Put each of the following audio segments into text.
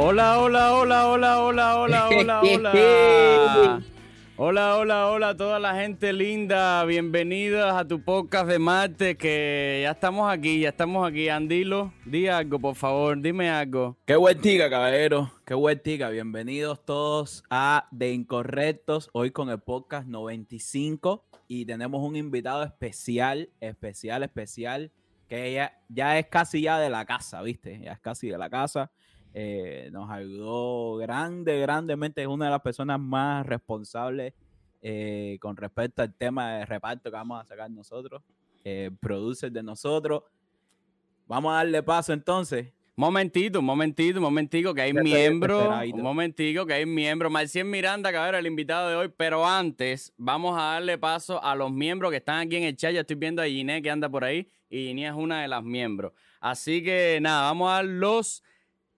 Hola, hola, hola, hola, hola, hola, hola, hola. Hola, hola, hola toda la gente linda. Bienvenidos a tu podcast de Marte, que ya estamos aquí, ya estamos aquí. Andilo, di algo, por favor, dime algo. Qué buen tica, caballero. Qué buen tica. Bienvenidos todos a De Incorrectos, hoy con el podcast 95. Y tenemos un invitado especial, especial, especial, que ya, ya es casi ya de la casa, ¿viste? Ya es casi de la casa. Eh, nos ayudó grande, grandemente. Es una de las personas más responsables eh, con respecto al tema de reparto que vamos a sacar nosotros, eh, producer de nosotros. Vamos a darle paso entonces. Momentito, un momentito, un momentico, que hay miembro, un momentico, que hay miembro. Marcial Miranda, que era el invitado de hoy, pero antes vamos a darle paso a los miembros que están aquí en el chat. Ya estoy viendo a Giné que anda por ahí y Giné es una de las miembros. Así que nada, vamos a dar los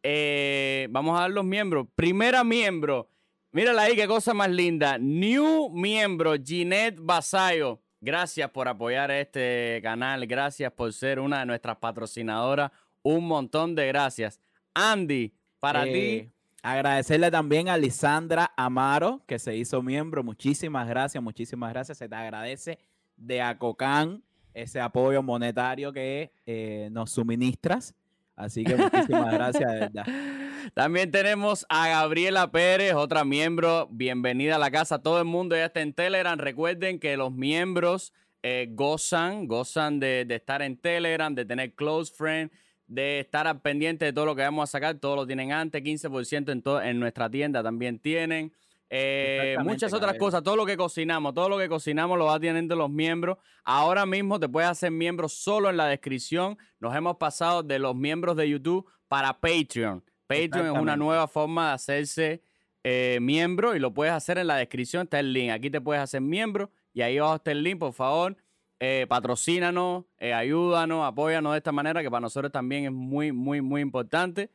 eh, vamos a dar los miembros. Primera miembro. Mírala ahí, qué cosa más linda. New miembro, Ginette Basayo. Gracias por apoyar este canal. Gracias por ser una de nuestras patrocinadoras. Un montón de gracias. Andy, para ti. Eh, agradecerle también a Lisandra Amaro, que se hizo miembro. Muchísimas gracias, muchísimas gracias. Se te agradece de Acocán ese apoyo monetario que eh, nos suministras. Así que muchísimas gracias. También tenemos a Gabriela Pérez, otra miembro. Bienvenida a la casa. Todo el mundo ya está en Telegram. Recuerden que los miembros eh, gozan, gozan de, estar en Telegram, de tener close friend, de estar al pendiente de todo lo que vamos a sacar. Todo lo tienen antes, 15% en, en nuestra tienda también tienen. Eh, muchas otras cosas, todo lo que cocinamos, todo lo que cocinamos lo va teniendo los miembros. Ahora mismo te puedes hacer miembro solo en la descripción. Nos hemos pasado de los miembros de YouTube para Patreon. Patreon es una nueva forma de hacerse eh, miembro y lo puedes hacer en la descripción. Está el link. Aquí te puedes hacer miembro y ahí abajo está el link. Por favor, eh, patrocínanos, ayúdanos, apóyanos de esta manera que para nosotros también es muy, muy, muy importante.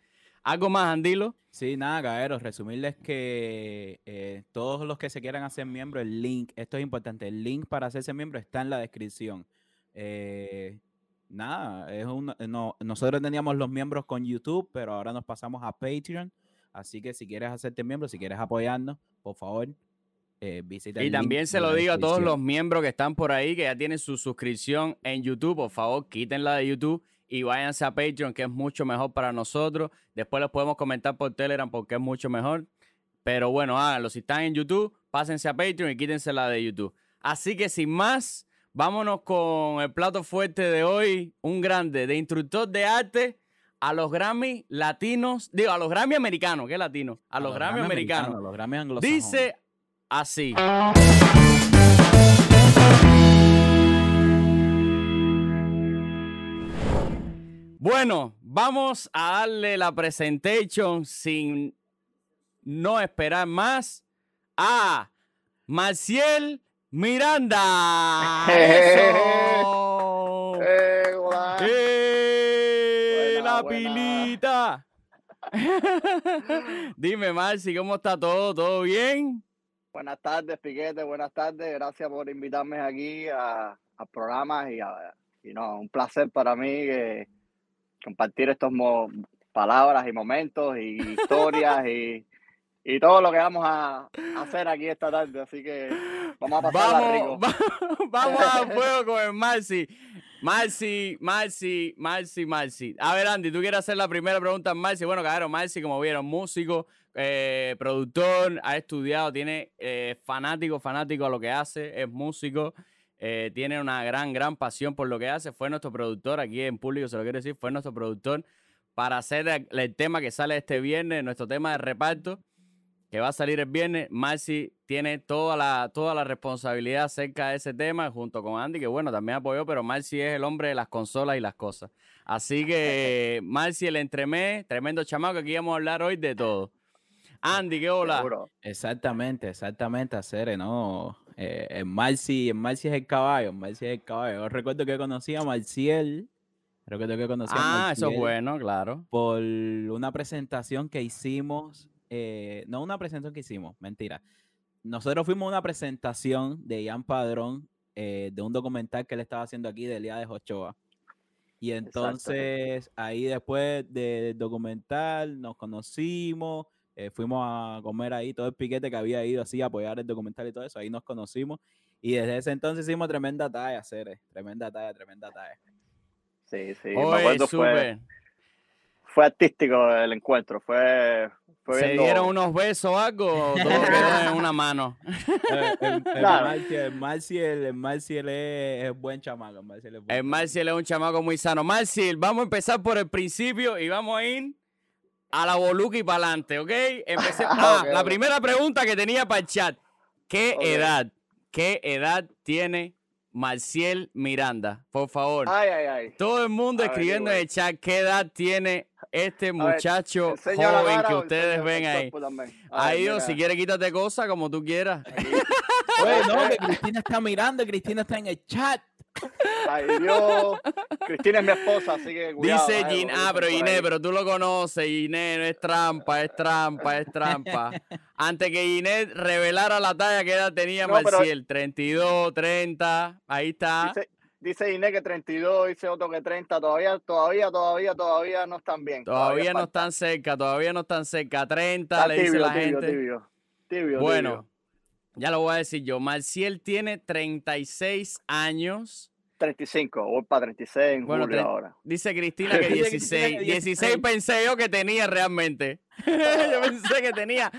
¿Algo más, Andilo? Sí, nada, caeros, resumirles que eh, todos los que se quieran hacer miembro, el link, esto es importante, el link para hacerse miembro está en la descripción. Eh, nada, es un, no, nosotros teníamos los miembros con YouTube, pero ahora nos pasamos a Patreon. Así que si quieres hacerte miembro, si quieres apoyarnos, por favor, eh, visita. Y también se lo digo a todos los miembros que están por ahí, que ya tienen su suscripción en YouTube, por favor, quítenla de YouTube y váyanse a Patreon, que es mucho mejor para nosotros. Después les podemos comentar por Telegram porque es mucho mejor. Pero bueno, háganlo. Si están en YouTube, pásense a Patreon y quítense la de YouTube. Así que sin más, vámonos con el plato fuerte de hoy. Un grande de instructor de arte a los Grammy latinos. Digo, a los Grammy americanos. ¿Qué latino? A, los, Grammy, americanos. los Grammy Dice así. Bueno, vamos a darle la presentation sin no esperar más a Maciel Miranda. ¡Eso! ¡Eh, la pilita! Dime, Marci, ¿cómo está todo? ¿Todo bien? Buenas tardes, Piquete. Buenas tardes. Gracias por invitarme aquí a, programa y, y no, un placer para mí que compartir estos palabras y momentos y historias y, y, todo lo que vamos a hacer aquí esta tarde. Así que vamos a pasarla rico. vamos a fuego con el Marci. Marci, Marci, Marci, Marci. A ver, Andy, tú quieres hacer la primera pregunta a Marci. Bueno, claro, Marci, como vieron, músico, eh, productor, ha estudiado, tiene eh, fanático, fanático a lo que hace, es músico. Eh, tiene una gran, gran pasión por lo que hace. Fue nuestro productor, aquí en público se lo quiero decir, fue nuestro productor para hacer el, tema que sale este viernes, nuestro tema de reparto, que va a salir el viernes. Marcy tiene toda la, toda la responsabilidad acerca de ese tema, junto con Andy, que bueno, también apoyó, pero Marcy es el hombre de las consolas y las cosas. Así que Marcy, el entremés, tremendo chamaco, aquí vamos a hablar hoy de todo. Andy, ¿qué hola? Exactamente, exactamente, hacer, ¿no? Eh, en Marci, en Marci es el caballo, en Marci es el caballo. Yo recuerdo que conocí a Marciel. Recuerdo que conocí a Ah, eso es bueno, claro. Por una presentación que hicimos. Eh, no una presentación que hicimos, mentira. Nosotros fuimos a una presentación de Ian Padrón eh, de un documental que él estaba haciendo aquí de Elías de Ochoa. Y entonces ahí después del documental nos conocimos, eh, fuimos a comer ahí todo el piquete que había ido así a apoyar el documental y todo eso, ahí nos conocimos. Y desde ese entonces hicimos tremenda talla, Cere, tremenda talla, tremenda talla. Sí, sí, me acuerdo fue, fue artístico el encuentro, fue ¿Se dieron unos besos o algo? todo quedó en una mano. el, el, Marcial, es, buen chamaco. El Marcial, es, un chamaco muy sano. Marcial, vamos a empezar por el principio y vamos a ir a la boluca y para adelante, ¿ok? Ah, la primera pregunta que tenía para el chat. ¿Qué edad, qué edad tiene Marcial Miranda? Por favor. Ay, ay, ay. Todo el mundo escribiendo en el chat qué edad tiene este muchacho joven que ustedes ven ahí. Ahí, si quiere, quítate cosas como tú quieras. Oye, no, que Cristina está mirando, Cristina está en el chat. Ay, Dios. Cristina es mi esposa, así que Dice Gin, ah, pero Inés, pero tú lo conoces, Inés, no es trampa, es trampa, es trampa. Antes que Inés revelara la talla que edad tenía no, Marciel, 32, 30, ahí está. Dice Inés que 32, dice otro que 30. Todavía, todavía, todavía, todavía no están bien. Todavía, no están cerca, todavía no están cerca. 30, le dice la gente. Tibio, tibio, bueno, ya lo voy a decir yo. Marciel tiene 36 años. 35, voy para 36 en bueno, julio ahora. Dice Cristina que 16. 16 pensé yo que tenía realmente. yo pensé que tenía.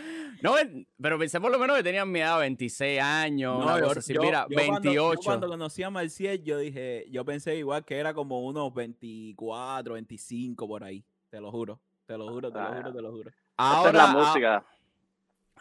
No, pero pensé por lo menos que tenían mi edad, 26 años, no, yo, así. Mira, 28. Cuando, conocí a Marciel, yo dije, yo pensé igual que era como unos 24, 25 por ahí. Te lo juro, te lo juro, te lo juro, te lo juro. Ahora, la música.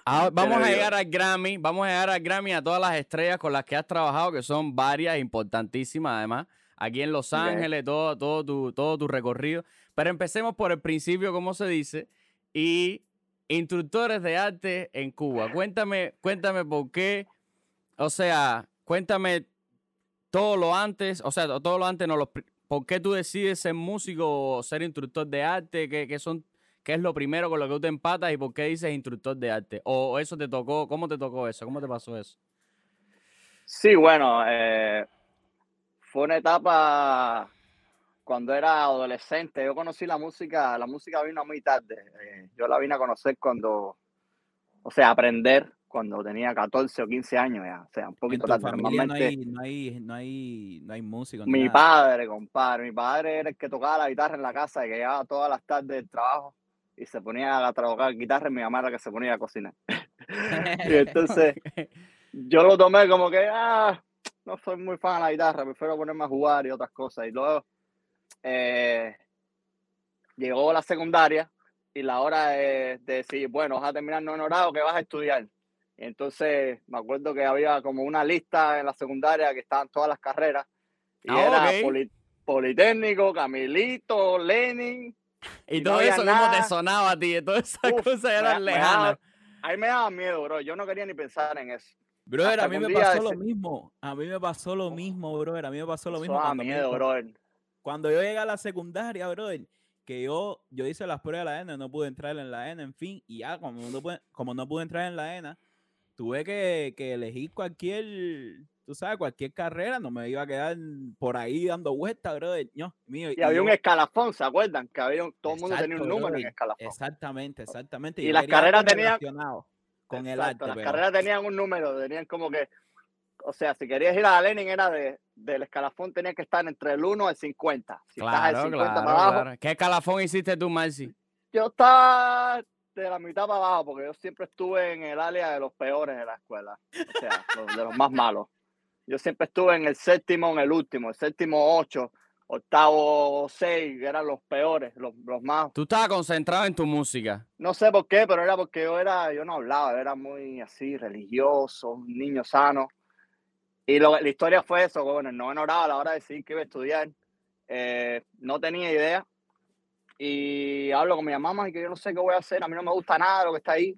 Vamos a llegar al Grammy, vamos a llegar al Grammy a todas las estrellas con las que has trabajado, que son varias, importantísimas además, aquí en Los Ángeles, todo, todo, tu, todo tu recorrido. Pero empecemos por el principio, como se dice, y instructores de arte en Cuba. Cuéntame, cuéntame por qué, o sea, cuéntame todo lo antes, o sea, todo lo antes, no, los, ¿por qué tú decides ser músico o ser instructor de arte? ¿Qué, son, ¿Qué es lo primero con lo que tú te empatas y por qué dices instructor de arte? ¿O eso te tocó, cómo te tocó eso? ¿Cómo te pasó eso? Sí, bueno, eh, fue una etapa cuando era adolescente, yo conocí la música, la música vino muy tarde. Eh, yo la vine a conocer cuando, o sea, aprender cuando tenía 14 o 15 años, ya, o sea, un poquito tarde. Normalmente, no hay, no hay, no hay, música. Mi padre, compadre, mi padre era el que tocaba la guitarra en la casa y que llegaba todas las tardes del trabajo y se ponía a trabajar guitarra y mi mamá era la que se ponía a cocinar. y entonces yo lo tomé como que, ah, no soy muy fan de la guitarra, prefiero ponerme a jugar y otras cosas. Y luego eh, llegó la secundaria y la hora de, decir, bueno, vas a terminar no honorado, que vas a estudiar? Y entonces me acuerdo que había como una lista en la secundaria que estaban todas las carreras. Y ah, era Politécnico, Camilito, Lenin. Y, todo eso, ¿cómo te sonaba a ti? Todas esas cosas eran lejanas. Ahí me daba miedo, bro. Yo no quería ni pensar en eso. Brother, a mí me pasó lo mismo. A mí me pasó lo mismo, brother. A mí me pasó lo mismo. miedo, brother. Cuando yo llegué a la secundaria, brother, que yo, yo hice las pruebas de la ENA, no pude entrar en la ENA, en fin, y ya, como no pude, como no pude entrar en la ENA, tuve que, elegir cualquier, tú sabes, cualquier carrera, no me iba a quedar por ahí dando vueltas, brother. mío, y, había un escalafón, ¿se acuerdan? Que había, todo el mundo tenía un número en escalafón. Exactamente, exactamente. Y, las carreras tenían... Con el arte, las carreras tenían un número, tenían como que o sea, si querías ir a la Lenin era de, del escalafón, tenía que estar entre el 1 y el 50. Si estás el 50 para abajo. ¿Qué escalafón hiciste tú, Marci? Yo estaba de la mitad para abajo, porque yo siempre estuve en el área de los peores de la escuela. O sea, de los más malos. Yo siempre estuve en el séptimo, en el último, el séptimo 8, octavo 6, que eran los peores, los, los, más. Tú estabas concentrado en tu música. No sé por qué, pero era porque yo era, yo no hablaba, era muy así, religioso, un niño sano. Y lo, la historia fue eso, bueno, no enhoraba a la hora de decir que iba a estudiar. Eh, no tenía idea. Y hablo con mi mamá y que yo no sé qué voy a hacer, a mí no me gusta nada lo que está ahí.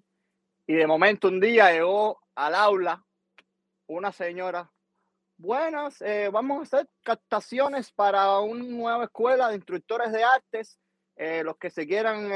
Y de momento un día llegó al aula una señora, buenas, eh, vamos a hacer captaciones para una nueva escuela de instructores de artes. Eh, los que se quieran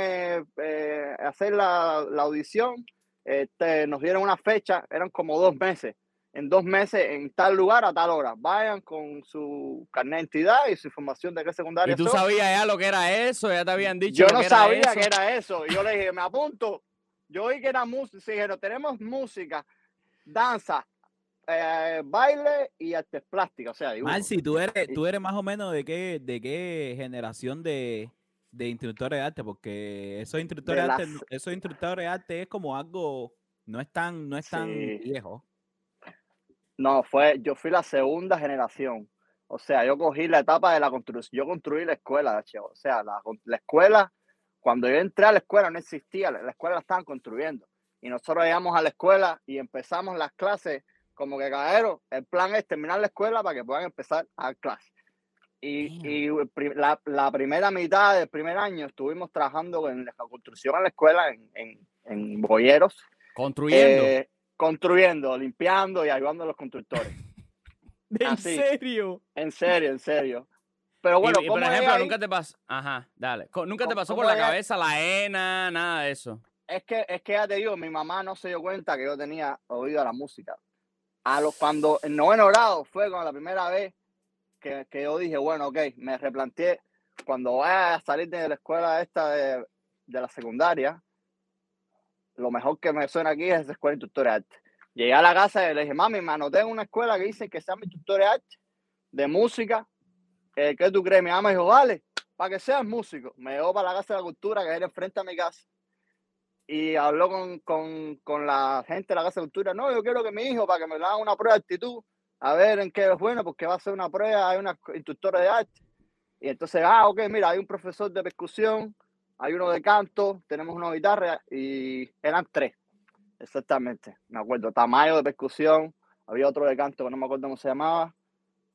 hacer la, la audición, este, nos dieron una fecha, eran como dos meses en dos meses en tal lugar a tal hora. Vayan con su carnet de identidad y su información de qué secundaria ¿Y tú son. sabías ya lo que era eso? ¿Ya te habían dicho Yo lo no que era sabía eso? que era eso. Y yo le dije, me apunto. Yo oí que era música. Dijeron, tenemos música, danza, eh, baile y artes plásticas. O sea, dibujo. Marci, tú eres, tú eres más o menos de qué, de qué generación de, de instructores de arte, porque esos instructores de, De arte, las- no- esos instructores de arte es como algo, no es tan, no es tan Sí. viejo. No, fue, yo fui la segunda generación. O sea, yo cogí la etapa de la construcción. Yo construí la escuela, chavo. O sea, la, la escuela, cuando yo entré a la escuela no existía, la, la escuela la estaban construyendo. Y nosotros llegamos a la escuela y empezamos las clases como que, caballero, el plan es terminar la escuela para que puedan empezar a dar clases. Y, y la, la primera mitad del primer año estuvimos trabajando en la construcción en la escuela, en, en, en boyeros, Construyendo. eh, construyendo, limpiando y ayudando a los constructores. ¿En Así. serio? En serio, en serio. Pero Y- bueno, y, ¿cómo por ejemplo, nunca te pasó. Ajá, dale. Nunca te ¿Cómo- pasó por la cabeza la ENA, nada de eso. Es que, es que ya te digo, mi mamá no se dio cuenta que yo tenía oído a la música. A los, cuando en noveno grado fue con la primera vez que, que yo dije, bueno, ok, me replanteé, cuando vaya a salir de la escuela esta de, de la secundaria, lo mejor que me suena aquí es esa escuela de instructor de arte. Llegué a la casa y le dije, mami, me anoté en una escuela que dice que se llama instructor de arte, de música. Eh, ¿Qué tú crees? Mi mamá me dijo, vale, para que seas músico. Me llevó para la Casa de la Cultura, que era enfrente a mi casa. Y habló con, con, con la gente de la Casa de Cultura. No, yo quiero que mi hijo, para que me le hagan una prueba de actitud, a ver en qué es bueno, porque va a hacer una prueba, hay una instructora de arte. Y entonces, ah, ok, mira, hay un profesor de percusión, hay uno de canto, tenemos una guitarra, y eran tres, exactamente, me acuerdo. Tamayo de percusión, había otro de canto que no me acuerdo cómo se llamaba,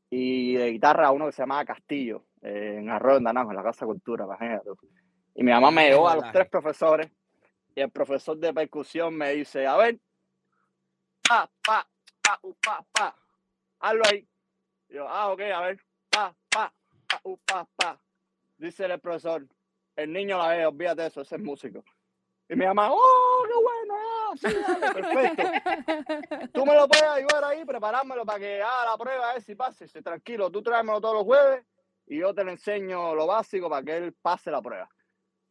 y de guitarra uno que se llamaba Castillo, eh, en Arroyo de Naranjo, en la Casa de Cultura, imagínate. Y mi mamá me llevó a los tres profesores, y el profesor de percusión me dice, a ver, pa, pa, pa, pa, pa, hazlo ahí. Y yo, ah, ok, a ver, pa, pa, pa, pa, pa. Dice el profesor, el niño la ve, olvídate de eso, ese es músico. Y mi mamá, oh, qué bueno, ah, sí, perfecto. Tú me lo puedes ayudar ahí, preparármelo para que haga la prueba, a ver si pase. Tranquilo, tú tráemelo todos los jueves y yo te le enseño lo básico para que él pase la prueba.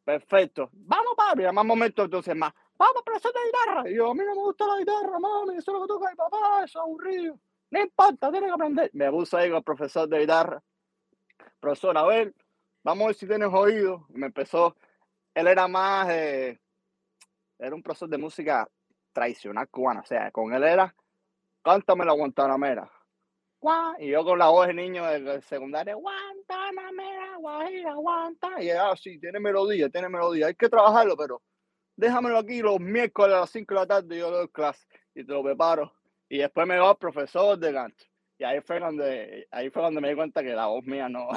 Perfecto. Vamos, papi, más momento entonces más. Vamos, profesor de guitarra. Y yo, a mí no me gusta la guitarra, mami, eso es lo que toca mi papá, eso es aburrido. No importa, tiene que aprender. Me puso ahí con el profesor de guitarra. Profesor, a ver, vamos a ver si tienes oído. Me empezó, él era más, eh, era un profesor de música tradicional cubana, o sea, con él era, cántame la guantanamera. Y yo con la voz de niño de de secundaria, guantanamera, guajira, guanta. Y ah, sí, tiene melodía, tiene melodía. Hay que trabajarlo, pero déjamelo aquí los miércoles a las 5 de la tarde, yo doy clase y te lo preparo. Y después me va el profesor de canto. Y ahí fue donde, ahí fue donde me di cuenta que la voz mía no.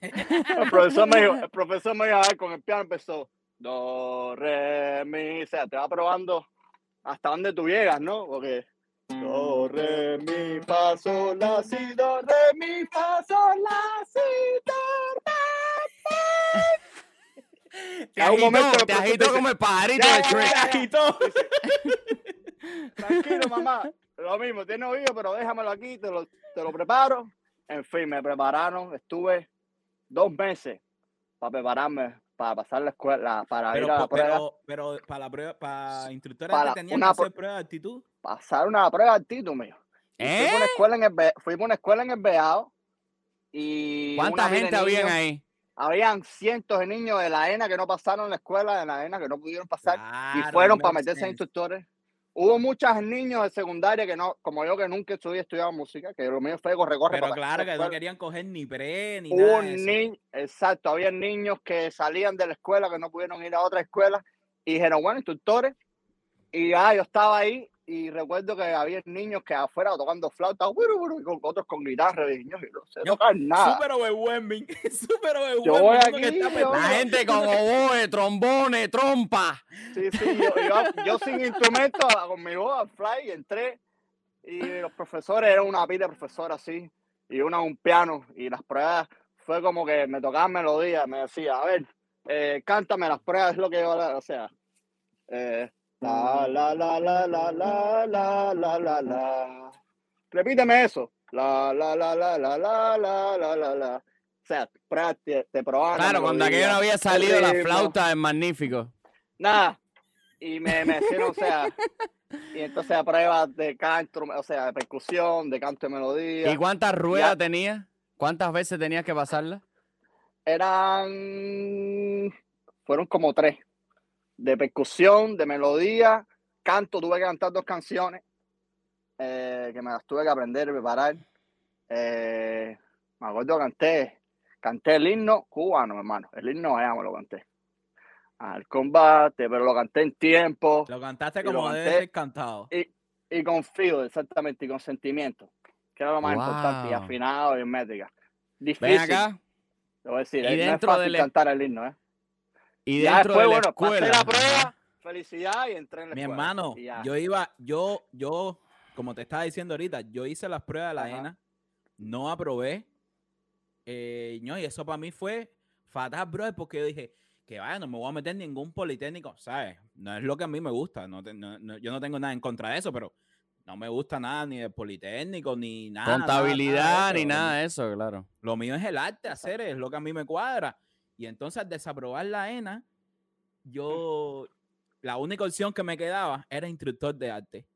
El profesor me dijo, el profesor me dijo, a ver, con el piano empezó. Do, re, mi, o sea, te va probando hasta dónde tú llegas, ¿no? Porque do, re, mi, fa, sol, la, si, do, re, mi, fa, sol, la, si, do, re, Te A un momento agitó, te agitó como el pajarito "Ya, de ya, Shrek. ya, ya". Agitó. Tranquilo, mamá. Lo mismo, tiene oído, pero déjamelo aquí, te lo, te lo preparo. En fin, me prepararon. Estuve dos meses para prepararme, para pasar la escuela, para ir Pero, a la po- prueba, pero, pero para la prueba, para instructores Para que tenían una que hacer prueba de actitud. Pasar una prueba de actitud mío. Y Fui por una ¿Eh? escuela en el, fui por una escuela en el Beado y ¿Cuánta gente había ahí? Habían cientos de niños de la ENA que no pasaron la escuela, de la ENA que no pudieron pasar y fueron para meterse a sense. instructores. Hubo muchos niños de secundaria que no, como yo que nunca estudié estudiado música, que lo mío fue corre, corre. Pero para claro que no querían coger ni pre ni Hubo nada de eso. niños, exacto, había niños que salían de la escuela, que no pudieron ir a otra escuela, y dijeron, bueno, instructores, y ah, yo estaba ahí, y recuerdo que había niños que afuera tocando flauta, buru, buru, y con, otros con guitarra, y niños, y no sé Yo- tocar nada. Súper overwhelming. Súper overwhelming. Yo voy aquí, está yo- La gente con oboe, trombone, trompa. Sí, sí, yo, yo, yo sin instrumento, con mi voz al fly, entré, y los profesores eran una pila de profesores así, y una un piano, y las pruebas fue como que me tocaban melodías, me decía, a ver, eh, cántame las pruebas, es lo que yo, o sea, eh, la, la, la, la, la, la, la, la, la, la, repíteme eso. La, la, la, la, la, la, la, la, la, la. O sea, te, te probaban. Claro, cuando aquello no había salido la flauta es magnífico. Nada. Y me, me hicieron, o sea, y entonces a pruebas de canto, o sea, de percusión, de canto de melodía. ¿Y cuántas ruedas tenías? ¿Cuántas veces tenías que pasarla? Eran, fueron como tres. De percusión, de melodía, canto, tuve que cantar dos canciones eh, que me las tuve que aprender, preparar. Eh, me acuerdo que canté, canté el himno cubano, hermano. El himno me lo canté. Al combate, pero lo canté en tiempo. Lo cantaste como debe ser cantado. Y, y con feel, exactamente, y con sentimiento. Que era lo más importante, y afinado y en métrica. Difícil. Ven acá. Te voy a decir, y dentro no es fácil cantar el himno, ¿eh? Y dentro de la bueno, escuela. Pasé la prueba, felicidad y entré en la Mi hermano, yo iba, yo, yo como te estaba diciendo ahorita, yo hice las pruebas de la ENA, no aprobé. Eh, y eso para mí fue fatal, bro, porque yo dije que vaya, no me voy a meter en ningún politécnico, ¿sabes? No es lo que a mí me gusta, no, yo no tengo nada en contra de eso, pero no me gusta nada ni de politécnico, ni nada. Contabilidad, ni nada de eso, claro. Lo mío es el arte, hacer, es lo que a mí me cuadra. Y entonces al desaprobar la ENA, yo, la única opción que me quedaba era instructor de arte.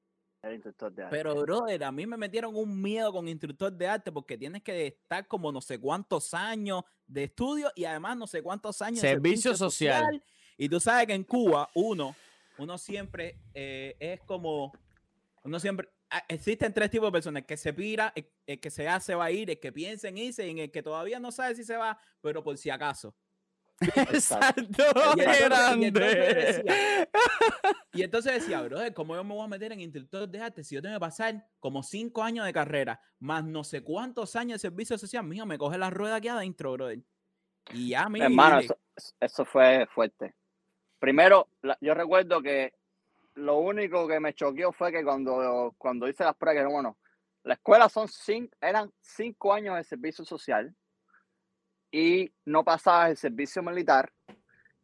Pero, brother, a mí me metieron un miedo con instructor de arte porque tienes que estar como no sé cuántos años de estudio y además no sé cuántos años de servicio social. Y tú sabes que en Cuba, uno, uno siempre eh, es como, uno siempre, ah, existen tres tipos de personas, que se pira, el, que se hace va a ir, el que piensa en irse y en el que todavía no sabe si se va, pero por si acaso. Exacto, y entonces, decía, bro, ¿cómo yo me voy a meter en instructor de arte si yo tengo que pasar como cinco años de carrera, más no sé cuántos años de servicio social? Mío, me coge la rueda aquí adentro, bro. Y ya, mi Hermano, eso, fue fuerte. Primero, yo recuerdo que lo único que me choqueó fue que cuando, cuando hice las pruebas, bueno, la escuela son cinco, eran cinco años de servicio social y no pasabas el servicio militar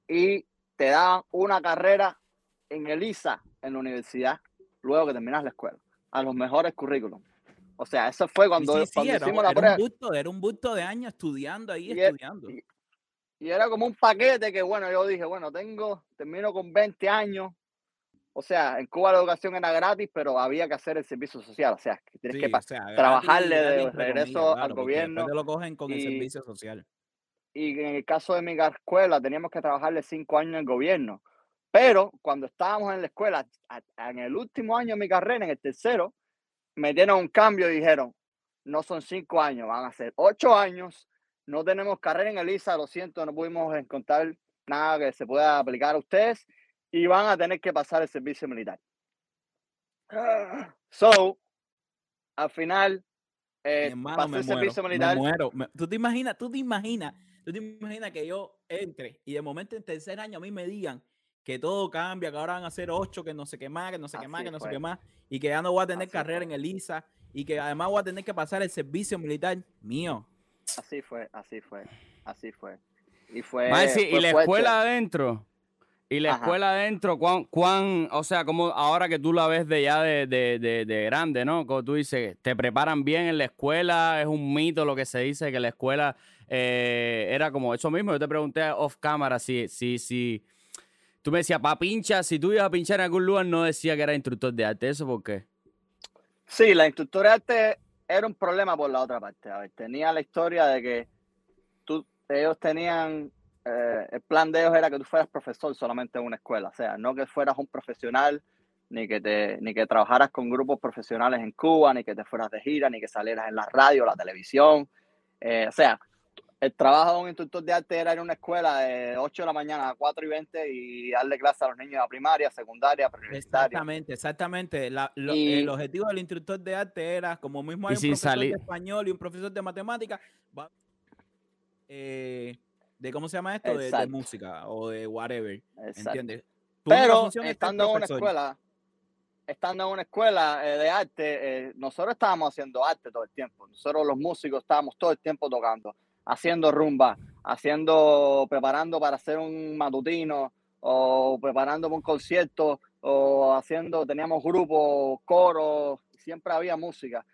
y te daban una carrera en el ISA, en la universidad, luego que terminas la escuela, a los mejores currículums. O sea, eso fue cuando, hicimos la prueba. era un busto de años estudiando ahí, estudiando. y, era como un paquete que, bueno, yo dije, bueno, tengo, termino con 20 años. O sea, en Cuba la educación era gratis, pero había que hacer el servicio social. O sea, que tienes que trabajarle de regreso al gobierno. Te lo cogen con el servicio social y en el caso de mi escuela teníamos que trabajarle cinco años en el gobierno. Pero cuando estábamos en la escuela, en el último año de mi carrera, en el tercero, me dieron un cambio y dijeron, no son cinco años, van a ser ocho años, no tenemos carrera en el ISA, lo siento, no pudimos encontrar nada que se pueda aplicar a ustedes y van a tener que pasar el servicio militar. So, al final, eh, pasé el servicio militar. Me muero. ¿Tú te imaginas? ¿Tú te imaginas? ¿Tú te imaginas que yo entre y de momento en tercer año a mí me digan que todo cambia, que ahora van a ser ocho, que no sé qué más, que no sé qué más, que no sé qué más, y que ya no voy a tener carrera en el ISA, y que además voy a tener que pasar el servicio militar mío? Así fue, así fue, así fue. Y fue. y la escuela adentro. Y la escuela adentro, ¿cuán, cuán, o sea, como ahora que tú la ves de ya de, de, de, grande, ¿no? Como tú dices, te preparan bien en la escuela, es un mito lo que se dice, que la escuela eh, era como eso mismo. Yo te pregunté off cámara si, si, si. Tú me decías, pa' pincha, si tú ibas a pinchar en algún lugar, no decía que era instructor de arte. ¿Eso por qué? Sí, la instructora de arte era un problema por la otra parte. A ver, tenía la historia de que tú, ellos tenían. Eh, el plan de ellos era que tú fueras profesor solamente en una escuela. O sea, no que fueras un profesional ni que te ni que trabajaras con grupos profesionales en Cuba, ni que te fueras de gira, ni que salieras en la radio, la televisión. Eh, o sea, el trabajo de un instructor de arte era en una escuela de 8 de la mañana a 4 y 20 y darle clase a los niños de la primaria, secundaria, preuniversitaria. Exactamente, exactamente. el objetivo del instructor de arte era, como mismo hay un profesor de español y un profesor de matemáticas, eh, de cómo se llama esto, de, música o de whatever. ¿Entiendes? Pero estando en una escuela, estando en una escuela eh, de arte, eh, nosotros estábamos haciendo arte todo el tiempo. Nosotros los músicos estábamos todo el tiempo tocando haciendo rumba, haciendo, preparando para hacer un matutino o preparando un concierto o haciendo, teníamos grupos, coros, siempre había música.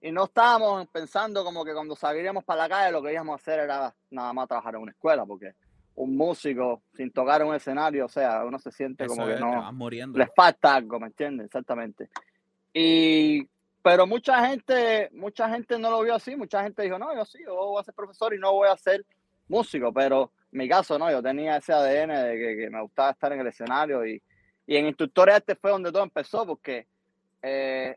y no estábamos pensando como que cuando saliríamos para la calle lo que íbamos a hacer era nada más trabajar en una escuela, porque un músico sin tocar un escenario, o sea, uno se siente como que no le falta algo, ¿me entiendes? Exactamente. Y pero mucha gente, mucha gente no lo vio así, mucha gente dijo, no, yo sí, yo voy a ser profesor y no voy a ser músico, pero en mi caso no, yo tenía ese ADN de que, me gustaba estar en el escenario y, y en Instructores Este fue donde todo empezó, porque eh,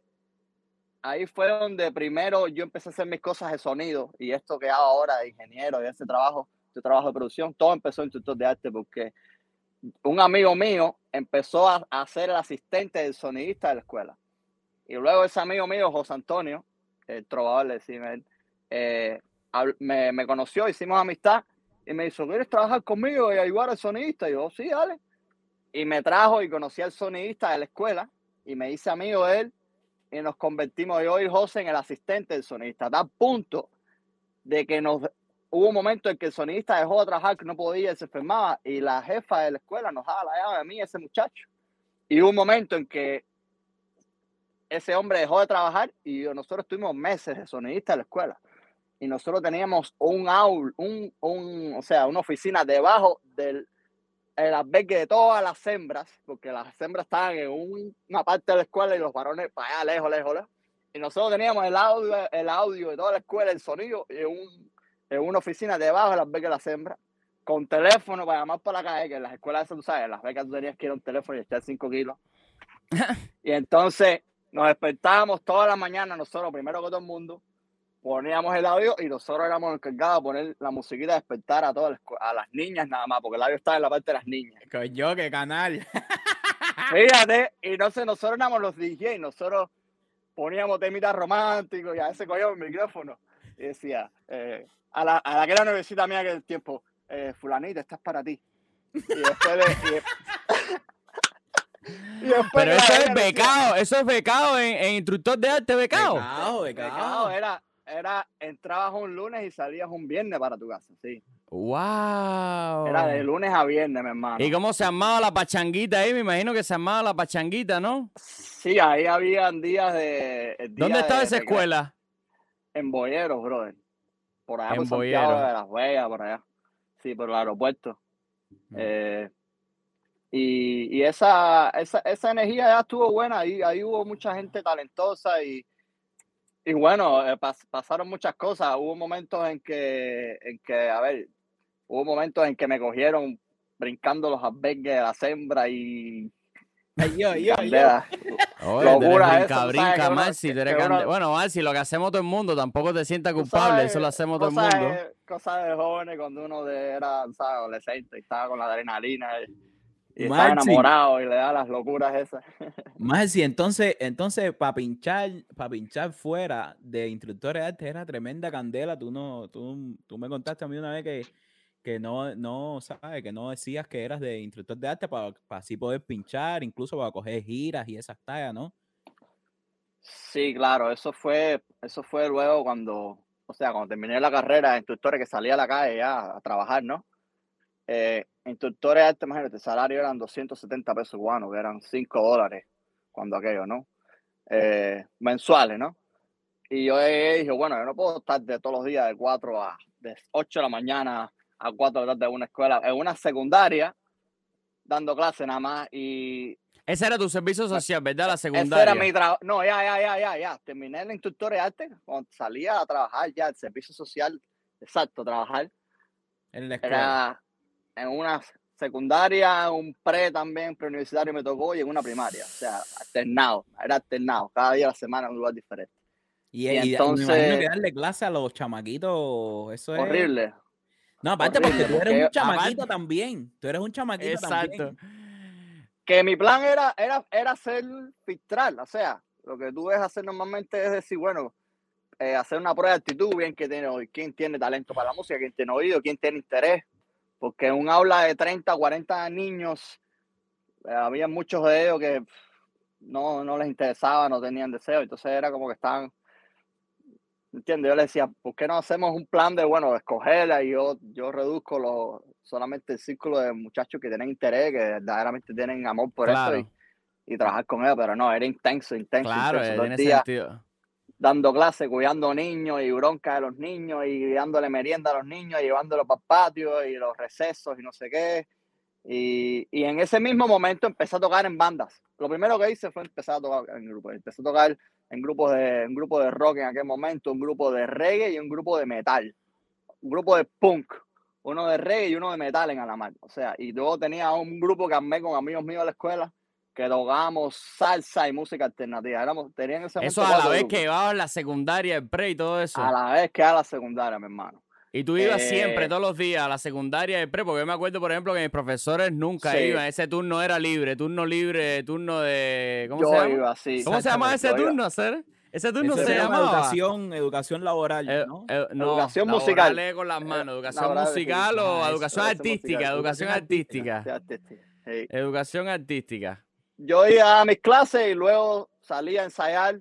ahí fue donde primero yo empecé a hacer mis cosas de sonido y esto que hago ahora de ingeniero y ese trabajo, este trabajo de producción, todo empezó en Instructor de Arte porque un amigo mío empezó a, a ser el asistente del sonidista de la escuela. Y luego ese amigo mío, José Antonio, el trovador, le eh, me, me, conoció, hicimos amistad y me dijo, ¿quieres trabajar conmigo y ayudar al sonidista? Y yo, sí, dale. Y me trajo y conocí al sonidista de la escuela y me hice amigo de él y nos convertimos yo y José en el asistente del sonidista. A punto de que nos hubo un momento en que el sonidista dejó de trabajar, que no podía, se enfermaba y la jefa de la escuela nos daba la llave a mí, ese muchacho. Y hubo un momento en que ese hombre dejó de trabajar y nosotros tuvimos meses de sonidista en la escuela. Y nosotros teníamos un aul, un, un, o sea, una oficina debajo del el albergue de todas las hembras, porque las hembras estaban en una parte de la escuela y los varones para allá, lejos, lejos, lejos. Y nosotros teníamos el audio, el audio de toda la escuela, el sonido, en, un, en una oficina debajo del albergue de las hembras, con teléfono para llamar para la calle, que en las escuelas, tú sabes, en las becas tú tenías que ir a un teléfono y echar 5 kilos. y entonces nos despertábamos toda la mañana nosotros, primero que todo el mundo, poníamos el audio y nosotros éramos encargados de poner la musiquita de despertar a todas a las niñas nada más, porque el audio estaba en la parte de las niñas. Coño, qué canal. Fíjate, y no sé, nosotros éramos los DJ, nosotros poníamos temitas románticos y a veces cogíamos el micrófono y decía, eh, a, la, a la que era nuevecita mía que el tiempo, eh, fulanita, estás para ti. Y después de, Pero eso es becado, eso es becado en, instructor de arte becado. Becado, becado. Era, era, entrabas un lunes y salías un viernes para tu casa, sí. Wow. Era de lunes a viernes, mi hermano. ¿Y cómo se armaba la pachanguita ahí? Me imagino que se armaba la pachanguita, ¿no? Sí, ahí habían días de. ¿Dónde estaba esa escuela? En Boyeros, brother. Por allá, en por de las Vegas, por allá. Sí, por el aeropuerto. Eh, y, esa, esa, esa, energía ya estuvo buena, ahí, ahí hubo mucha gente talentosa y, y bueno, eh, pasaron muchas cosas. Hubo momentos en que, en que, a ver, hubo momentos en que me cogieron brincando los albergues de la sembra y Ay, yo, yo, yo. Locura brinca, brinca, Marci, Bueno, Marci, lo que hacemos todo el mundo, tampoco te sientas culpable, eso lo hacemos todo el mundo. Cosas de jóvenes cuando uno era adolescente y estaba con la adrenalina. Y y está enamorado y le da las locuras esas. Más si entonces, entonces para pinchar, para pinchar fuera de instructores de arte era tremenda candela. Tú no, tú, tú me contaste a mí una vez que, que no, no, sabes, que no decías que eras de instructor de arte para, para así poder pinchar, incluso para coger giras y esas tallas, ¿no? Sí, claro, eso fue, eso fue luego cuando, o sea, cuando terminé la carrera de instructores que salía a la calle ya a trabajar, ¿no? Eh, instructores de arte, imagínate, el salario eran 270 pesos cubanos, que eran 5 dólares cuando aquello, ¿no? Eh, mensuales, ¿no? Y yo dije, bueno, yo no puedo estar de todos los días de 4 a, de 8 de la mañana a 4 de la tarde en una escuela, en una secundaria, dando clases nada más y... Ese era tu servicio social, ¿verdad? La secundaria. Ese era mi trabajo. No, ya, ya, ya, ya, ya. Terminé el instructor de arte, cuando salía a trabajar ya, el servicio social, exacto, trabajar. En la escuela en una secundaria, un pre también, preuniversitario me tocó y en una primaria. O sea, alternado, era alternado, cada día de la semana en un lugar diferente. Y, entonces. que darle clase a los chamaquitos, eso es. Horrible. No, aparte porque tú eres un chamaquito también. Tú eres un chamaquito Exacto. Que mi plan era, era, era hacer filtrar, o sea, lo que tú ves hacer normalmente es decir, bueno, eh, hacer una prueba de actitud, bien que tiene, quién tiene talento para la música, quién tiene oído, quién tiene interés, porque en un aula de 30, 40 niños, eh, había muchos de ellos que no, no les interesaba, no tenían deseo, entonces era como que estaban, ¿entiendes? Yo le decía, ¿por qué no hacemos un plan de, bueno, escogerla y yo, yo reduzco lo, solamente el círculo de muchachos que tienen interés, que verdaderamente tienen amor por eso y, trabajar con ellos, pero no, era intenso, intenso. Claro, intenso. tiene sentido dando clases, cuidando niños y bronca de los niños y dándole merienda a los niños, y llevándolos para el patio y los recesos y no sé qué. Y, y, en ese mismo momento empecé a tocar en bandas. Lo primero que hice fue empezar a tocar en grupos. Empecé a tocar en grupos de, un grupo de rock en aquel momento, un grupo de reggae y un grupo de metal. Un grupo de punk, uno de reggae y uno de metal en Alamar. O sea, y luego tenía un grupo que armé con amigos míos de la escuela que tocábamos salsa y música alternativa. Éramos, tenían ese eso a la vez que iba a la secundaria, el pre y todo eso. A la vez que a la secundaria, mi hermano. Y tú ibas siempre, eh, todos los días, a la secundaria de pre, porque yo me acuerdo, por ejemplo, que mis profesores nunca iban. Ese turno era libre, turno libre, turno de. ¿Cómo se llama? Iba, sí. ¿Cómo se llama ese turno, hacer? Ese turno se, llama educación, educación laboral, eh, ¿no? Eh, no educación musical. con las manos, educación musical o educación artística, educación artística. Educación artística. Yo iba a mis clases y luego salía a ensayar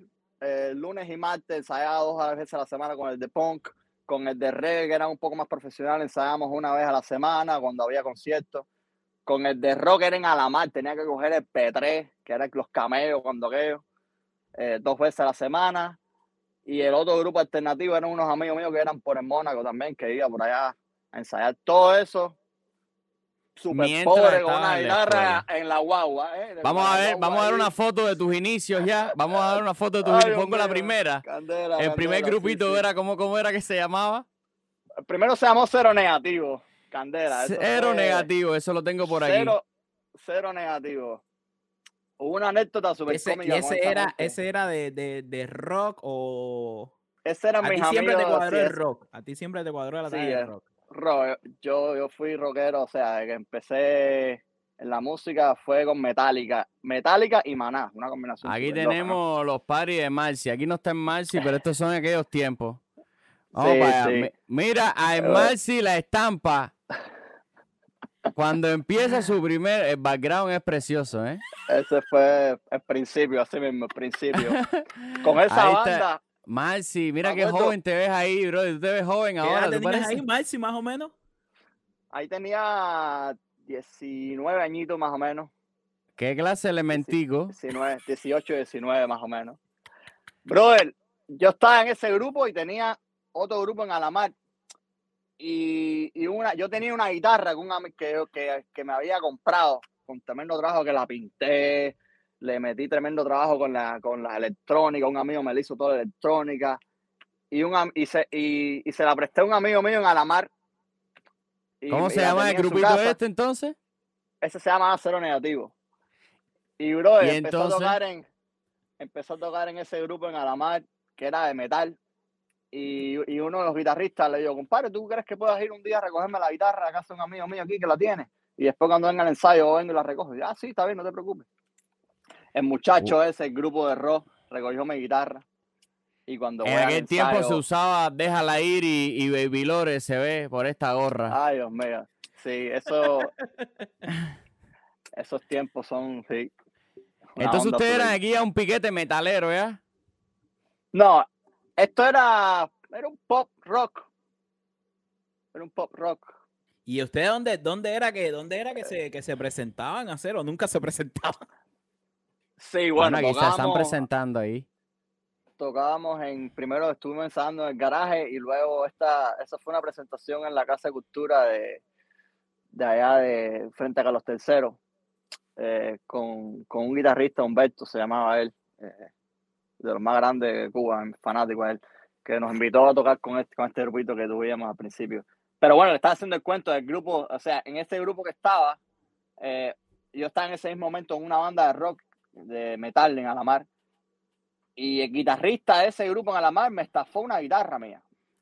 lunes y martes, ensayaba dos veces a la semana con el de punk con el de reggae, que era un poco más profesional, ensayábamos una vez a la semana cuando había conciertos. Con el de rock era en Alamar, tenía que coger el P3, que era los cameos cuando aquello, eh, dos veces a la semana. Y el otro grupo alternativo eran unos amigos míos que eran por el Mónaco también, que iba por allá a ensayar todo eso super pobre con una guitarra en la guagua. ¿eh? Vamos a ver, vamos a ver una foto de tus inicios ya. Vamos a ver una foto de tus inicios. Pongo la primera. el primer grupito era, ¿cómo, ¿cómo era que se llamaba? El primero se llamó Cero Negativo. Candela. Cero Negativo, eso lo tengo por aquí. Cero Negativo. Hubo una anécdota súper cómica. ¿Y ese era, ese era de, de, de, rock o...? Ese era mi A ti siempre te cuadró el rock. A ti siempre te cuadró la sí, de rock yo, yo fui rockero, o sea, que empecé en la música fue con Metallica, Metallica y Maná, una combinación. Aquí tenemos los paris de Marcy, aquí no está en Marcy, pero estos son aquellos tiempos. Mira a Marcy la estampa. Cuando empieza su primer el background es precioso, ¿eh? Ese fue el principio, así mismo, el principio. Con esa banda, Marci, mira qué joven te ves ahí, bro. Tú te ves joven ahora. ¿Qué tenías ahí, Marci, más o menos? Ahí tenía 19 añitos más o menos. ¿Qué clase de elementico? 19, 18, 19 más o menos. Brother, yo estaba en ese grupo y tenía otro grupo en Alamar. Y, y una, yo tenía una guitarra que, que, que me había comprado con tremendo trabajo que la pinté, le metí tremendo trabajo con la, con la electrónica, un amigo me le hizo toda la electrónica y, un, y, se, y, se la presté a un amigo mío en Alamar. ¿Cómo se llama el grupito este entonces? Ese se llama Cero Negativo. Y bro, empezó, a tocar en, empezó a tocar en ese grupo en Alamar, que era de metal. Y, y, uno de los guitarristas le dijo, compadre, ¿tú crees que puedas ir un día a recogerme la guitarra a casa de un amigo mío aquí que la tiene? Y después cuando venga el ensayo, vengo y la recojo. Y, ah, sí, está bien, no te preocupes. El muchacho ese, el grupo de rock, recogió mi guitarra. Y cuando en aquel tiempo se usaba Déjala ir y, y Baby Lore se ve por esta gorra. Ay, Dios mío. Sí, eso. esos tiempos son, sí. Entonces ustedes eran aquí a un piquete metalero, ¿ya? No, esto era, era un pop rock. Era un pop rock. ¿Y ustedes dónde, dónde era que, dónde era que se, que se presentaban a hacer o nunca se presentaban? Sí, bueno, aquí se están presentando ahí. Tocábamos en, primero estuvimos ensayando en el garaje y luego esta, esa fue una presentación en la Casa de Cultura de, de allá de frente a Carlos III, eh, con, con, un guitarrista, Humberto se llamaba él, eh, de los más grandes de Cuba, fanático a él, que nos invitó a tocar con este, con este grupito que tuvimos al principio. Pero bueno, le estaba haciendo el cuento del grupo, o sea, en ese grupo que estaba, eh, yo estaba en ese mismo momento en una banda de rock de metal en Alamar. Y el guitarrista de ese grupo en Alamar me estafó una guitarra mía.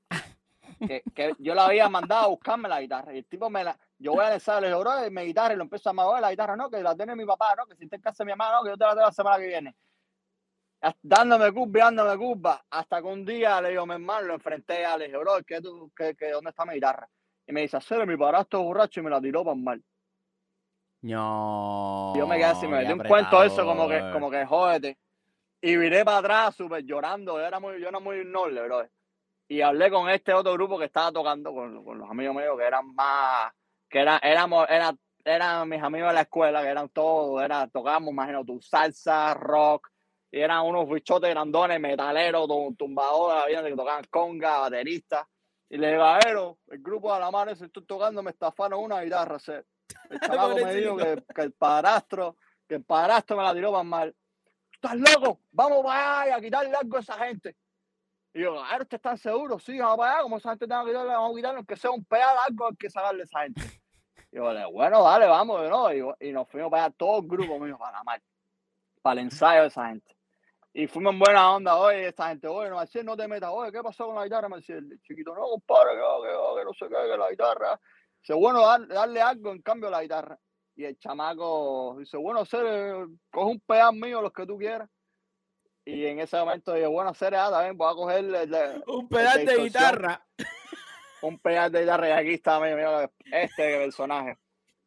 Que, que yo la había mandado a buscarme la guitarra. Y el tipo me la. Yo voy a decirle, le digo, bro, mi guitarra y lo empiezo a mover la guitarra, no, que la tiene mi papá, no, que si está en casa de mi mamá, no, que yo te la tengo la semana que viene. Dándome curva, dándome curva, hasta que un día le digo, mi hermano, lo enfrenté a le dije, bro, ¿qué, tú, qué, qué, ¿dónde está mi guitarra? Y me dice, hacer mi padrastro borracho y me la tiró para mal. No. Yo me quedé así, me metí un cuento eso como que, como que jódete. Y viré para atrás súper llorando. Yo era muy, yo era muy noble, bro. Y hablé con este otro grupo que estaba tocando con, con los amigos míos que eran más, que era, éramos, era, eran mis amigos de la escuela, que eran todos, era, tocábamos, imagino tu salsa, rock, y eran unos bichotes grandones, metaleros, tumbadores, que tocaban conga, bateristas. Y le digo, el grupo de la mano, si estoy tocando, me estafaron una guitarra. El chamaco me dijo que, que, el padrastro, que el padrastro me la tiró más mal. ¿Estás loco? Vamos para allá a quitarle algo a esa gente. Y yo, a ver, ¿ustedes están seguros? Sí, vamos para allá, como esa gente tenga que quitarle, vamos a quitarle, aunque sea un pedal algo hay que sacarle a esa gente. Y yo, bueno, dale, vamos, ¿no? Y, y nos fuimos para allá, todo el grupo mío, para la mar, para el ensayo de esa gente. Y fuimos en buena onda, oye, esta gente, oye, no, Marcial, no te metas, oye, ¿qué pasó con la guitarra, Marcial? chiquito, no, compadre, que, que, que no sé qué, que la guitarra. Dice, bueno, darle algo en cambio a la guitarra. Y el chamaco dice, bueno, ser, coge un pedal mío, los que tú quieras. Y en ese momento dije, bueno, ser, ah, también voy a coger un pedal de, guitarra. Un pedal de guitarra, y aquí está, mira, este personaje.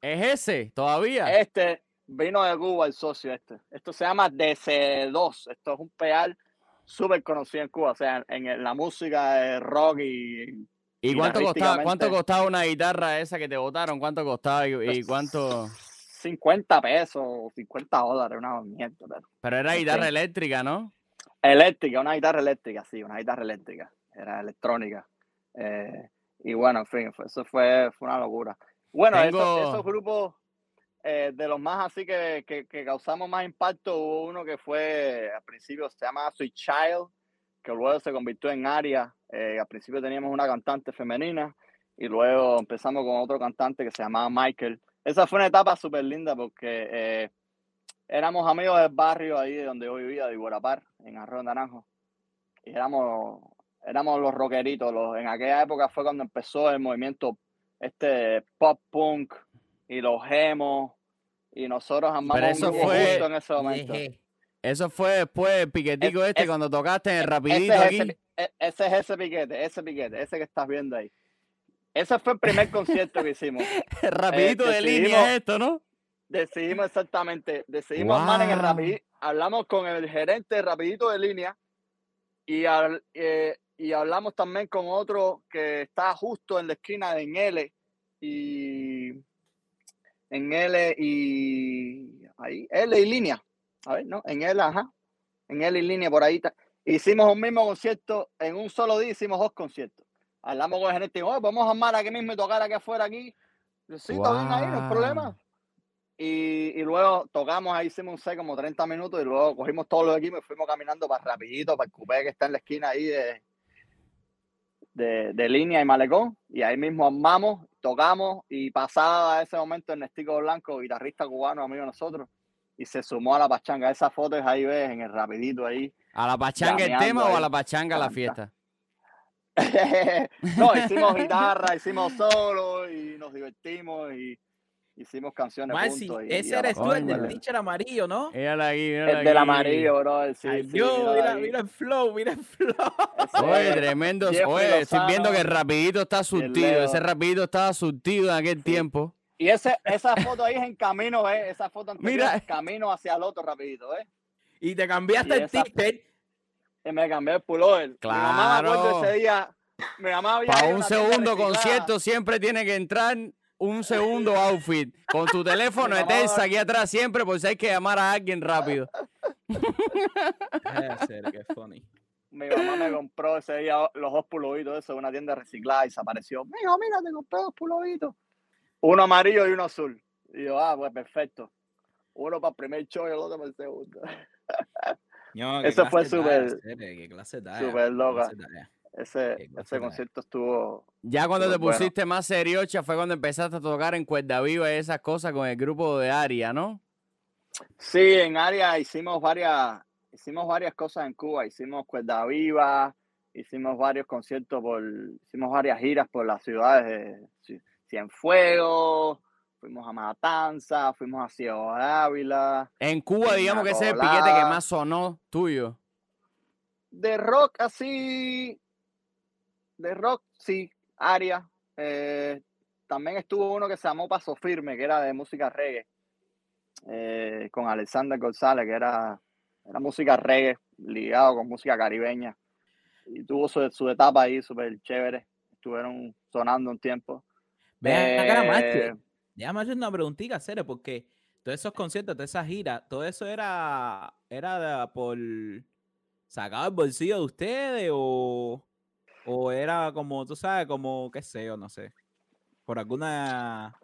¿Es ese todavía? Este, Vino de Cuba el socio este. Esto se llama DC2. Esto es un pedal súper conocido en Cuba. O sea, en, la música de rock y. ¿Y cuánto costaba, cuánto costaba una guitarra esa que te botaron? ¿Cuánto costaba y, pues, cuánto? 50 pesos, 50 dólares, una mierda. Pero, pero era guitarra eléctrica, ¿no? Eléctrica, una guitarra eléctrica, sí, una guitarra eléctrica. Era electrónica. Eh, y bueno, en fin, eso fue, fue una locura. Bueno, esos grupos eh, de los más así que, que, causamos más impacto, hubo uno que fue, al principio se llama Sweet Child, que luego se convirtió en Aria. Eh, al principio teníamos una cantante femenina y luego empezamos con otro cantante que se llamaba Michael. Esa fue una etapa súper linda porque eh, éramos amigos del barrio ahí donde yo vivía, de Iguarapar, en Arroyo Naranjo. Y éramos, éramos los rockeritos. Los, en aquella época fue cuando empezó el movimiento este pop punk y los emos y nosotros amamos eso fue, en ese momento. Eso fue después piquetico este cuando tocaste en el rapidito ese aquí. Ese, e, ese, es ese piquete, ese piquete, ese que estás viendo ahí. Ese fue el primer concierto que hicimos. rapidito de línea esto, ¿no? Decidimos exactamente, decidimos wow. en el rapidito, hablamos con el gerente de rapidito de línea y, eh, y hablamos también con otro que está justo en la esquina de L y en L y ahí, L y línea. A ver, ¿no? En L, ajá. En L y línea, por ahí. Hicimos un mismo concierto, en un solo día hicimos dos conciertos. Hablamos con el gerente, oye, podemos armar aquí mismo y tocar aquí afuera, aquí. Sí, está bien ahí, no hay problema. Y, y, luego tocamos ahí, hicimos un set como 30 minutos y luego cogimos todos los equipos y fuimos caminando para rapidito, para el cupé que está en la esquina ahí de, de, de línea y malecón. Y ahí mismo armamos tocamos y pasaba a ese momento el Nestico Blanco, guitarrista cubano, amigo de nosotros, y se sumó a la pachanga. Esa foto es ahí, ves, en el rapidito ahí. ¿A la pachanga el tema o a la pachanga la fiesta? no, hicimos guitarra, hicimos solo y nos divertimos y hicimos canciones juntos. ese eres tú, el del teacher amarillo, ¿no? Mírala aquí, el del amarillo, bro. Sí, mira, mira, el flow, mira el flow. Oye, tremendo. Oye, estoy viendo que el rapidito está surtido. Ese rapidito estaba surtido en aquel tiempo. Y ese, esa foto ahí es en camino, ¿eh? Esa foto anterior mira. es camino hacia el otro rapidito, ¿eh? Y te cambiaste el. Y me cambié el pullover. Claro. Mi mamá me acuerdo ese día. Mi mamá había Para un segundo concierto siempre tiene que entrar un segundo outfit con tu teléfono de tensa aquí atrás siempre por si hay que llamar a alguien rápido. Mi mamá me compró ese día los dos pulovitos eso de una tienda reciclada y se apareció. Mira, mira, te compré dos pulovitos. Uno amarillo y uno azul. Y yo, ah, pues perfecto. Uno para el primer show y el otro para el segundo. eso fue súper. Súper loca. Ese, ese concierto estuvo. Ya cuando te pusiste más seriocha fue cuando empezaste a tocar en Cuerda Viva y esas cosas con el grupo de Aria, ¿no? Sí, en Aria hicimos varias, hicimos varias cosas en Cuba. Hicimos Cuerda Viva, hicimos varios conciertos por, hicimos varias giras por las ciudades de Cienfuegos, fuimos a Matanza, fuimos a Ciudad Ávila. En Cuba, digamos que ese es el piquete que más sonó tuyo. De rock así, de rock, sí, Aria. Eh, también estuvo uno que se llamó Paso Firme, que era de música reggae, eh, con Alexander González, que era, era música reggae, ligado con música caribeña. Y tuvo su, su etapa ahí súper chévere. Estuvieron sonando un tiempo. Vean, eh, déjame hacer una preguntita, serio, porque todos esos conciertos, toda esa gira, todo eso era, era por sacado el bolsillo de ustedes o, o era como, tú sabes, como, qué sé yo, no sé, por alguna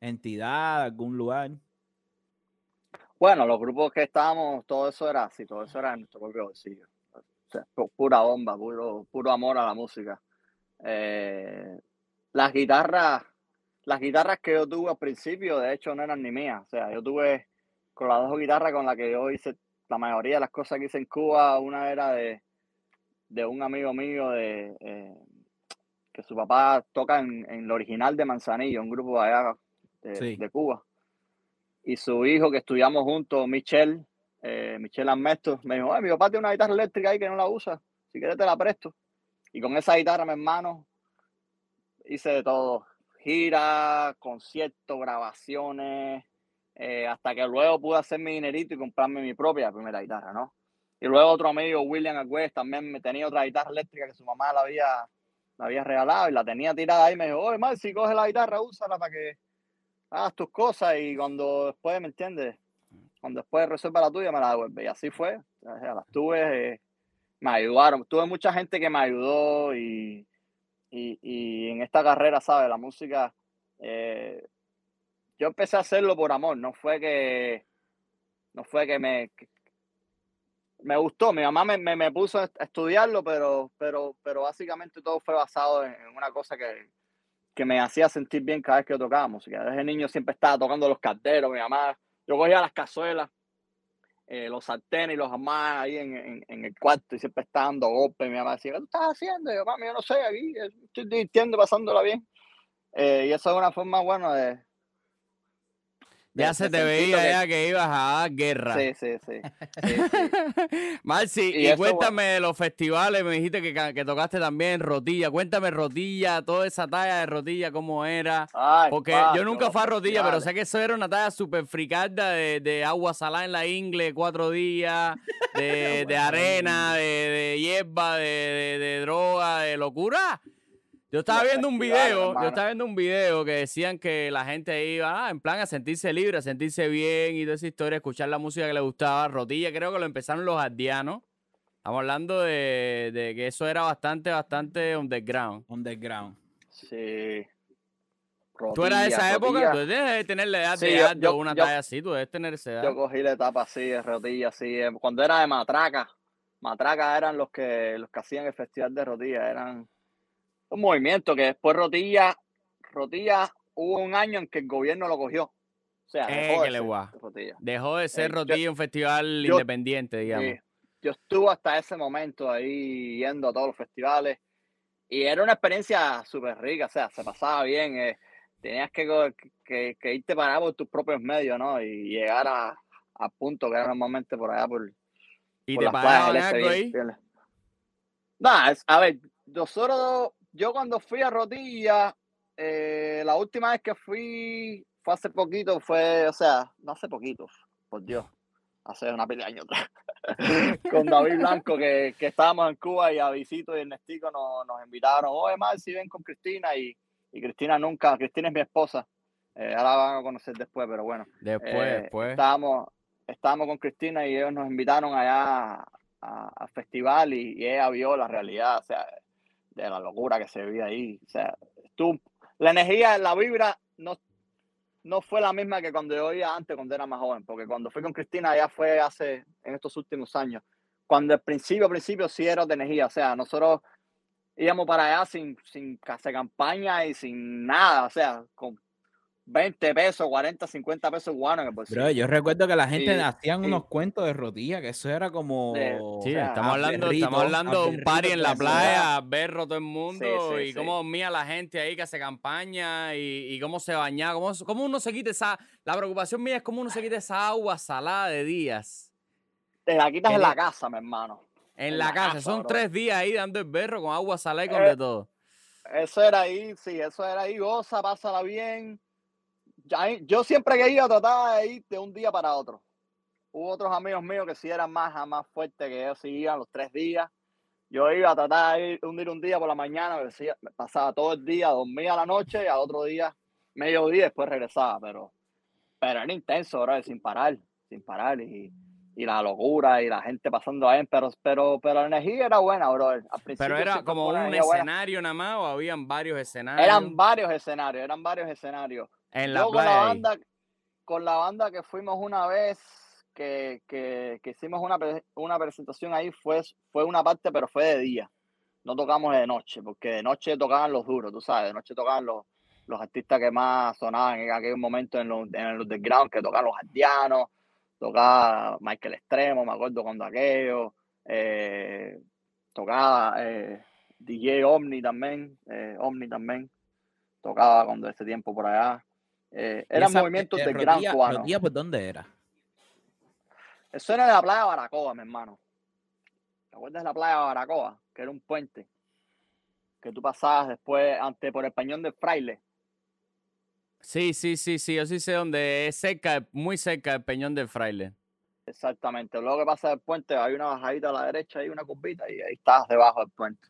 entidad, algún lugar. Bueno, los grupos que estábamos, todo eso era así, todo eso era en nuestro propio bolsillo. O sea, pura bomba, puro, puro amor a la música. Eh, las guitarras, las guitarras que yo tuve al principio, de hecho, no eran ni mías. O sea, yo tuve con las dos guitarras con las que yo hice la mayoría de las cosas que hice en Cuba, una era de, de un amigo mío de eh, que su papá toca en, en, lo original de Manzanillo, un grupo allá de, de Cuba y su hijo que estudiamos juntos, Michelle, eh, Michelle Armesto, me dijo, mi papá tiene una guitarra eléctrica ahí que no la usa, si quieres te la presto. Y con esa guitarra, mi hermano, hice de todo, giras, conciertos, grabaciones, eh, hasta que luego pude hacer mi dinerito y comprarme mi propia primera guitarra, ¿no? Y luego otro amigo, William Agüez, también me tenía otra guitarra eléctrica que su mamá la había, la había regalado y la tenía tirada ahí. Me dijo, oye, mal, si coge la guitarra, úsala para que hagas tus cosas y cuando después, ¿me entiendes? Cuando después resuelva la tuya, me la devuelve. Y así fue. las tuve, eh, me ayudaron. Tuve mucha gente que me ayudó y, y, y en esta carrera, ¿sabes? La música, eh, yo empecé a hacerlo por amor. No fue que, no fue que me, me gustó. Mi mamá me, me, puso a estudiarlo, pero, pero, pero básicamente todo fue basado en una cosa que, que me hacía sentir bien cada vez que yo tocaba música. Desde niño siempre estaba tocando los carteros, mi mamá, yo cogía las cazuelas, eh, los sartenes y los jamás ahí en, en, en, el cuarto y siempre estaba dando golpes. Mi mamá decía, ¿qué tú estás haciendo? Y yo, mami, yo no sé, aquí estoy divirtiendo, pasándola bien. Eh, y eso es una forma, bueno, de, ya se te veía ya que ibas a dar guerra. Sí, sí, sí. Marci, y, cuéntame de los festivales, me dijiste que, que, tocaste también Rotilla. Cuéntame Rotilla, toda esa talla de Rotilla, cómo era. Porque yo nunca fui a Rotilla, pero sé que eso era una talla súper fricarda de, de, agua salada en la ingle, cuatro días, de, de arena, de, de hierba, de, de droga, de locura. Yo estaba viendo un video, yo estaba viendo un video que decían que la gente iba ah, en plan a sentirse libre, a sentirse bien y toda esa historia, escuchar la música que le gustaba. Rodilla, creo que lo empezaron los ardianos. Estamos hablando de, de, que eso era bastante, bastante underground. Underground. Sí. Rodilla, ¿Tú eras de esa época? Tú debes tener la edad de yo, una talla así, tú debes tener esa edad. Yo cogí la etapa así, de rodilla, así. Eh, cuando era de Matraca, Matraca eran los que, los que hacían el festival de rodilla, eran un movimiento que después Rotilla, Rotilla hubo un año en que el gobierno lo cogió. O sea, dejó, de, ser Rotilla. dejó de ser Rotilla un festival independiente, digamos. yo estuve hasta ese momento ahí yendo a todos los festivales y era una experiencia súper rica, o sea, se pasaba bien. Eh, tenías que, que, que, irte para por tus propios medios, ¿no? Y llegar a, a punto que era normalmente por allá por. ¿Y por te pagaban algo ahí? Nah, a ver, nosotros yo cuando fui a Rotilla, eh, la última vez que fui fue hace poquito, fue, o sea, no hace poquito, por Dios, hace una pila de años con David Blanco, que, que, estábamos en Cuba y a Visito y Ernestico nos, nos invitaron, oye, más si ven con Cristina y, y, Cristina nunca, Cristina es mi esposa, eh, ahora van a conocer después, pero bueno. Después, eh, después. Estábamos, estábamos con Cristina y ellos nos invitaron allá al festival y, y, ella vio la realidad, o sea, de la locura que se vivía ahí. O sea, tú, la energía, la vibra no, no fue la misma que cuando yo oía antes, cuando era más joven, porque cuando fui con Cristina ya fue hace, en estos últimos años, cuando al principio, al principio sí era de energía, o sea, nosotros íbamos para allá sin, sin hacer campaña y sin nada, o sea, con 20 pesos, 40, 50 pesos guanos en el Pero yo recuerdo que la gente hacían unos cuentos de rodilla, que eso era como. Sí, estamos hablando, estamos hablando de un party en la playa, ver todo el mundo y cómo mía la gente ahí que hace campaña y, y cómo se bañaba, cómo, cómo, uno se quita esa. La preocupación mía es cómo uno se quita esa agua salada de días. Te la quitas en la casa, mi hermano. En, la, casa, son tres días ahí dando el berro con agua salada y con de eh, todo. Eso era ahí, sí, eso era ahí, goza, pásala bien yo siempre que iba trataba de ir de un día para otro. Hubo otros amigos míos que sí eran más, más fuertes que ellos, sí iban los tres días. Yo iba a tratar de ir un, un día por la mañana, pasaba todo el día, dormía a la noche y al otro día, medio día, después regresaba, pero pero era intenso, bro, sin parar, sin parar. Y, y la locura y la gente pasando ahí, pero, pero, pero la energía era buena, bro. Al pero era como un escenario nada más o habían varios escenarios. Eran varios escenarios, eran varios escenarios. En la Yo con la banda, con la banda que fuimos una vez, que, que, que hicimos una, una presentación ahí, fue, fue una parte, pero fue de día. No tocamos de noche, porque de noche tocaban los duros, tú sabes, de noche tocaban los, los artistas que más sonaban en aquel momento en los, en el underground, que tocaban los ardianos, tocaba Michael Extremo, me acuerdo cuando aquello, eh, tocaba eh, DJ Omni también, eh, Omni también, tocaba cuando ese tiempo por allá. Eran movimientos de gran cubano. por dónde era? Eso era de la playa de Baracoa, mi hermano. ¿Te acuerdas de la playa de Baracoa? Que era un puente. Que tú pasabas después ante por el Peñón del Fraile. Sí, sí, sí, sí, yo sí sé dónde es cerca, muy cerca del Peñón del Fraile. Exactamente. Luego que pasa el puente, hay una bajadita a la derecha y una curvita y ahí estás debajo del puente.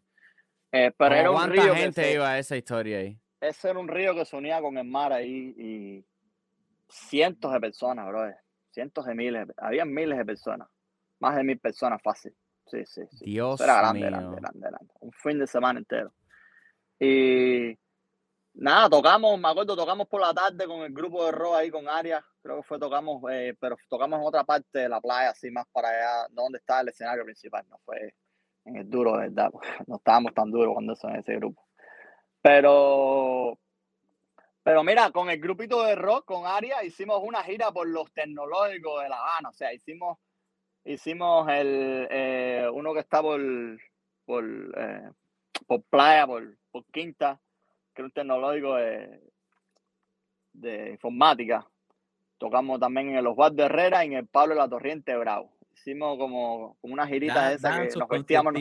Eh, pero era un río gente iba a esa historia ahí? Ese era un río que se unía con el mar ahí y cientos de personas, bro. Cientos de miles, había miles de personas. Más de mil personas fácil. Sí, sí, sí. Dios era grande, grande, grande, grande. Un fin de semana entero. Y Nada, tocamos, me acuerdo, tocamos por la tarde con el grupo de rock ahí con Arias, creo que fue tocamos, eh, pero tocamos en otra parte de la playa, así más para allá, donde estaba el escenario principal, no fue en el duro, ¿verdad? No estábamos tan duros cuando eso en ese grupo. Pero, pero mira, con el grupito de rock, con Arias, hicimos una gira por los tecnológicos de La Habana, o sea, hicimos, hicimos el, eh, uno que está por, por, eh, por playa, por, por Quinta, que un tecnológico de, de informática. Tocamos también en los Bar de Herrera y en el Pablo de la Torriente Bravo. Hicimos como, como una girita de esa que nos vestíamos.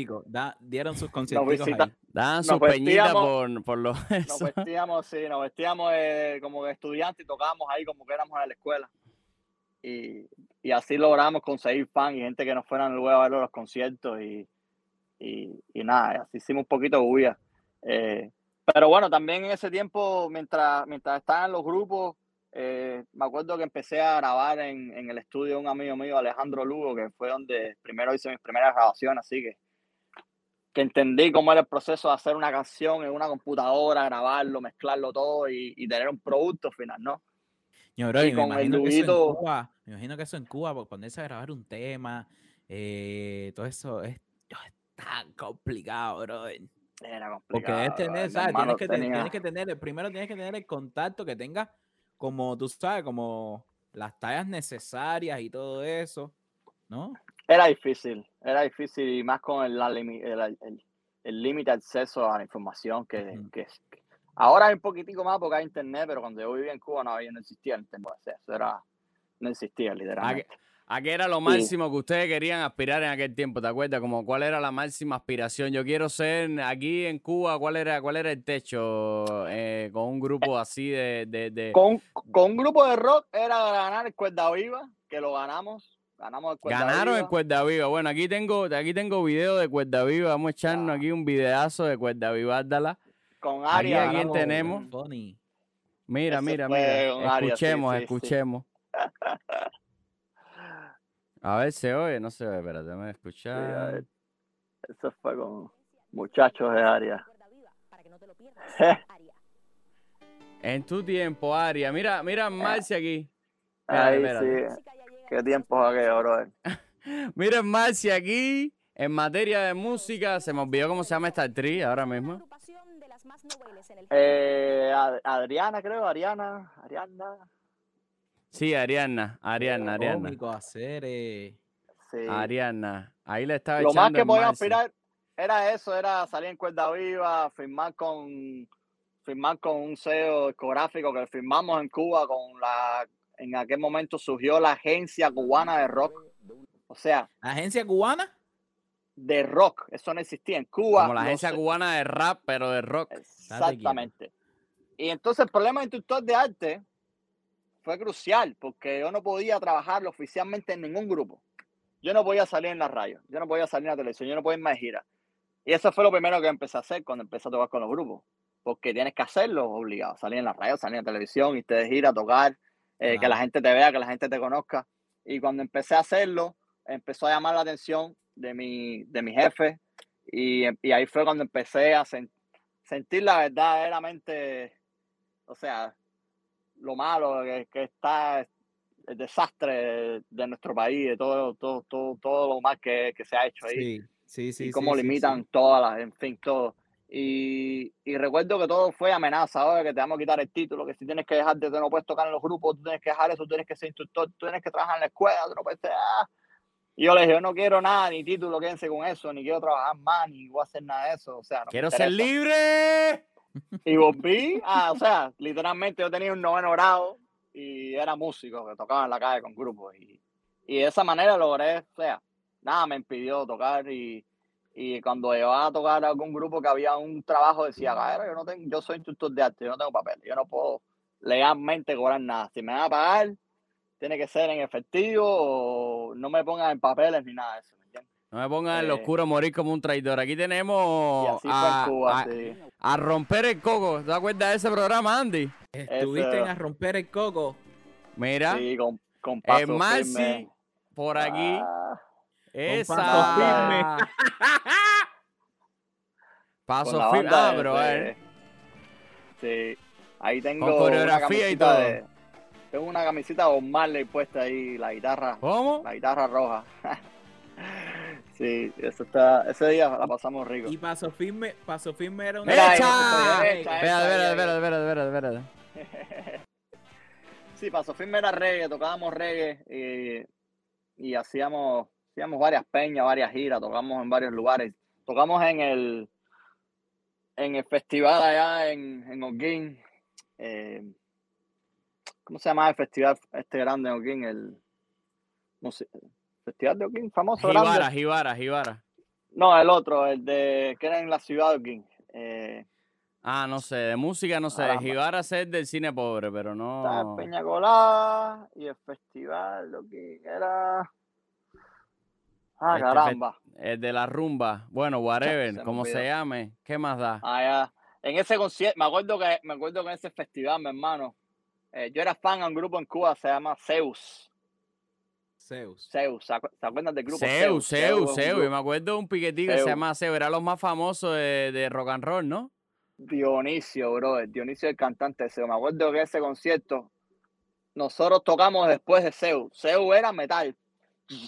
dieron sus conciertos. Daban sus peñitas por, por los. Nos vestíamos, sí, nos vestíamos eh, como estudiantes y tocábamos ahí como que éramos en la escuela. Y, y, así logramos conseguir fans y gente que nos fueran luego a ver los conciertos y, y, y nada, así hicimos un poquito de bulla. Eh, pero bueno, también en ese tiempo, mientras, mientras estaban los grupos, eh, me acuerdo que empecé a grabar en, en, el estudio de un amigo mío, Alejandro Lugo, que fue donde primero hice mis primeras grabaciones, así que, que entendí cómo era el proceso de hacer una canción en una computadora, grabarlo, mezclarlo todo y, y tener un producto final, ¿no? Yo, bro, y me, imagino que eso en Cuba, me imagino que eso en Cuba, ponerse a grabar un tema, eh, todo eso es, es tan complicado, bro. Era complicado. Porque tener, ¿sabes? Tienes que, tienes que tener, primero tienes que tener el contacto que tenga, como tú sabes, como las tallas necesarias y todo eso, ¿no? Era difícil, era difícil y más con el límite el, acceso a la información que, que, ahora hay un poquitico más porque hay internet, pero cuando yo vivía en Cuba no había, no existía el internet, eso era, no existía literalmente. ¿A qué era lo máximo que ustedes querían aspirar en aquel tiempo? ¿Te acuerdas? Como cuál era la máxima aspiración. Yo quiero ser aquí en Cuba, ¿cuál era, cuál era el techo eh, con un grupo así de... de, Con, con, un grupo de rock era ganar el Cuerda Viva, que lo ganamos. Ganamos el Cuerda Ganaron el Cuerda Viva. Bueno, aquí tengo, aquí tengo video de Cuerda Viva. Vamos a echarnos aquí un videazo de Cuerda Viva. Dala. Con Aria. Aquí, tenemos? Mira, mira, mira. Escuchemos, escuchemos. A ver, se oye, no se oye, espérate, déjame escuchar. eso fue con muchachos de área. en tu tiempo, Aria. Mira, mira Marcia aquí. Ahí sí. Qué tiempo aquello, mira Marcia aquí. En materia de música, se me olvidó cómo se llama esta actriz ahora mismo. Eh, Adriana, creo, Ariana, Ariana. Sí, Ariana, Ariana, Ariana. hacer, eh. Ariana. Ahí le estaba Lo más que podíamos aspirar era eso, era salir en cuerda viva, firmar con firmar con un sello discográfico que firmamos en Cuba con la en aquel momento surgió la agencia cubana de rock. O sea, ¿La agencia cubana? De rock, eso no existía en Cuba. Como la agencia cubana de rap, pero de rock. Exactamente. Y entonces el problema de instructor de arte fue crucial porque yo no podía trabajarlo oficialmente en ningún grupo. Yo no podía salir en la radio, yo no podía salir en la televisión, yo no podía ir más de gira. Y eso fue lo primero que empecé a hacer cuando empecé a tocar con los grupos, porque tienes que hacerlo obligado, salir en la radio, salir en la televisión, y te de gira, tocar. eh, que la gente te vea, que la gente te conozca. Y cuando empecé a hacerlo, empezó a llamar la atención de mi, de mi jefe y, y ahí fue cuando empecé a sen- sentir la verdaderamente, o sea, lo malo que, que está el desastre de nuestro país, de todo, todo, todo, todo lo mal que, que se ha hecho ahí Sí, sí, sí. y cómo sí, limitan sí. todas las, en fin, todo. Y, y recuerdo que todo fue amenaza, ahora que te vamos a quitar el título, que si tienes que dejar de, no puedes tocar en los grupos, tú tienes que dejar eso, tú tienes que ser instructor, tú tienes que trabajar en la escuela, tú no puedes ser, ah. Y yo le dije, yo no quiero nada, ni título, quédense con eso, ni quiero trabajar más, ni voy a hacer nada de eso, o sea, no Quiero ser libre. Y volví, a, o sea, literalmente yo tenía un noveno grado y era músico que tocaba en la calle con grupos. Y, y de esa manera logré, o sea, nada me impidió tocar. Y, y cuando llevaba a tocar algún grupo que había un trabajo, decía, "Cabrón, yo no tengo, yo soy instructor de arte, yo no tengo papel, yo no puedo legalmente cobrar nada. Si me van a pagar, tiene que ser en efectivo o no me pongan en papeles ni nada de eso. No me pongan en lo Eh, oscuro a morir como un traidor. Aquí Y tenemos así fue a, en Cuba, a- sí. a romper el coco. ¿Te das cuenta de ese programa, Andy? Estuviste en a romper el coco. Mira, Sí, con, con en paso Marcy, firme. por aquí. Ah, Esa. paso firme. Paso con firme. Ah, a ver. Sí, ahí tengo coreografía una y todo. de- tengo una camiseta de Marley puesta ahí, la guitarra, ¿Cómo? la guitarra roja. sí, eso está, ese día la pasamos rico. Y Paso Firme, Paso Firme era una... Mira, ¡Echa! espérate, espérate, espérate. sí, Paso Firme era reggae, tocábamos reggae y, y hacíamos, hacíamos varias peñas, varias giras, tocamos en varios lugares. Tocamos en el en el festival allá en, en Holguín. eh, ¿Cómo se llama el festival este grande en Holguín? El musi- Festival de Holguín, famoso, Jibara, grande. Jibara, Jibara. No, el otro, el de que era en la ciudad de Holguín. Eh, Ah, no sé, de música no sé. Caramba. Jibara sé del cine pobre, pero no. el Peña Colada y el festival, lo que era. Ah, Este caramba. El de la rumba. Bueno, whatever, se como se llame. ¿Qué más da? Allá. En ese concierto, me acuerdo que me acuerdo que en ese festival, mi hermano, eh, yo era fan de un grupo en Cuba, se llama Zeus. Zeus. Zeus, ¿se acu- ¿se acuerdan del grupo? Seu, es un Seu. Yo me acuerdo de un piquetito que se llama Seu. Era los más famosos de, de rock and roll, ¿no? Dionisio, bro, Dionisio el cantante de Zeus. Me acuerdo que ese concierto nosotros tocamos después de Zeus. Zeus era metal.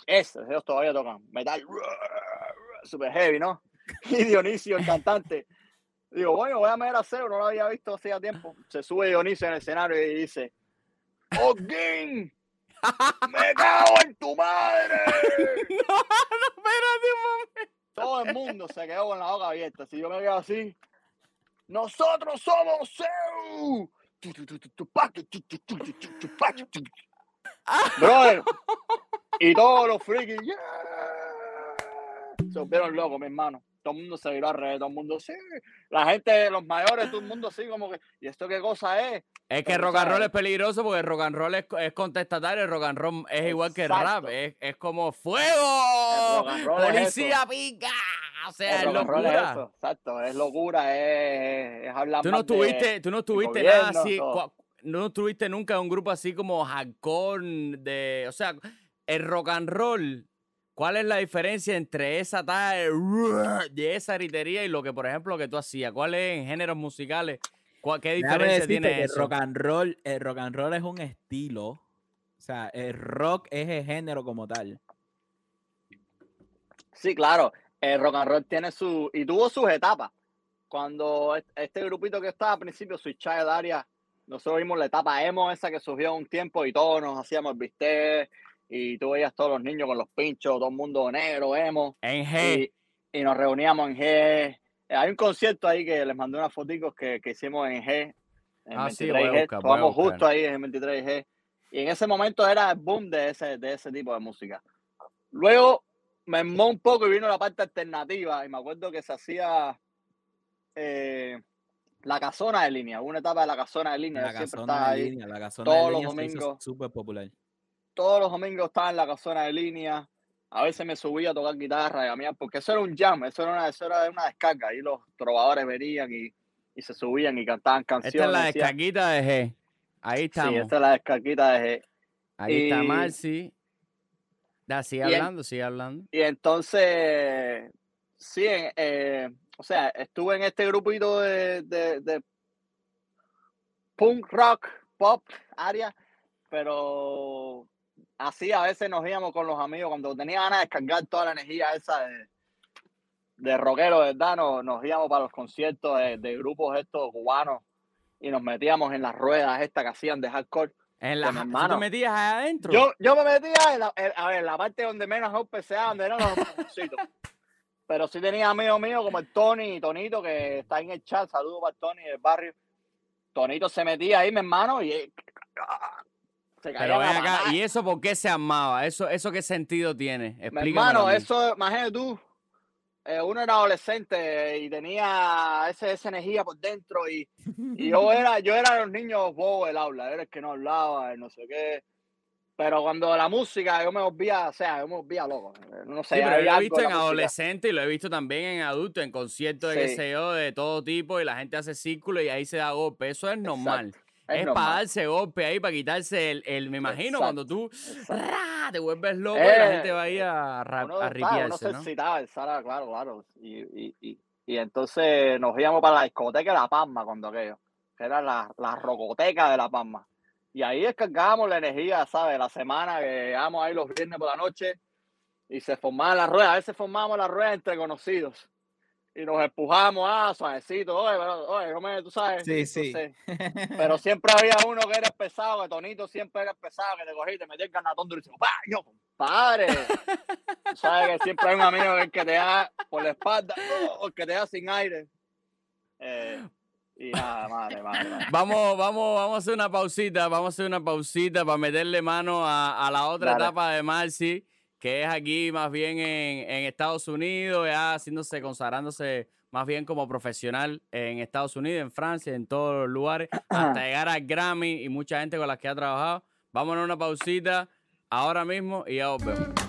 Ese, ellos todavía tocan. Metal. Super heavy, ¿no? Y Dionisio el cantante. Digo, bueno, voy a ver a Zeus, no lo había visto hacía tiempo. Se sube Dionisio en el escenario y dice, ¡Oguín! ¡Me cago en tu madre! no, no, espérate un momento. Todo el mundo se quedó con la boca abierta. Si yo me quedo así, nosotros somos Zeus. Brother, y todos los frikis, yeah. se volvieron locos, mi hermano. Todo el mundo se viró alrededor, todo el mundo sí. La gente, los mayores, todo el mundo así, como que, ¿y esto qué cosa es? Es que Pero, rock and roll es peligroso porque el rock and roll es, es contestatario, el rock and roll es igual que el rap, es, es como El fuego, es policía pica, o sea, El es roll es locura. eso, exacto, es locura, es, es hablar Tú no más de- tuviste, tú no tuviste nada así, todo. no tuviste nunca un grupo así como hardcore de, o sea, el rock and roll. ¿Cuál es la diferencia entre esa talla de, esa gritería y lo que, por ejemplo, que tú hacías? ¿Cuál es en géneros musicales? ¿Cuál- ¿Qué diferencia tiene el rock and roll, el rock and roll es un estilo. O sea, el rock es el género como tal. Sí, claro, el rock and roll tiene su, y tuvo sus etapas. Cuando est- este grupito que estaba al principio, Switch Child Area, nosotros vimos la etapa emo esa que surgió un tiempo y todos nos hacíamos el bistec y tú veías todos los niños con los pinchos, todo el mundo negro, emo, En G. y, y nos reuníamos en G. Hay un concierto ahí que les mandé unas fotos que, que hicimos en G, en Ah, sí, voy a 23G, buscar, voy a tocamos buscar. justo ahí en 23G. Y en ese momento era el boom de ese, de ese tipo de música. Luego me armó un poco y vino la parte alternativa. Y me acuerdo que se hacía eh, la casona de línea. Una etapa de la casona de línea. La casona estaba de ahí. línea, la casona todos de los línea hizo domingos. súper popular. Todos los domingos estaba en la casona de línea. A veces me subía a tocar guitarra y a mí, porque eso era un jam, eso era una, eso era una descarga. Ahí los trovadores venían y, y se subían y cantaban canciones. Esta es la descarguita de G. Ahí estamos. Sí, esta es la descarguita de G. Ahí está Marci. Da, sigue y en- hablando, sigue hablando. Y entonces, sí, en- eh, o sea, estuve en este grupito de, de, de punk rock, pop, área, pero así a veces nos íbamos con los amigos cuando tenía ganas de descargar toda la energía esa de, de rockero, ¿verdad? Nos, nos íbamos para los conciertos de, de grupos estos cubanos y nos metíamos en las ruedas estas que hacían de hardcore. En la, ¿Tú te metías adentro? Yo, yo me metía en la, en- a ver, la parte donde menos empecé, donde eran los. Pero sí tenía amigos míos como el Tony y Tonito, que está en el chat. Saludos para Tony del barrio. Tonito se metía ahí, mi hermano, y se Pero ven acá. ¿y eso por qué se armaba? ¿Eso, eso qué sentido tiene? Mi Explícamelo hermano, eso, imagínate tú, eh, uno era adolescente y tenía ese, esa energía por dentro y, y yo era yo era de los niños bobos del aula, era el que no hablaba, el no sé qué. Pero cuando la música, yo me volvía, o sea, yo me volvía loco. No sé, Sí, pero yo lo he visto en música. adolescente y lo he visto también en adulto, en conciertos de qué Sí. sé yo, de todo tipo, y la gente hace círculo y ahí se da golpe. Eso es normal. Exacto, Es, para darse golpe ahí, para quitarse el, el- me imagino, Exacto, cuando tú te vuelves loco y la Eh, gente va ahí a, ra- uno, a claro, uno ripiarse, se ¿no? excitaba, Sara, claro, claro. Y, y, y, y entonces nos íbamos para la discoteca de La Palma cuando aquello, que era la, la rocoteca de La Palma. Y ahí descargábamos la energía, ¿sabes? La semana que llegamos ahí los viernes por la noche y se formaban las ruedas. A veces formábamos las ruedas entre conocidos. Y nos empujamos, ah, suavecito, oye, pero, oye, no me- tú sabes. Sí, sí. Pero siempre había uno que era pesado, que Tonito siempre era pesado, que te cogí, te metí el garnatón durísimo. ¡Pah! Yo, compadre. Tú sabes que siempre hay un amigo que, te da por la espalda, o que te da sin aire. Eh, y nada, madre, madre, madre. Vamos, vamos, vamos a hacer una pausita, vamos a hacer una pausita para meterle mano a, a la otra Dale. etapa de Marcy, que es aquí más bien en, en Estados Unidos, ya haciéndose, consagrándose más bien como profesional en Estados Unidos, en Francia, en todos los lugares, hasta llegar al Grammy y mucha gente con la que ha trabajado. Vamos a una pausita ahora mismo y ya volvemos.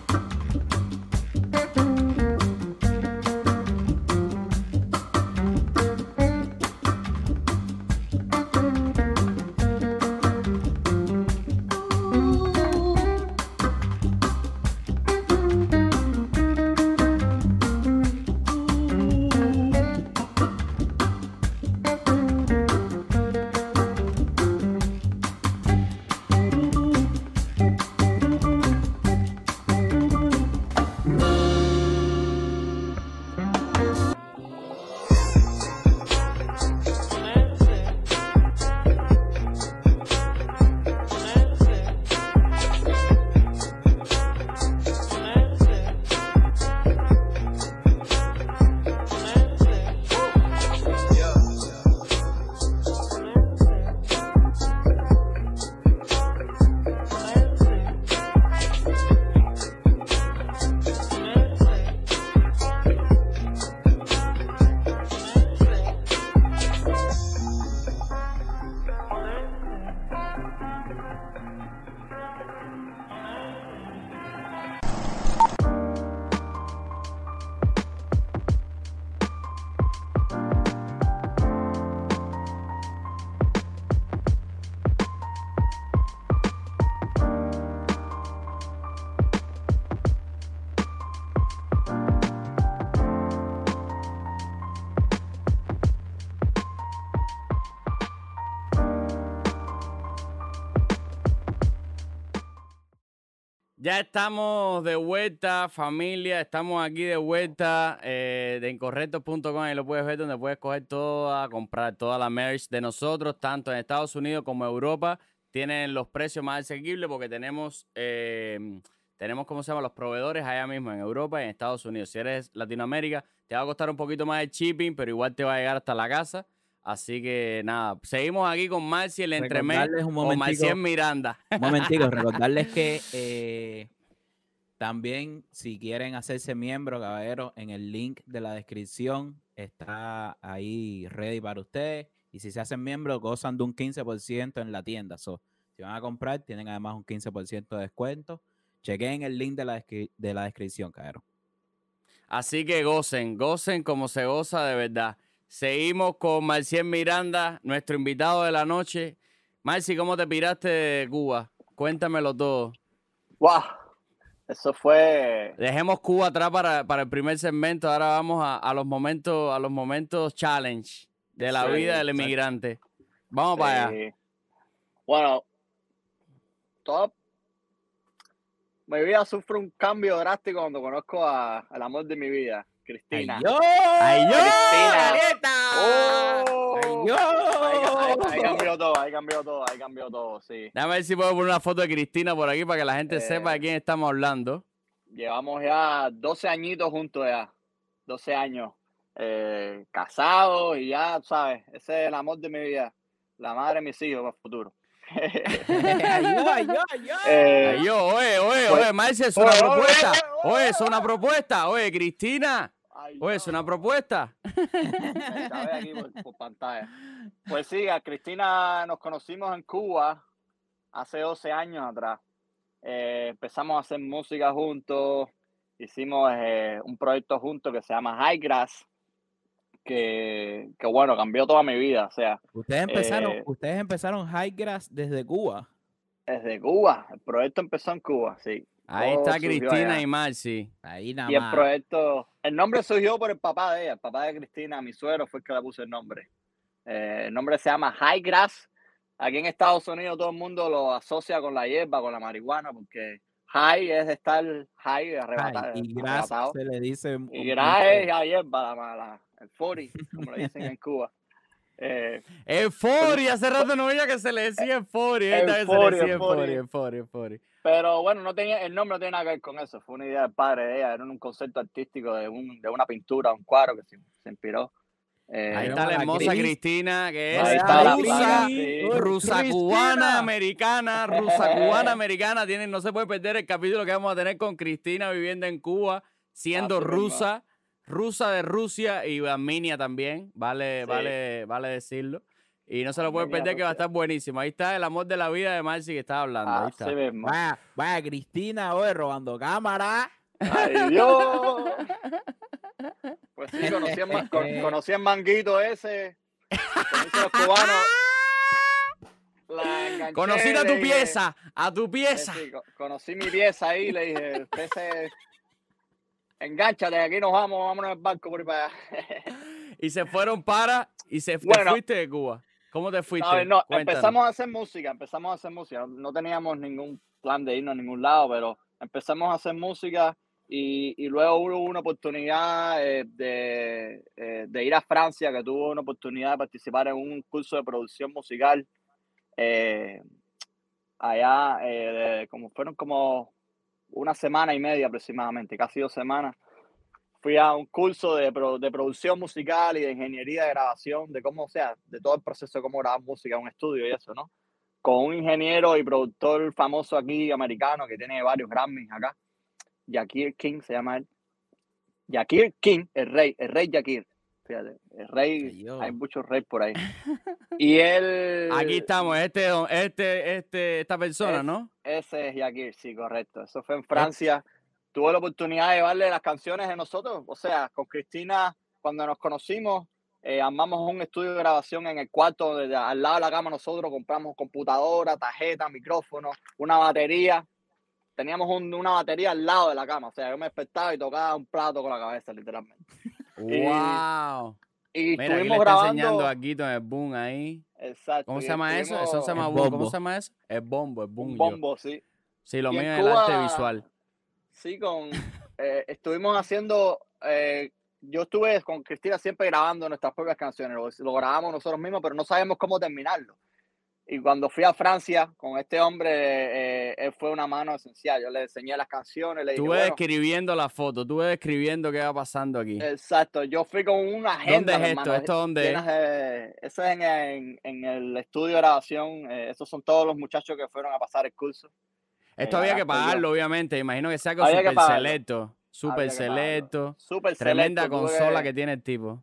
Estamos de vuelta, familia. Estamos aquí de vuelta eh, de incorrectos.com. Ahí lo puedes ver donde puedes coger toda, comprar toda la merch de nosotros, tanto en Estados Unidos como Europa. Tienen los precios más asequibles porque tenemos, eh, tenemos, ¿cómo se llama? Los proveedores allá mismo en Europa y en Estados Unidos. Si eres Latinoamérica, te va a costar un poquito más el shipping, pero igual te va a llegar hasta la casa. Así que nada, seguimos aquí con Marci, el un o momentico, Marcial Miranda. un momentico, recordarles que eh, también si quieren hacerse miembro, caballero, en el link de la descripción está ahí ready para ustedes. Y si se hacen miembros, gozan de un 15% en la tienda. So, si van a comprar, tienen además un 15% de descuento. Chequen el link de la, de la descripción, caballero. Así que gocen, gocen como se goza de verdad. Seguimos con Marcial Miranda, nuestro invitado de la noche. Marci, ¿cómo te piraste de Cuba? Cuéntamelo todo. ¡Wow! Eso fue. Dejemos Cuba atrás para, para el primer segmento. Ahora vamos a, a los momentos, a los momentos challenge de la Sí, vida del inmigrante. Vamos para allá. Bueno, todo. Mi vida sufre un cambio drástico cuando conozco al amor de mi vida, Cristina. ¡Ay, yo! ¡Ay, yo! Cristina. ¡Oh! ¡Ay, yo! Ahí, ahí- ahí cambió todo, ahí cambió todo, ahí cambió todo, sí. Déjame ver si puedo poner una foto de Cristina por aquí para que la gente Eh. sepa de quién estamos hablando. Llevamos ya 12 añitos juntos ya, 12 años eh, casados y ya, ¿sabes? Ese es el amor de mi vida, la madre de mis hijos para el futuro. ¡Ay, yo, ay, yo, ay, yo! Eh, Ay, yo, oye, oye, pues- oye, Marcia, es una oye, propuesta. oye, Oye, es una propuesta. Oye, Cristina. Ay, Oye, es no. una propuesta. La ve aquí por, por pantalla. Pues sí, a Cristina nos conocimos en Cuba hace 12 años atrás. Eh, empezamos a hacer música juntos, hicimos eh, un proyecto juntos que se llama High Grass, que, que bueno, cambió toda mi vida. O sea, Ustedes empezaron, Eh, ustedes empezaron High Grass desde Cuba. desde Cuba, el proyecto empezó en Cuba, sí. Ahí Todo está Cristina y Marci. Ahí nada Y el más. proyecto, el nombre surgió por el papá de ella, el papá de Cristina, mi suegro fue el que le puso el nombre. Eh, el nombre se llama High Grass. Aquí en Estados Unidos todo el mundo lo asocia con la hierba, con la marihuana, porque high es estar high, arrebata- Ay, y Grass arrebatado. se le dice. Y grass es la hierba, la, la- el 40, como le dicen en Cuba. Eh, Euforia, hace rato no veía que se le decía euforia. euforia, euforia. Pero bueno, no tenía, el nombre no tiene nada que ver con eso. Fue una idea del padre de ella, era un concepto artístico de, un, de una pintura, un cuadro que se, se inspiró. Eh, Ahí está la hermosa Cris. Cristina, que es Ahí está la rusa, placa, sí. rusa Cristina. cubana americana, rusa cubana americana. Tienen, no se puede perder el capítulo que vamos a tener con Cristina viviendo en Cuba, siendo rusa, rusa de Rusia y armenia también, vale, Sí. vale, vale decirlo. Y no se lo puede Armenia, perder que va a estar buenísimo. Ahí está el amor de la vida de Marcy que estaba hablando. Ahí está. Vaya, vaya, Cristina, oye, robando cámara. ¡Ay, Dios! Pues sí, conocí el, con- conocí el manguito ese. los cubanos. La Conocida a tu dije- pieza, a tu eh, pieza. sí, conocí mi pieza ahí, le dije, usted se... Engánchate, aquí nos vamos, vámonos al barco por ahí para allá. Y se fueron para, y se te Bueno. fuiste de Cuba. ¿Cómo te fuiste? No, empezamos a hacer música, empezamos a hacer música. No, teníamos ningún plan de irnos a ningún lado, pero empezamos a hacer música y, y luego hubo una oportunidad eh, de, eh, de ir a Francia, que tuvo una oportunidad de participar en un curso de producción musical. eh, allá, de- como fueron como una semana y media aproximadamente, casi dos semanas. Fui a un curso de, de producción musical y de ingeniería de grabación, de cómo, o sea, de todo el proceso de cómo grabar música en un estudio y eso, ¿no? Con un ingeniero y productor famoso aquí, americano, que tiene varios Grammys acá. Yakir King se llama él. Yakir King, el rey, el rey Yakir. Fíjate, el rey, hay muchos reyes por ahí. Y él... Aquí estamos, este, este, este, esta persona, Es- ¿no? Ese es Yakir, sí, correcto. Eso fue en Francia. Tuve la oportunidad de llevarle las canciones de nosotros. O sea, con Cristina, cuando nos conocimos, eh, armamos un estudio de grabación en el cuarto, de- de- al lado de la cama nosotros compramos computadora, tarjeta, micrófono, una batería. Teníamos un- una batería al lado de la cama. O sea, yo me despertaba y tocaba un plato con la cabeza, literalmente. Y- ¡Wow! Y Mira, aquí le estuvimos está grabando. enseñando a en el boom ahí. Exacto. ¿Cómo y se llama eso? Eso se estuvimos- llama boom. ¿Cómo se llama eso? El bombo, el boom. Un yo. bombo, sí. Sí, lo Y en mío es el arte visual. Sí, con eh, estuvimos haciendo, eh, yo estuve con Cristina siempre grabando nuestras propias canciones, lo, lo grabamos nosotros mismos, pero no sabemos cómo terminarlo. Y cuando fui a Francia con este hombre, eh, él fue una mano esencial. Yo le enseñé las canciones, le Estuve bueno, describiendo la foto, estuve describiendo qué va pasando aquí. exacto, yo fui con una agenda. ¿Dónde es esto? hermano, ¿Esto dónde llenas de- eso es en, en- en el estudio de grabación. eh, esos son todos los muchachos que fueron a pasar el curso. Esto había que yo. pagarlo, obviamente. Imagino que sea algo Había super selecto. Super selecto. Tremenda selecto, consola que tiene el tipo.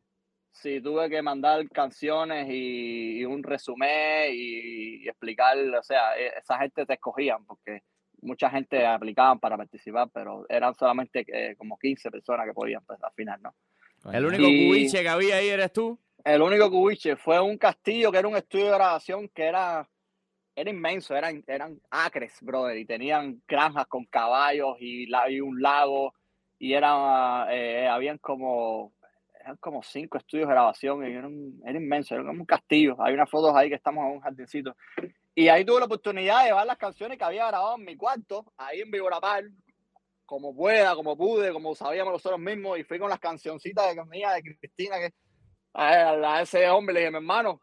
Sí, tuve que mandar canciones y, y un resumen y, y explicar, o sea, e- esa gente te escogían porque mucha gente aplicaban para participar, pero eran solamente eh, como 15 personas que podían pues, al final, ¿no? El único Y- cubiche que había ahí eres tú. El único cubiche fue un castillo que era un estudio de grabación que era era inmenso, eran, eran acres, brother, y tenían granjas con caballos y, la, y un lago, y era, eh, habían como, eran como cinco estudios de grabación, y era, era inmenso, era como un castillo. Hay unas fotos ahí que estamos en un jardincito. Y ahí tuve la oportunidad de llevar las canciones que había grabado en mi cuarto, ahí en Vigorapal, como pueda, como pude, como sabíamos nosotros mismos, y fui con las cancioncitas de mía, de Cristina, que a, ese hombre le dije, mi hermano,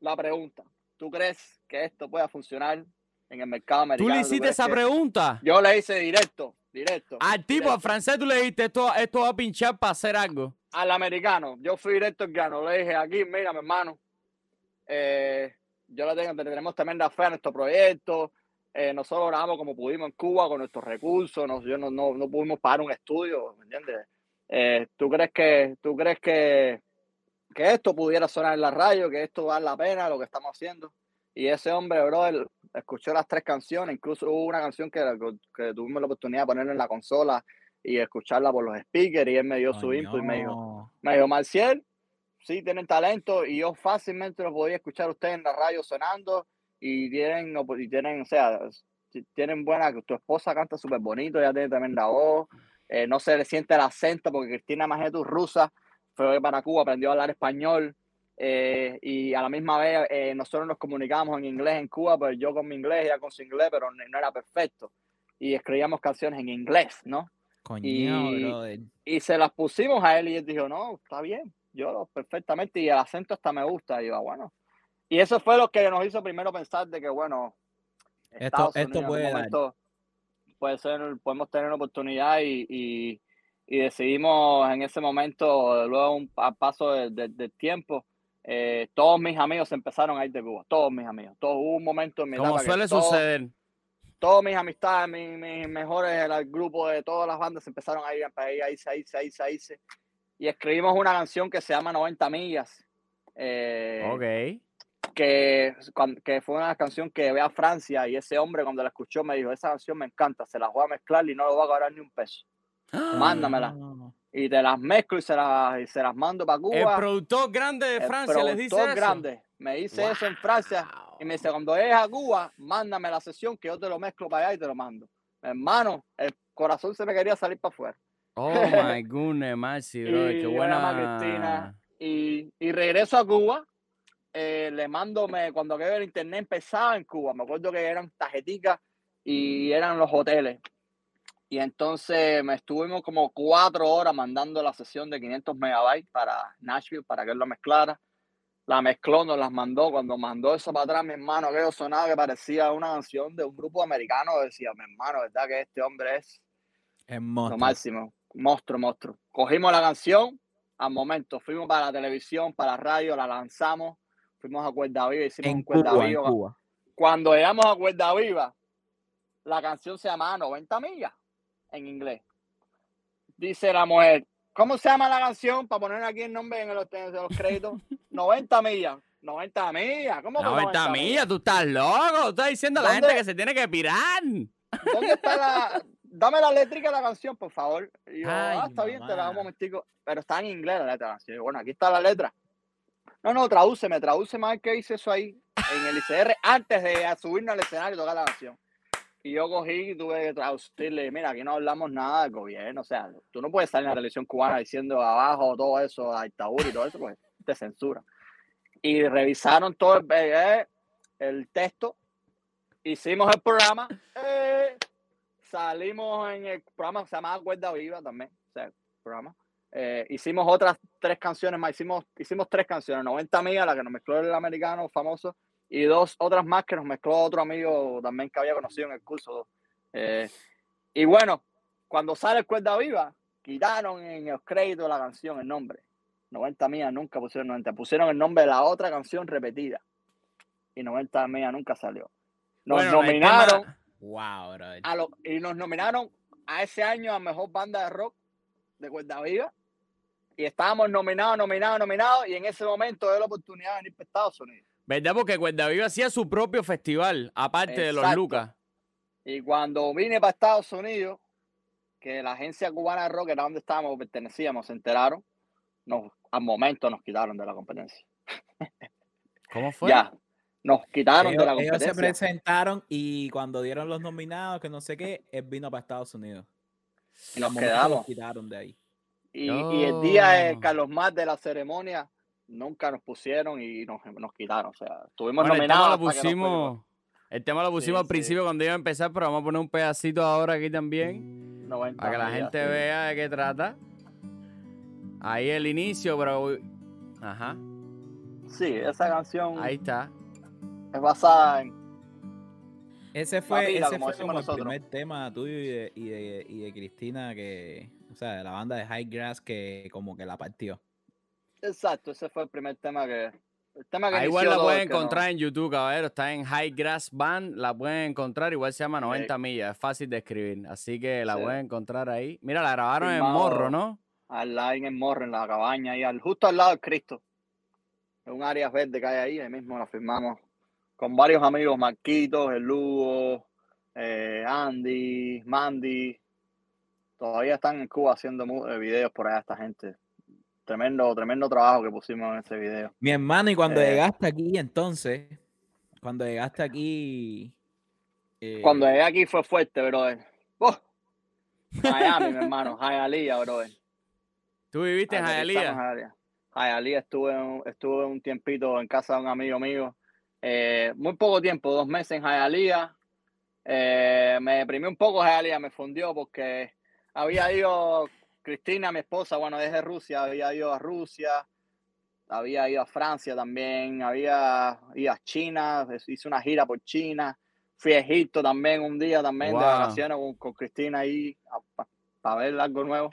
la pregunta, ¿tú crees que esto pueda funcionar en el mercado americano? ¿Tú le hiciste esa pregunta? Yo le hice directo, directo. Al tipo, al francés, tú le dijiste, esto, esto va a pinchar para hacer algo. Al americano, yo fui directo al grano, le dije, aquí, mira, mi hermano, eh, yo le tengo, tenemos tremenda fe en nuestro proyecto, eh, nosotros grabamos como pudimos en Cuba con nuestros recursos, no, yo no, no, no pudimos pagar un estudio, ¿me entiendes? Eh, ¿Tú crees que, tú crees que, que esto pudiera sonar en la radio, que esto vale la pena lo que estamos haciendo? Y ese hombre, bro, él escuchó las tres canciones, incluso hubo una canción que, que tuvimos la oportunidad de ponerla en la consola y escucharla por los speakers y él me dio su input y me dijo, me dijo, Marcial, sí, tienen talento y yo fácilmente lo podía escuchar usted en la radio sonando y tienen, y tienen, o sea, tienen buena, tu esposa canta súper bonito, ya tiene tremenda voz, eh, no se le siente el acento porque Cristina Majetu rusa, fue para Cuba, aprendió a hablar español eh, y a la misma vez eh, nosotros nos comunicábamos en inglés en Cuba, pero yo con mi inglés, ella con su inglés, pero no, era perfecto y escribíamos canciones en inglés, ¿no? y, y se las pusimos a él y él dijo, no, está bien, yo perfectamente y el acento hasta me gusta. Y yo, bueno, y eso fue lo que nos hizo primero pensar de que, bueno, esto, esto puede, puede ser, podemos tener una oportunidad y, y, y, decidimos en ese momento, luego un paso del de, tiempo, eh, todos mis amigos empezaron a ir de Cuba, todos mis amigos, todo hubo un momento en mi Como suele suceder. Todos mis amistades, mis, mis mejores, el grupo de todas las bandas empezaron a ir, a ir, a irse, a irse, a irse, a irse. Y escribimos una canción que se llama 90 millas. Eh, ok que, que fue una canción que ve a Francia y ese hombre cuando la escuchó me dijo, esa canción me encanta, se la voy a mezclar y no lo voy a cobrar ni un peso. Mándamela. Y te las mezclo y se las, y se las mando para Cuba. El productor grande de Francia les dice eso. grande. Me dice eso en Francia y me dice, cuando es a Cuba, mándame la sesión que yo te lo mezclo para allá y te lo mando. Hermano, el corazón se me quería salir para afuera. Oh my goodness, Marcy, bro. Qué buena. Cristina. Y, y regreso a Cuba eh, le mando, me, cuando aquello el internet empezaba en Cuba, me acuerdo que eran tarjeticas y eran los hoteles. Y entonces me estuvimos como cuatro horas mandando la sesión de 500 megabytes para Nashville, para que él la mezclara. La mezcló, nos las mandó. Cuando mandó eso para atrás, mi hermano, aquello sonaba que parecía una canción de un grupo americano. Decía, mi hermano, ¿verdad que este hombre es, es monstruo. lo máximo? Monstruo, monstruo. Cogimos la canción, al momento fuimos para la televisión, para la radio, la lanzamos fuimos a Cuerda Viva, hicimos un Cuerda Viva. Cuando llegamos a Cuerda Viva, la canción se llamaba 90 millas en inglés. Dice la mujer, ¿cómo se llama la canción? Para poner aquí el nombre en los, en los créditos. 90 millas. 90 millas. ¿Cómo 90, millas? Tú estás loco. Tú estás diciendo a la gente que se tiene que pirar. ¿Dónde está la.? Dame la letra de la canción, por favor. Y yo, ah, está bien, te la hago un momentico. Pero está en inglés la letra de la canción. bueno, aquí está la letra. No, no, tradúceme, tradúceme a ver qué dice eso ahí en el ICR antes de subirnos al escenario y tocar la canción. Y yo cogí y tuve que traducirle, mira, aquí no hablamos nada del gobierno, o sea, tú no puedes salir en la televisión cubana diciendo abajo todo eso, a dictadura y todo eso, pues te censura. Y revisaron todo el, eh, el texto, hicimos el programa, eh, salimos en el programa que se llamaba Cuerda Viva también, o sea, el programa. Eh, hicimos otras tres canciones más, hicimos, hicimos tres canciones, 90 millas, la que nos mezcló el americano famoso, y dos otras más que nos mezcló otro amigo también que había conocido en el curso. Eh, y bueno, cuando sale Cuerda Viva, quitaron en el crédito de la canción el nombre. 90 millas nunca pusieron 90, pusieron el nombre de la otra canción repetida. Y 90 millas nunca salió. Nos nominaron. Wow, y nos nominaron a ese año a mejor banda de rock de Cuerda Viva y estábamos nominados, nominados, nominados, y en ese momento de la oportunidad de venir para Estados Unidos. ¿Verdad? Porque Cuerda Viva hacía su propio festival, aparte de los Lucas. Y cuando vine para Estados Unidos, que la agencia cubana de rock, era donde estábamos, pertenecíamos, se enteraron, nos, al momento nos quitaron de la competencia. ¿Cómo fue? Ya, nos quitaron ellos, de la ellos competencia. se presentaron y cuando dieron los nominados, que no sé qué, él vino para Estados Unidos. Y nos quedamos. Los quitaron de ahí. Y, y el día de Oh. Carlos Más de la ceremonia, nunca nos pusieron y nos, nos quitaron. O sea, estuvimos Bueno, el tema nominados. lo pusimos. El tema lo pusimos Sí, al sí. principio cuando iba a empezar, pero vamos a poner un pedacito ahora aquí también. 90 Para que la gente sí. vea de qué trata. Ahí el inicio, pero. Ajá. Sí, esa canción Ahí está. es basada en. Ese fue, vida, ese como fue como el nosotros. primer tema tuyo y de, y, de, y de Cristina que, o sea, de la banda de High Grass que como que la partió. Exacto, ese fue el primer tema que. El tema que Ahí igual la pueden no- encontrar en YouTube, caballero. Está en High Grass Band. La pueden encontrar. Igual se llama 90 millas. Es fácil de escribir. Así que la Sí. pueden encontrar ahí. Mira, la grabaron en. Morro, ¿no? al lado en el morro, en la cabaña, ahí al, justo al lado del Cristo. Es un área verde que hay ahí, ahí mismo la firmamos con varios amigos, Marquitos, el Lugo, eh, Andy, Mandy. Todavía están en Cuba haciendo eh, videos por allá esta gente. Tremendo, tremendo trabajo que pusimos en ese video. Mi hermano, y cuando Eh. llegaste aquí, entonces, cuando llegaste aquí... eh, Cuando llegué aquí fue fuerte, brother. ¡Oh! Miami, mi hermano, Hialeah, brother. ¿Tú viviste en Hialeah? en Hialeah. Estuve, un- estuve un tiempito en casa de un amigo mío. eh, muy poco tiempo, dos meses en Hialeah. Eh, me deprimí un poco Hialeah, me fundió porque había ido Cristina, mi esposa, bueno, desde Rusia, había ido a Rusia, había ido a Francia también, había ido a China, hice una gira por China. Fui a Egipto también un día también de Wow. vacaciones con, con Cristina ahí para ver algo nuevo.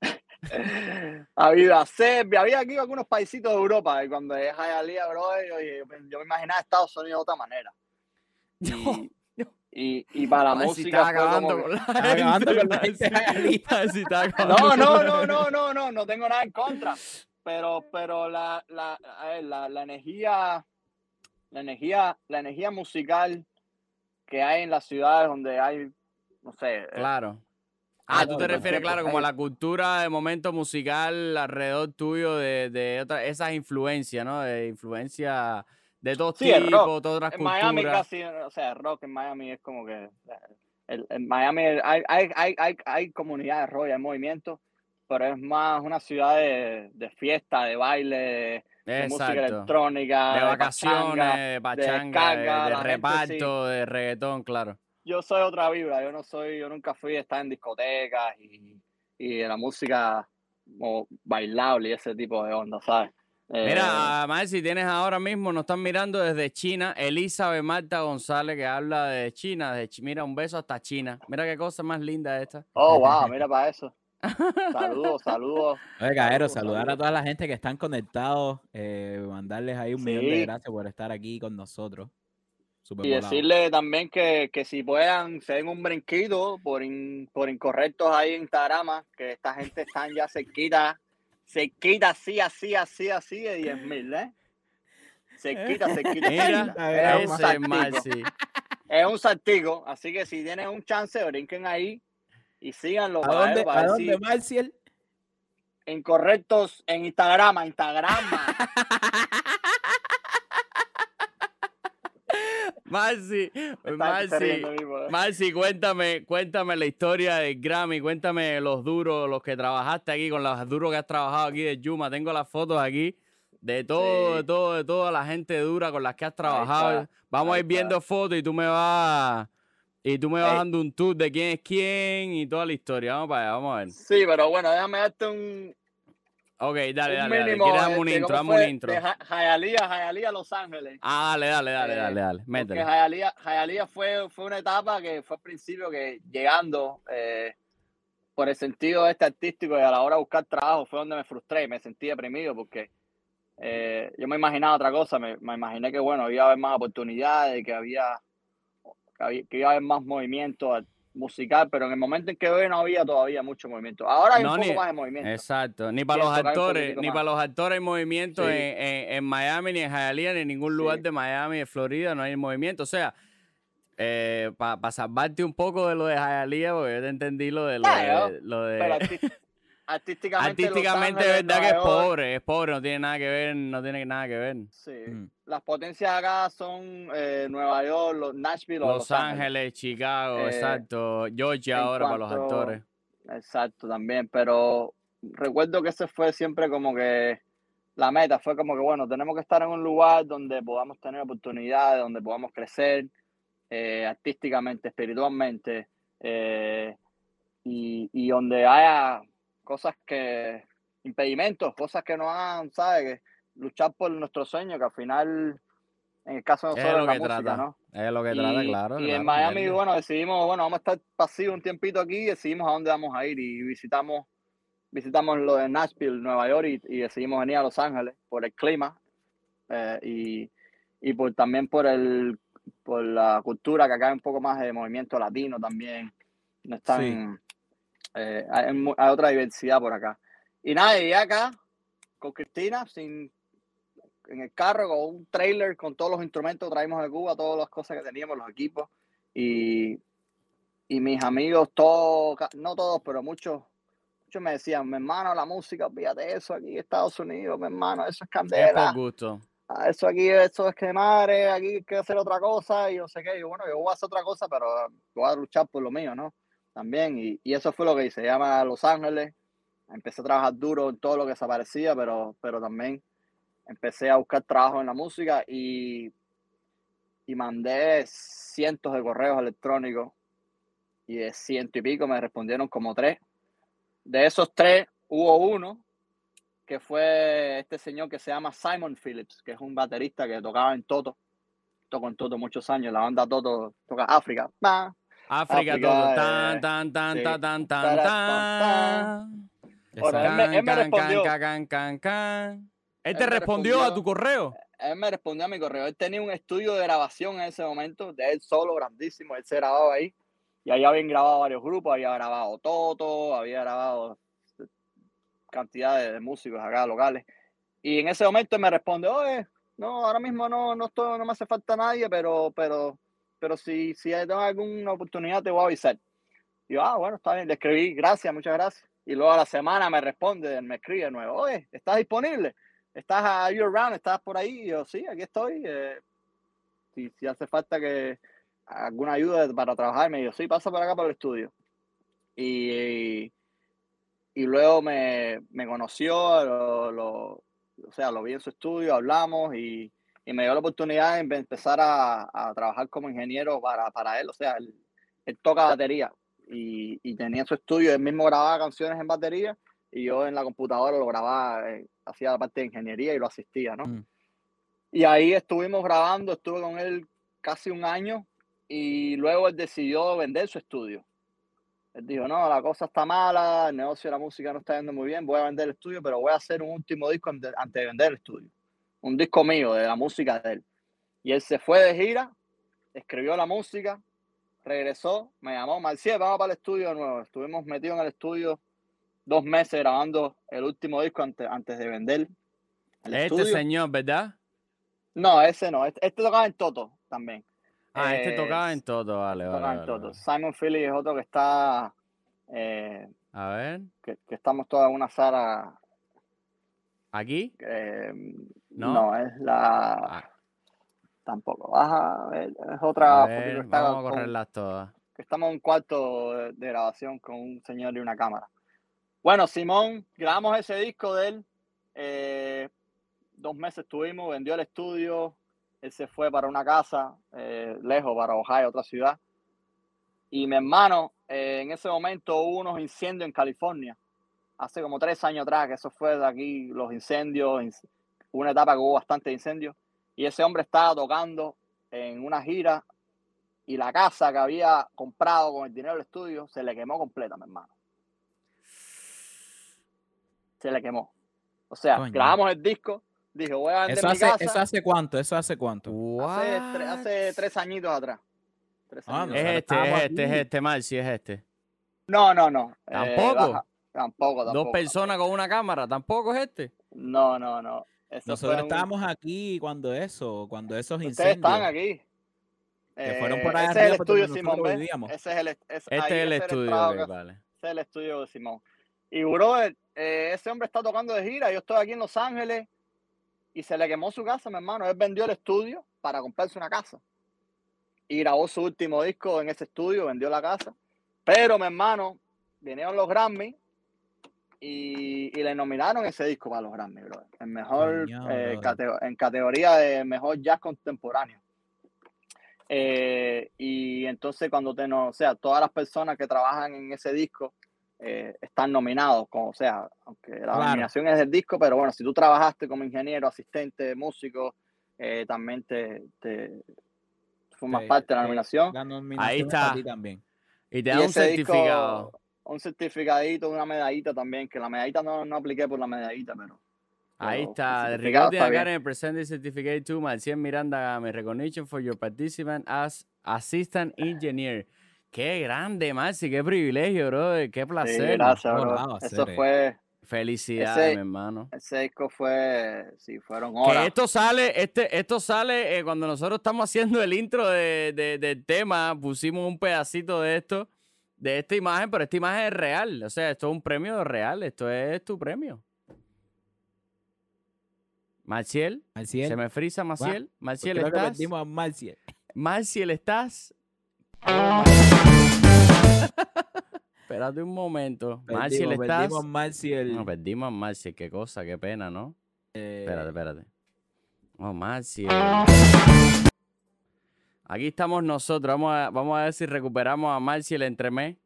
había ido a Serbia, había aquí algunos paisitos de Europa y cuando a Hialeah, bro, yo, yo, yo me imaginaba Estados Unidos de otra manera. Y, y, y para la Ay, música acabando con la con la gente. si acabando No, no, no, no, no, no, no tengo nada en contra. Pero, pero la, la, a ver, la, la energía, la energía, la energía musical que hay en las ciudades donde hay, no sé, eh, Claro. Ah, tú te refieres, claro, como a la cultura de momento musical alrededor tuyo de, de otra- esas influencias, ¿no? De influencia de todos Sí, rock. todas otras en Miami casi, o sea, rock en Miami es como que, el- en Miami hay, hay, hay, hay, hay comunidades de rock, hay movimientos, pero es más una ciudad de, de fiesta, de baile, de, música electrónica, De de vacaciones, pachanga. de de, reparto, de reggaetón, claro. yo soy otra vibra, yo no soy, yo nunca fui a estar en discotecas y, y de la música como bailable y ese tipo de onda, ¿sabes? Eh, Mira, además, si tienes ahora mismo, nos están mirando desde China, Elizabeth Marta González, que habla de China, de Chi- mira, un beso hasta China. Mira qué cosa más linda esta. oh, wow, mira para eso. Saludos, saludos. Oye, Saludos, saludar a toda la gente que están conectados, eh, mandarles ahí un millón de gracias por estar aquí con nosotros. Súper Y volado. decirle también que, que si puedan, se den un brinquito por, in- por incorrectos ahí en Instagram, que esta gente están ya cerquita, cerquita, así, así, así, así de 10 mil, ¿eh? Cerquita, cerquita, Mira, cerquita. Es un ese es saltico. Marci. Es un saltico, así que si tienen un chance, brinquen ahí y síganlo ¿A dónde, para ¿a dónde si Marcial? incorrectos en Instagram, Instagram. Marci, Marci. Marci, cuéntame, cuéntame la historia del Grammy, cuéntame los duros, los que trabajaste aquí, con los duros que has trabajado aquí de Yuma. Tengo las fotos aquí de todo, de todo, de toda la gente dura con las que has trabajado. está, Vamos a ir viendo fotos y tú me vas y tú me vas Ey. dando un tour de quién es quién y toda la historia. Vamos para allá, vamos a ver. Sí, pero bueno, déjame darte un, Ok, dale, un dale, dale. mínimo. ¿Quieres darme un este, intro? ¿cómo Dame un intro. De Ja- Hialeah, Hialeah, Los Ángeles. Ah, dale, dale, dale, Eh, dale, dale. Métele. Hialeah, Hialeah fue, fue una etapa que fue al principio que llegando eh, por el sentido este artístico y a la hora de buscar trabajo fue donde me frustré, me sentí deprimido porque eh, yo me imaginaba otra cosa, me, me imaginé que bueno, iba a haber más oportunidades, que había, que había- que iba a haber más movimiento musical, pero en el momento en que veo no había todavía mucho movimiento. Ahora hay No, un poco ni- más de movimiento. Exacto, ni para los actores, ni más. para los actores hay movimiento Sí. en, en- en Miami, ni en Hialeah, ni en ningún lugar Sí. de Miami, de Florida, no hay movimiento. O sea, para salvarte un poco de lo de Hialeah, porque yo te entendí lo de lo de, lo de- Pero arti- artísticamente, es Ángeles, verdad que es pobre, es pobre, no tiene nada que ver, no tiene nada que ver. Sí. Mm. Las potencias acá son eh, Nueva York, los Nashville Los Ángeles, Chicago, Eh, exacto. Georgia ahora para los actores. Exacto, también, pero recuerdo que ese fue siempre como que la meta, fue como que, bueno, tenemos que estar en un lugar donde podamos tener oportunidades, donde podamos crecer eh, artísticamente, espiritualmente, eh, y, y donde haya cosas que, impedimentos, cosas que nos hagan, ¿sabes? Que luchar por nuestro sueño, que al final, en el caso de Es nosotros, lo es la que música, trata. ¿no? Es lo que trata, Y- claro. Y claro, en Miami, bueno, decidimos, bueno, vamos a estar pasivos un tiempito aquí y decidimos a dónde vamos a ir y visitamos, visitamos lo de Nashville, Nueva York y, y decidimos venir a Los Ángeles por el clima eh, y, y por también por el por la cultura que acá hay un poco más de movimiento latino también. No están, eh, hay, hay otra diversidad por acá. Y nada, llegué acá con Cristina sin en el carro con un trailer con todos los instrumentos que traímos de Cuba, todas las cosas que teníamos, los equipos. Y, y mis amigos, todos, no todos, pero muchos, muchos me decían, mi hermano, la música, olvídate eso aquí en Estados Unidos, mi hermano, eso es Es candela, por gusto. ah, eso aquí, eso es que madre, aquí hay que hacer otra cosa y no sé qué. Y yo, bueno, yo voy a hacer otra cosa, pero voy a luchar por lo mío, ¿no? También, y, y eso fue lo que hice, llama a Los Ángeles, empecé a trabajar duro en todo lo que se aparecía, pero, pero también empecé a buscar trabajo en la música y, y mandé cientos de correos electrónicos y de ciento y pico me respondieron como tres. De esos tres hubo uno que fue este señor que se llama Simon Phillips, que es un baterista que tocaba en Toto, tocó en Toto muchos años, la banda Toto toca África. Pa, África, todo. eh, Tan, tan, tan, tan, tan, tan, tan. Me Can, can, respondió. can, can. Él te respondió a tu correo. Él me respondió a mi correo. Él tenía un estudio de grabación en ese momento, de él solo, grandísimo. Él se grababa ahí. Y ahí habían grabado varios grupos. Había grabado Toto, había grabado cantidad de, de músicos acá locales. Y en ese momento él me responde, oye, no, ahora mismo no, no, estoy, no me hace falta nadie, pero, pero, pero si, si tengo alguna oportunidad te voy a avisar. Y yo, ah, bueno, está bien. Le escribí, gracias, muchas gracias. Y luego a la semana me responde, me escribe de nuevo, oye, ¿estás disponible? ¿Estás a you around? ¿Estás por ahí? Y yo, sí, aquí estoy. eh, si, si hace falta que alguna ayuda para trabajar, me dijo, sí, pasa por acá por el estudio. Y, y luego me, me conoció, lo- o sea, lo vi en su estudio, hablamos y, y me dio la oportunidad de empe- empezar a, a trabajar como ingeniero para, para él. O sea, él, él toca batería y, y tenía su estudio, él mismo grababa canciones en batería y yo en la computadora lo grababa, eh, hacía la parte de ingeniería y lo asistía, ¿no? Mm. Y ahí estuvimos grabando, estuve con él casi un año y luego él decidió vender su estudio. Él dijo, no, la cosa está mala, el negocio de la música no está yendo muy bien, voy a vender el estudio, pero voy a hacer un último disco ante- antes de vender el estudio. Un disco mío, de la música de él. Y él se fue de gira, escribió la música, regresó, me llamó, Marcial, vamos para el estudio de nuevo. Estuvimos metidos en el estudio dos meses grabando el último disco antes, antes de vender el Este estudio. señor, ¿verdad? No, ese no. Este, este tocaba en Toto también. Ah, este Eh, tocaba en todo, vale, vale. tocaba en Toto. vale. Simon Phillips es otro que está. eh, A ver, que, que estamos todos en una sala. aquí. eh, ¿No? ¿No? es la. Ah, Tampoco. A ver, Es a otra. ver, porque está vamos a con- correrlas todas. que estamos en un cuarto de, de grabación con un señor y una cámara. Bueno, Simón, grabamos ese disco de él. eh, dos meses estuvimos, vendió el estudio. Él se fue para una casa eh, lejos, para Ohio, otra ciudad. Y mi hermano, eh, en ese momento hubo unos incendios en California. Hace como tres años atrás, que eso fue de aquí, los incendios. inc- una etapa que hubo bastante incendios. Y ese hombre estaba tocando en una gira y la casa que había comprado con el dinero del estudio se le quemó completa, mi hermano. Se le quemó. O sea, Coño. grabamos el disco, dije, voy a vender ¿Eso mi hace, casa. ¿Eso hace cuánto? ¿Eso hace cuánto? hace, tre- What? hace tres añitos atrás. Tres Ah, añitos Es atrás. Nosotros este, es este, es este, Marci, es este. No, no, no. eh, tampoco, tampoco. Dos personas con una cámara, tampoco es este. No, no, no. Eso Nosotros fue un- estábamos aquí cuando eso, cuando esos Ustedes incendios. están aquí. Que fueron por Eh, allá ese es arriba el por donde estudio Simón. Ese es el, es- Este ahí, es el estudio, trabajo ok, que- vale. ese es el estudio de Simón. Y, brother, eh, ese hombre está tocando de gira. Yo estoy aquí en Los Ángeles y se le quemó su casa, mi hermano. Él vendió el estudio para comprarse una casa. Y grabó su último disco en ese estudio, vendió la casa. Pero, mi hermano, vinieron los Grammy y, y le nominaron ese disco para los Grammy, bro. En mejor, Coño, eh, en categoría de mejor jazz contemporáneo. Eh, y entonces cuando te no, o sea, todas las personas que trabajan en ese disco eh, están nominados, como, o sea, aunque la Claro. nominación es del disco, pero bueno, si tú trabajaste como ingeniero, asistente, músico, eh, también te, te formas Te- parte de la nominación. La nominación Ahí para está. ti también. Y te Y da un disco- certificado. Un certificadito, una medallita también, que la medallita no, no apliqué por la medallita, pero. Ahí pero está. está bien. Academy present the certificate to Marcial Miranda Game. Recognition for your participant as Assistant Engineer. Qué grande, Marci. Qué privilegio, bro. Qué Sí, placer. gracias, bro. Eso hacer, eh. fue. Felicidades, Ese- mi hermano. Ese disco fue. Sí, fueron Que horas. esto sale, este, esto sale eh, cuando nosotros estamos haciendo el intro de, de- del tema, pusimos un pedacito de esto, de esta imagen, pero esta imagen es real. O sea, esto es un premio real, esto es tu premio. Marciel, Marciel, se me frisa, Marciel. pues Marciel, ¿estás? perdimos a Marciel. Marciel, ¿estás? Espérate un momento. Marciel, Perdimos, ¿estás? perdimos a Marciel. No, perdimos a Marciel, qué cosa, qué pena, ¿no? eh, Espérate, espérate. Oh, Marciel. Aquí estamos nosotros. Vamos a, vamos a ver si recuperamos a Marciel Entremés,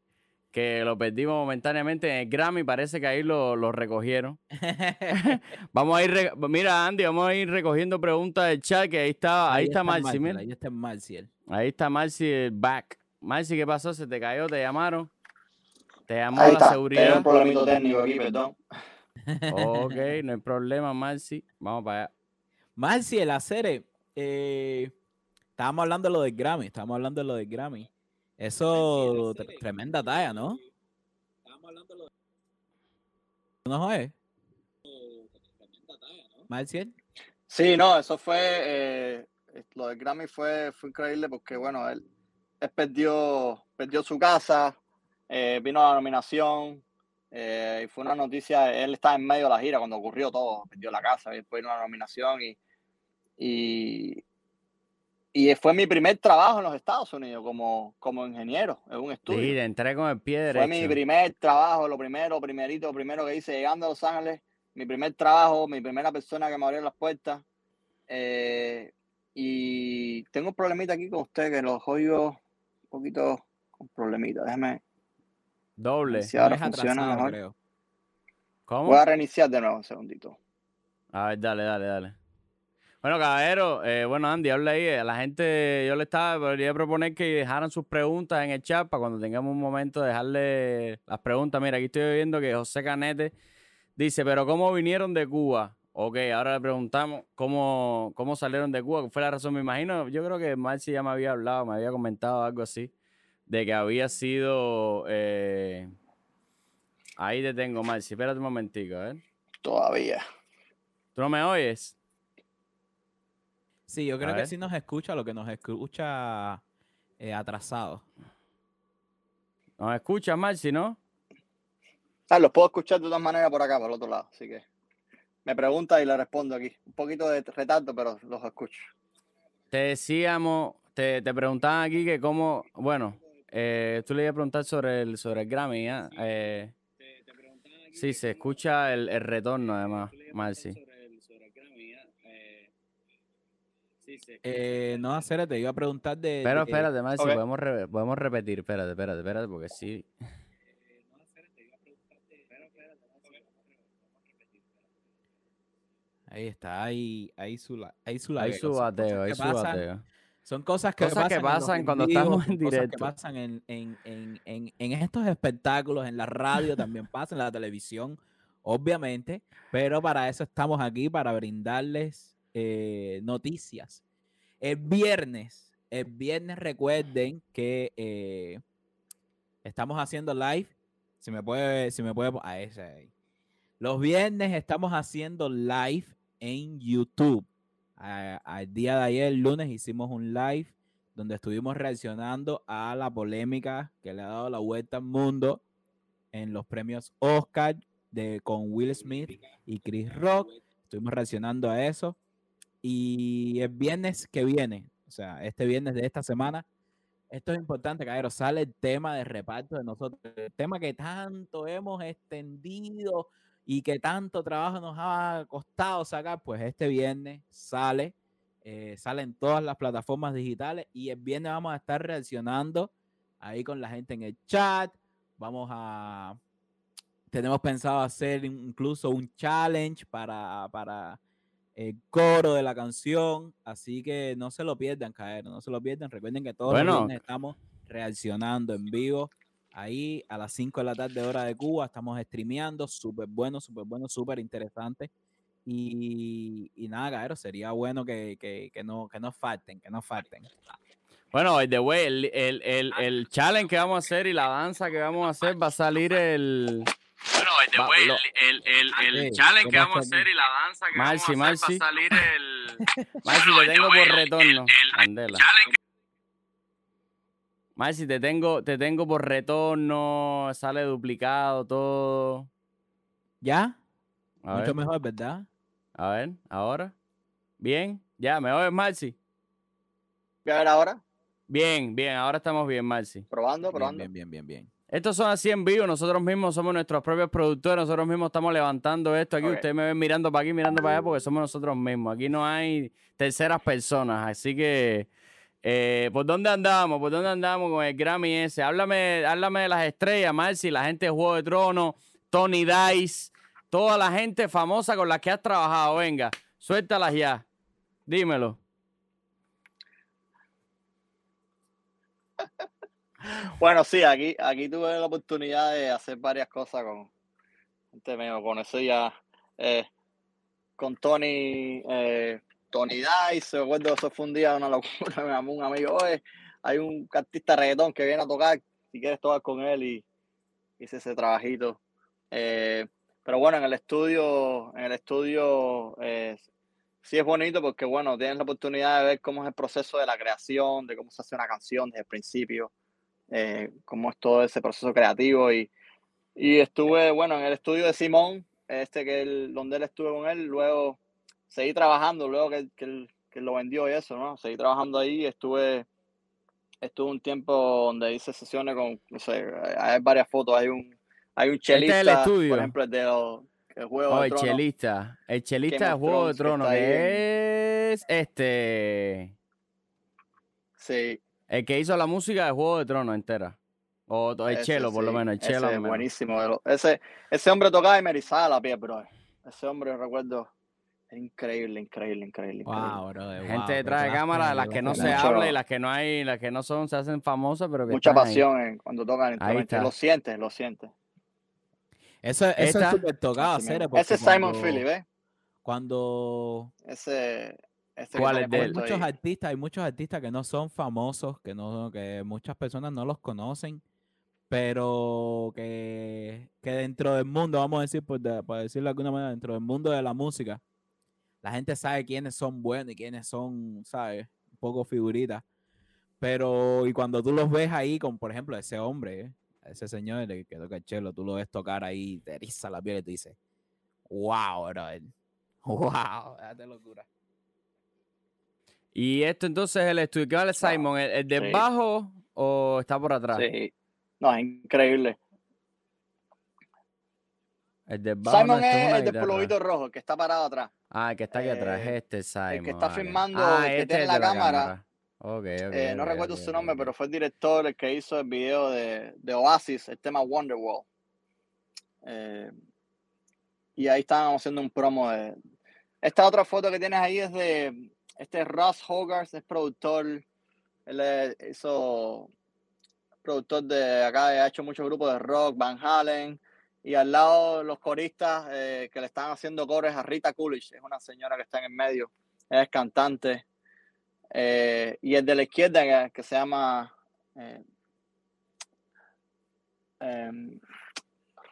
que lo perdimos momentáneamente en el Grammy. Parece que ahí lo, lo recogieron. Vamos a ir. Mira, Andy, vamos a ir recogiendo preguntas del chat, que ahí está, ahí, está Marciel. mira. Ahí está Marciel. Ahí está Marciel back. Marciel, ¿qué pasó? ¿Se te cayó? ¿Te llamaron? ¿Te llamó Ahí la está. seguridad? Tengo un problemito técnico aquí, perdón. Ok, no hay problema, Marci. Vamos para allá. Marciel, Acere, eh, estábamos hablando de lo del Grammy, estábamos hablando de lo del Grammy. Eso, tre- tremenda talla, ¿no? ¿No es? Marciel. Sí, no, eso fue. eh, lo del Grammy fue, fue increíble porque, bueno, él, él perdió, perdió su casa, eh, vino a la nominación, eh, y fue una noticia. Él estaba en medio de la gira cuando ocurrió todo, perdió la casa, y después vino a la nominación, y, y, y fue mi primer trabajo en los Estados Unidos como, como ingeniero en un estudio. Sí, entré con el pie Fue mi derecho. primer trabajo, lo primero, primerito, lo primero que hice llegando a Los Ángeles, mi primer trabajo, mi primera persona que me abrió las puertas. Eh, y tengo un problemita aquí con usted, que los oigo un poquito con problemita. Déjame, Doble. si ahora funciona atrasado, mejor. creo. ¿Cómo? Voy a reiniciar de nuevo un segundito. A ver, dale, dale, dale. Bueno, caballero, eh, bueno, Andy, habla ahí. A la gente, yo le estaba, podría proponer que dejaran sus preguntas en el chat para cuando tengamos un momento dejarle las preguntas. Mira, aquí estoy viendo que José Canete dice, pero ¿cómo vinieron de Cuba? Ok, ahora le preguntamos cómo, cómo salieron de Cuba, ¿Cuál fue la razón, me imagino. Yo creo que Marci ya me había hablado, me había comentado algo así, de que había sido... eh, Ahí te tengo, Marci. Espérate un momentico, a ver. Todavía. ¿Tú no me oyes? Sí, yo creo A que ver. sí nos escucha, lo que nos escucha eh, atrasado. ¿Nos escuchas, Marci, no? Ah, los puedo escuchar de todas maneras por acá, por el otro lado. Así que me pregunta y le respondo aquí. Un poquito de retardo, pero los escucho. Te decíamos, te, te preguntaban aquí que cómo, bueno, eh, tú le ibas a preguntar sobre el, sobre el Grammy, ¿ah? Eh, sí, se escucha el, el retorno además, Marci. Eh, no, Acere, te iba a preguntar de... Pero de- espérate, Marci, Ok. podemos, re- podemos repetir, espérate, espérate, espérate, porque sí. Ahí está, ahí, ahí su, la- ahí su Hay lagueo. su Son bateo, que su pasan- bateo. Son cosas que Cosas que pasan, en los pasan cuando estamos en son cosas directo. que pasan en, en, en, en, en estos espectáculos, en la radio también pasan, en la televisión, obviamente, pero para eso estamos aquí, para brindarles eh, noticias. El viernes, el viernes recuerden que eh, estamos haciendo live. Si me puede, si me puede, a ese ahí. Los viernes estamos haciendo live en YouTube. Al día de ayer, el lunes, hicimos un live donde estuvimos reaccionando a la polémica que le ha dado la vuelta al mundo en los premios Oscar de, con Will Smith y Chris Rock. Estuvimos reaccionando a eso. Y el viernes que viene, o sea, este viernes de esta semana, esto es importante, caballero, sale el tema de reparto de nosotros, el tema que tanto hemos extendido y que tanto trabajo nos ha costado sacar, pues este viernes sale, eh, sale en todas las plataformas digitales y el viernes vamos a estar reaccionando ahí con la gente en el chat, vamos a, tenemos pensado hacer incluso un challenge para, para el coro de la canción, así que no se lo pierdan, caer, no se lo pierdan. Recuerden que todos los días estamos reaccionando en vivo ahí a las 5 de la tarde hora de Cuba, estamos streameando, súper bueno, súper bueno, súper interesante. Y, y, nada, caer, sería bueno que, que, que, no, que no falten, que no falten. Bueno, el, el, el, el challenge que vamos a hacer y la danza que vamos a hacer va a salir el... Bueno, el, el, el, el challenge que vamos a hacer y la danza que vamos a hacer va a salir el... Marci, te tengo por retorno. Andela. Marci, te tengo, te tengo por retorno, sale duplicado todo. ¿Ya? Mucho mejor, ¿verdad? A ver, ahora. Bien, ya, ¿me oyes, Marci? ¿Voy a ver ahora? Bien, bien, ahora estamos bien, Marci. Probando, probando. Bien, bien, bien, bien. Estos son así en vivo, nosotros mismos somos nuestros propios productores, nosotros mismos estamos levantando esto aquí, ustedes me ven mirando para aquí, mirando para allá, porque somos nosotros mismos, aquí no hay terceras personas, así que, eh, ¿por dónde andamos? ¿Por dónde andamos con el Grammy ese? Háblame, háblame de las estrellas, Marci, la gente de Juego de Tronos, Tony Dice, toda la gente famosa con la que has trabajado, venga, suéltalas ya, dímelo. Bueno, sí, aquí, aquí tuve la oportunidad de hacer varias cosas con gente mío, con eso ya, eh, con Tony, eh, Tony Dice, recuerdo eso fue un día una locura, me llamó un amigo, hay un artista reggaetón que viene a tocar, si quieres tocar con él y hice ese trabajito. Eh, pero bueno, en el estudio, en el estudio eh, sí es bonito porque bueno, tienes la oportunidad de ver cómo es el proceso de la creación, de cómo se hace una canción desde el principio eh, cómo es todo ese proceso creativo. Y, y estuve, bueno, en el estudio de Simón, este que él, donde él estuvo con él, luego seguí trabajando, luego que, que, él, que lo vendió y eso, ¿no? Seguí trabajando ahí, estuve, estuve un tiempo donde hice sesiones con, no sé, hay varias fotos, hay un, hay un este chelista, por ejemplo, el de los, el juego oh, de el chelista, el chelista de Juego de Tronos, que es este. Sí, el que hizo la música de Juego de Tronos entera. O el Chelo, por lo menos. El Chelo. Ese buenísimo. Ese, ese hombre tocaba y me erizaba la piel, bro. Ese hombre, recuerdo, increíble, increíble, increíble. Wow, bro, Gente detrás de cámara, las que no se habla y las que no hay, las que no son, se hacen famosas, pero que Mucha pasión cuando tocan Lo sientes, lo sientes. Eso, eso es súper tocado hacer. Ese es Simon Phillips, ¿eh? Cuando. Ese. Este hay muchos artistas, hay muchos artistas que no son famosos, que no, que muchas personas no los conocen, pero que, que dentro del mundo, vamos a decir, por, decirlo de alguna manera, dentro del mundo de la música, la gente sabe quiénes son buenos y quiénes son, ¿sabes? Un poco figuritas. Pero, y cuando tú los ves ahí, con por ejemplo ese hombre, ese señor que toca el chelo, tú lo ves tocar ahí, te eriza la piel y tú dices, wow, bro, wow, date locura. Y esto entonces el estudio, ¿qué vale Simon? ¿El, de bajo o está por atrás? Sí, no, es increíble. El de bajo Simon es, el de pulovito rojo, que está parado atrás. Ah, el que está aquí atrás, eh, este Simon. El que está filmando, ah, el que este tiene la, cámara. Okay, okay, eh, no recuerdo su nombre, pero fue el director el que hizo el video de, de Oasis, el tema Wonderwall. Eh, y ahí estábamos haciendo un promo de... Esta otra foto que tienes ahí es de este es Ross Hogarth, es productor. Él hizo productor de acá, ha hecho muchos grupos de rock, Van Halen. Y al lado los coristas eh, que le están haciendo cores a Rita Coolidge, es una señora que está en el medio, es cantante. Eh, y el de la izquierda que, se llama, eh, em,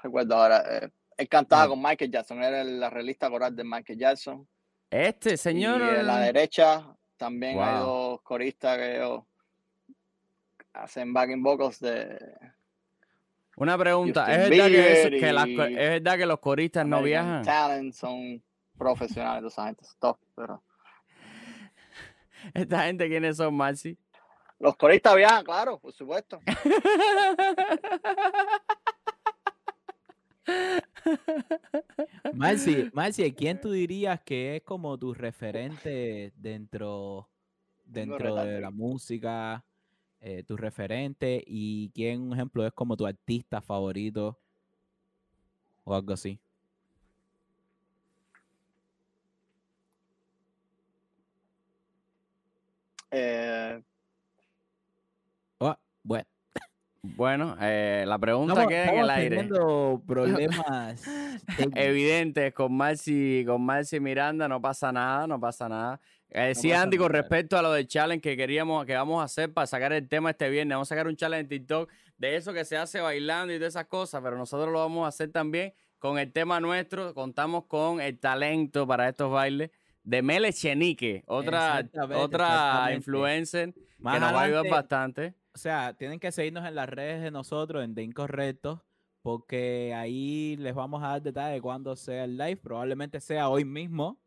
recuerdo ahora, él cantaba con Michael Jackson, era el arreglista coral de Michael Jackson. Este señor. Y en la derecha también hay dos coristas que hacen backing vocals de. Una pregunta, ¿es verdad que, eso- Bieber que las y co- es verdad que los coristas no viajan? Talent son profesionales, esa gente es top, pero Esta gente, ¿quiénes son, Marcy? los coristas viajan, claro, por supuesto. Marci, Marci, ¿quién tú dirías que es como tu referente dentro, dentro de la música? eh, tu referente y quién, un ejemplo, es como tu artista favorito o algo así. Eh, Oh, bueno, Bueno, eh, la pregunta estamos, queda en el estamos aire. teniendo problemas. técnicos. Evidente, con Marcy, con Miranda no pasa nada, no pasa nada. Eh, decía pasa Andy con respecto a lo del challenge que queríamos, que vamos a hacer para sacar el tema este viernes. Vamos a sacar un challenge en TikTok de eso que se hace bailando y de esas cosas, pero nosotros lo vamos a hacer también con el tema nuestro. Contamos con el talento para estos bailes de Mele Chenique, otra, otra influencer Más que nos va a ayudar bastante. O sea, tienen que seguirnos en las redes de nosotros, en De Incorrectos, porque ahí les vamos a dar detalles de cuándo sea el live. Probablemente sea hoy mismo.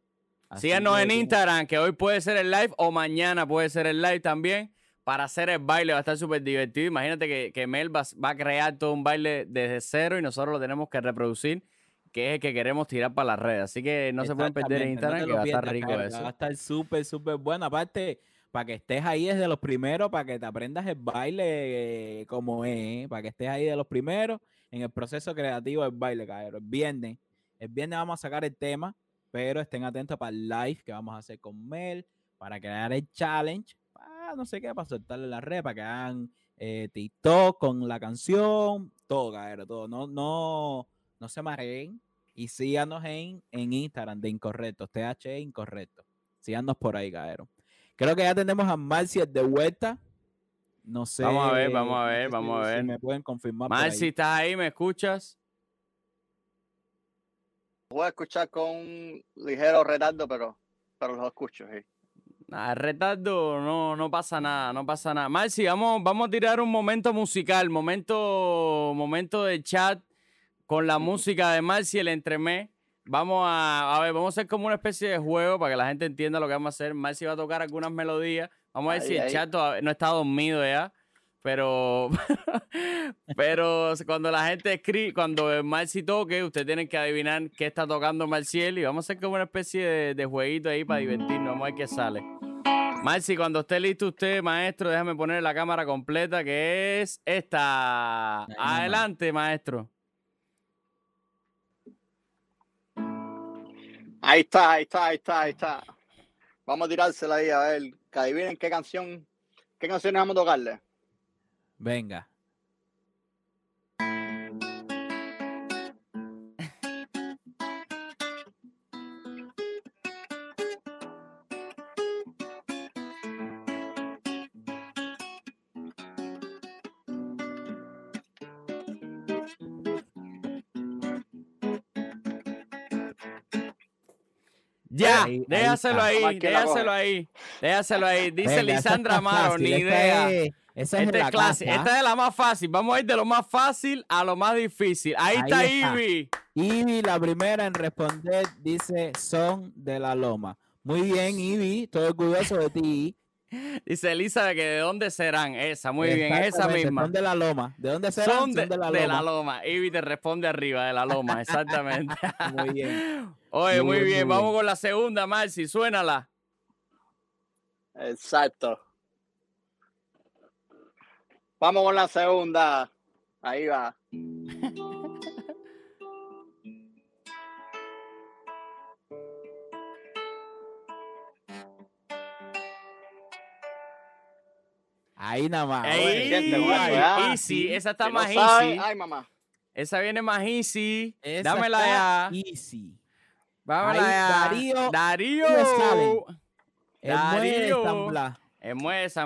así Síganos que en Instagram, que hoy puede ser el live o mañana puede ser el live también. Para hacer el baile va a estar súper divertido. Imagínate que, que Mel va, va a crear todo un baile desde cero y nosotros lo tenemos que reproducir, que es el que queremos tirar para las redes. Así que no se pueden perder en no Instagram, te que va a estar rico eso. Va a estar súper, súper bueno. Aparte, para que estés ahí desde los primeros, para que te aprendas el baile eh, como es, para que estés ahí de los primeros en el proceso creativo del baile, cabrón. El viernes, el viernes vamos a sacar el tema, pero estén atentos para el live que vamos a hacer con Mel, para crear el challenge, para no sé qué, para soltarle la red, para que hagan eh, TikTok con la canción, todo, cabrón, todo. No, no, no se mareen y síganos en, en Instagram de Incorrectos, TH Incorrecto. Síganos por ahí, cabrón. Creo que ya tenemos a Marcia de vuelta. No sé. Vamos a ver, vamos a ver, vamos a si- si ver. me pueden confirmar. ahí. ¿estás ahí? ¿Me escuchas? voy a escuchar con un ligero retardo, pero, pero los escucho, sí. Ah, retardo, no, no pasa nada, no pasa nada. Marcy, vamos, vamos a tirar un momento musical, momento, momento de chat con la música de Marcy, el entremés. Vamos a, a ver, vamos a hacer como una especie de juego para que la gente entienda lo que vamos a hacer. Marcy va a tocar algunas melodías. Vamos a ver Ahí, si el ahí. chat todavía- no está dormido ya. Pero, pero cuando la gente escribe, cuando Marcy toque, ustedes tienen que adivinar qué está tocando Marciel y vamos a hacer como una especie de, de jueguito ahí para divertirnos. Vamos a ver qué sale. Marcy, cuando esté listo usted, maestro, déjame poner la cámara completa, que es esta. Adelante, maestro. Ahí está, ahí está, ahí está, ahí está. Vamos a tirársela ahí a ver, que adivinen qué canción, qué canciones vamos a tocarle. Venga. Ahí- déjaselo ahí, déjaselo ahí, déjaselo ahí. Dice Venga, Lisandra Amaro, ni idea. es- esa es Esta la es clásica, casa. esta es la más fácil. Vamos a ir de lo más fácil a lo más difícil. Ahí, Ahí está está. Ivy. Ivy, la primera en responder, dice son de la loma. Muy bien, Ivy, estoy orgulloso de ti. Dice Elizabeth que de dónde serán. Esa, muy bien, esa misma. Son de la loma. ¿De dónde serán? Son de, de la, loma. Ivy te responde arriba de la loma, exactamente. Muy bien. Oye, muy Muy, bien. muy Vamos bien. con la segunda, Marcy. Suénala. Exacto. Vamos con la segunda. Ahí va. Ahí nada más. Ey, easy, esa está no más easy. ay mamá. Esa viene más easy. esa Dámela está ya. Easy. Vámonos Ahí, ya. Darío- Darío. Darío. El de Darío. San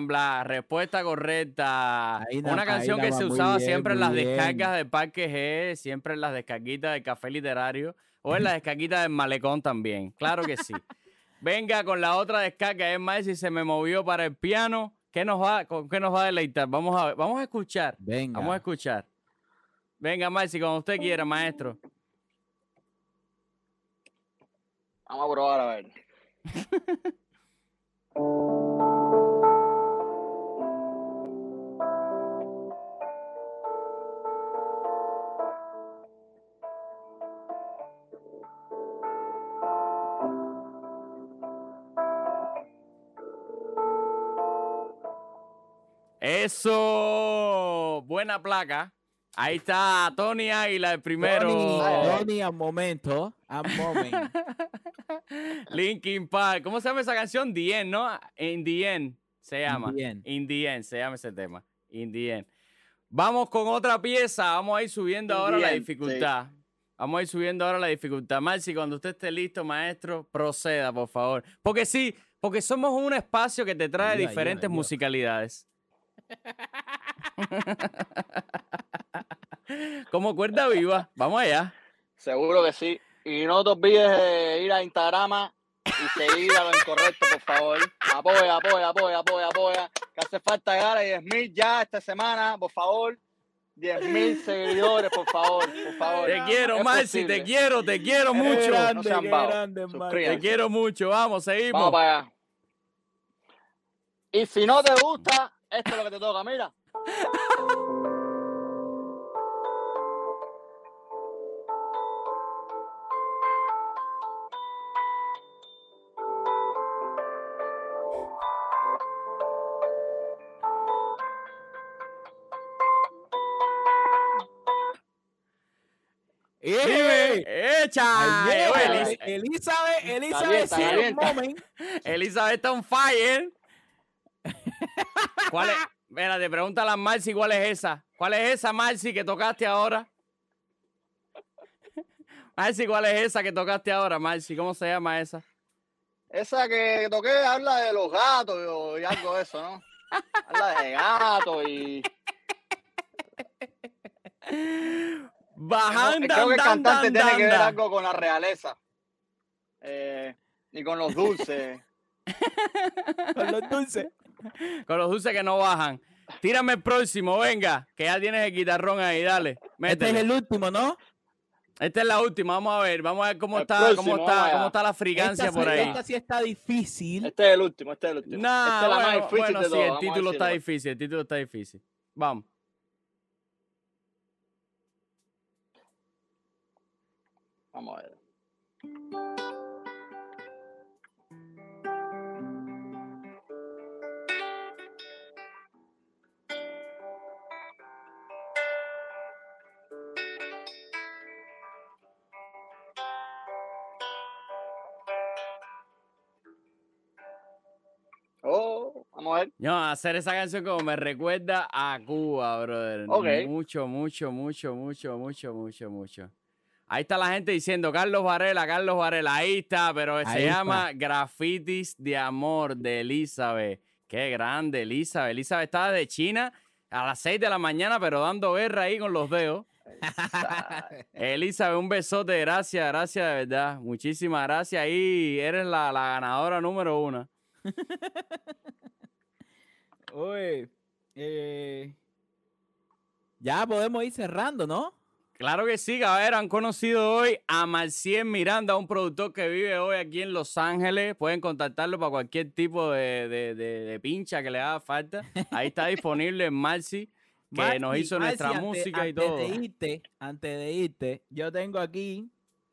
Blas. De respuesta correcta. Ahí Una canción que se usaba bien, siempre en las bien. descargas de Parque G, siempre en las descarguitas del Café Literario o en las descarguitas del Malecón también. Claro que sí. Venga con la otra descarga, es más, si se me movió para el piano, ¿qué nos va, con qué nos va a deleitar? Vamos a ver, vamos a escuchar. Venga. Vamos a escuchar. Venga, Marci, como usted quiera, maestro. Vamos a probar a ver. Eso, buena placa. Ahí está Tony Águila, el primero. Tony, Tony, a momento, a moment. Linkin Park. ¿Cómo se llama esa canción? The End, ¿no? In the End se llama. In the End. In the End se llama ese tema. In the End. Vamos con otra pieza. Vamos a ir subiendo In ahora the la End, dificultad. Vamos a ir subiendo ahora la dificultad. Marci, cuando usted esté listo, maestro, proceda, por favor. Porque sí, porque somos un espacio que te trae Ayuda, diferentes ayuda, ayuda. musicalidades. Como cuerda viva. Vamos allá. Seguro que sí. Y no te olvides de ir a Instagram y seguir a lo incorrecto, por favor. Apoya, apoya, apoya, apoya, apoya. Que hace falta llegar a 10.000 ya esta semana, por favor. 10.000 seguidores, por favor, por favor. Te quiero, Marci, te quiero, te quiero Qué mucho. No grande, vagos. grande. Te quiero mucho. Vamos, seguimos. Vamos para allá. Y si no te gusta, esto es lo que te toca, mira. ¡Eh! Dime, ¡Echa! Elis- Elizabeth, Elizabeth, moment. Elizabeth está on fire. ¿Cuál es? Espérate, pregúntale a Marci cuál es esa. ¿Cuál es esa, Marci, que tocaste ahora? Marci, ¿cuál es esa que tocaste ahora, Marci? ¿Cómo se llama esa? Esa que toqué habla de los gatos y, algo de eso, ¿no? Habla de gatos y. Bajando, Creo que el dan, cantante dan, tiene que ver dan, dan. algo con la realeza. Eh, y con los dulces. Con los dulces. Con los dulces que no bajan. Tírame el próximo, venga, que ya tienes el guitarrón ahí, dale. Este es el último, ¿no? Esta es la última, vamos a ver, vamos a ver cómo El está, próximo, cómo está, allá. cómo está la frigancia esta, por sí- ahí. esta sí está difícil. Este es el último, este es el último. Nah, Esta es la más bueno, difícil bueno, de sí, el título está difícil, el título está difícil. Vamos. Vamos a ver. No, hacer esa canción como me recuerda a Cuba, brother. Mucho, mucho, mucho, mucho, mucho, mucho, mucho. Ahí está la gente diciendo Carlos Varela, Carlos Varela. Ahí está, pero se llama Grafitis de Amor de Elizabeth. Qué grande, Elizabeth. Elizabeth estaba de China a las 6 de la mañana, pero dando guerra ahí con los dedos. Elizabeth, un besote, gracias, gracias de verdad. Muchísimas gracias. Ahí eres la, la ganadora número uno. Oye, eh, ya podemos ir cerrando, ¿no? Claro que sí, caballero. Han conocido hoy a Marciel Miranda, un productor que vive hoy aquí en Los Ángeles. Pueden contactarlo para cualquier tipo de, de- de- de pincha que le haga falta. Ahí está disponible Marci, que Marci, nos hizo Marci, nuestra música y antes todo. De irte, antes de irte, yo tengo aquí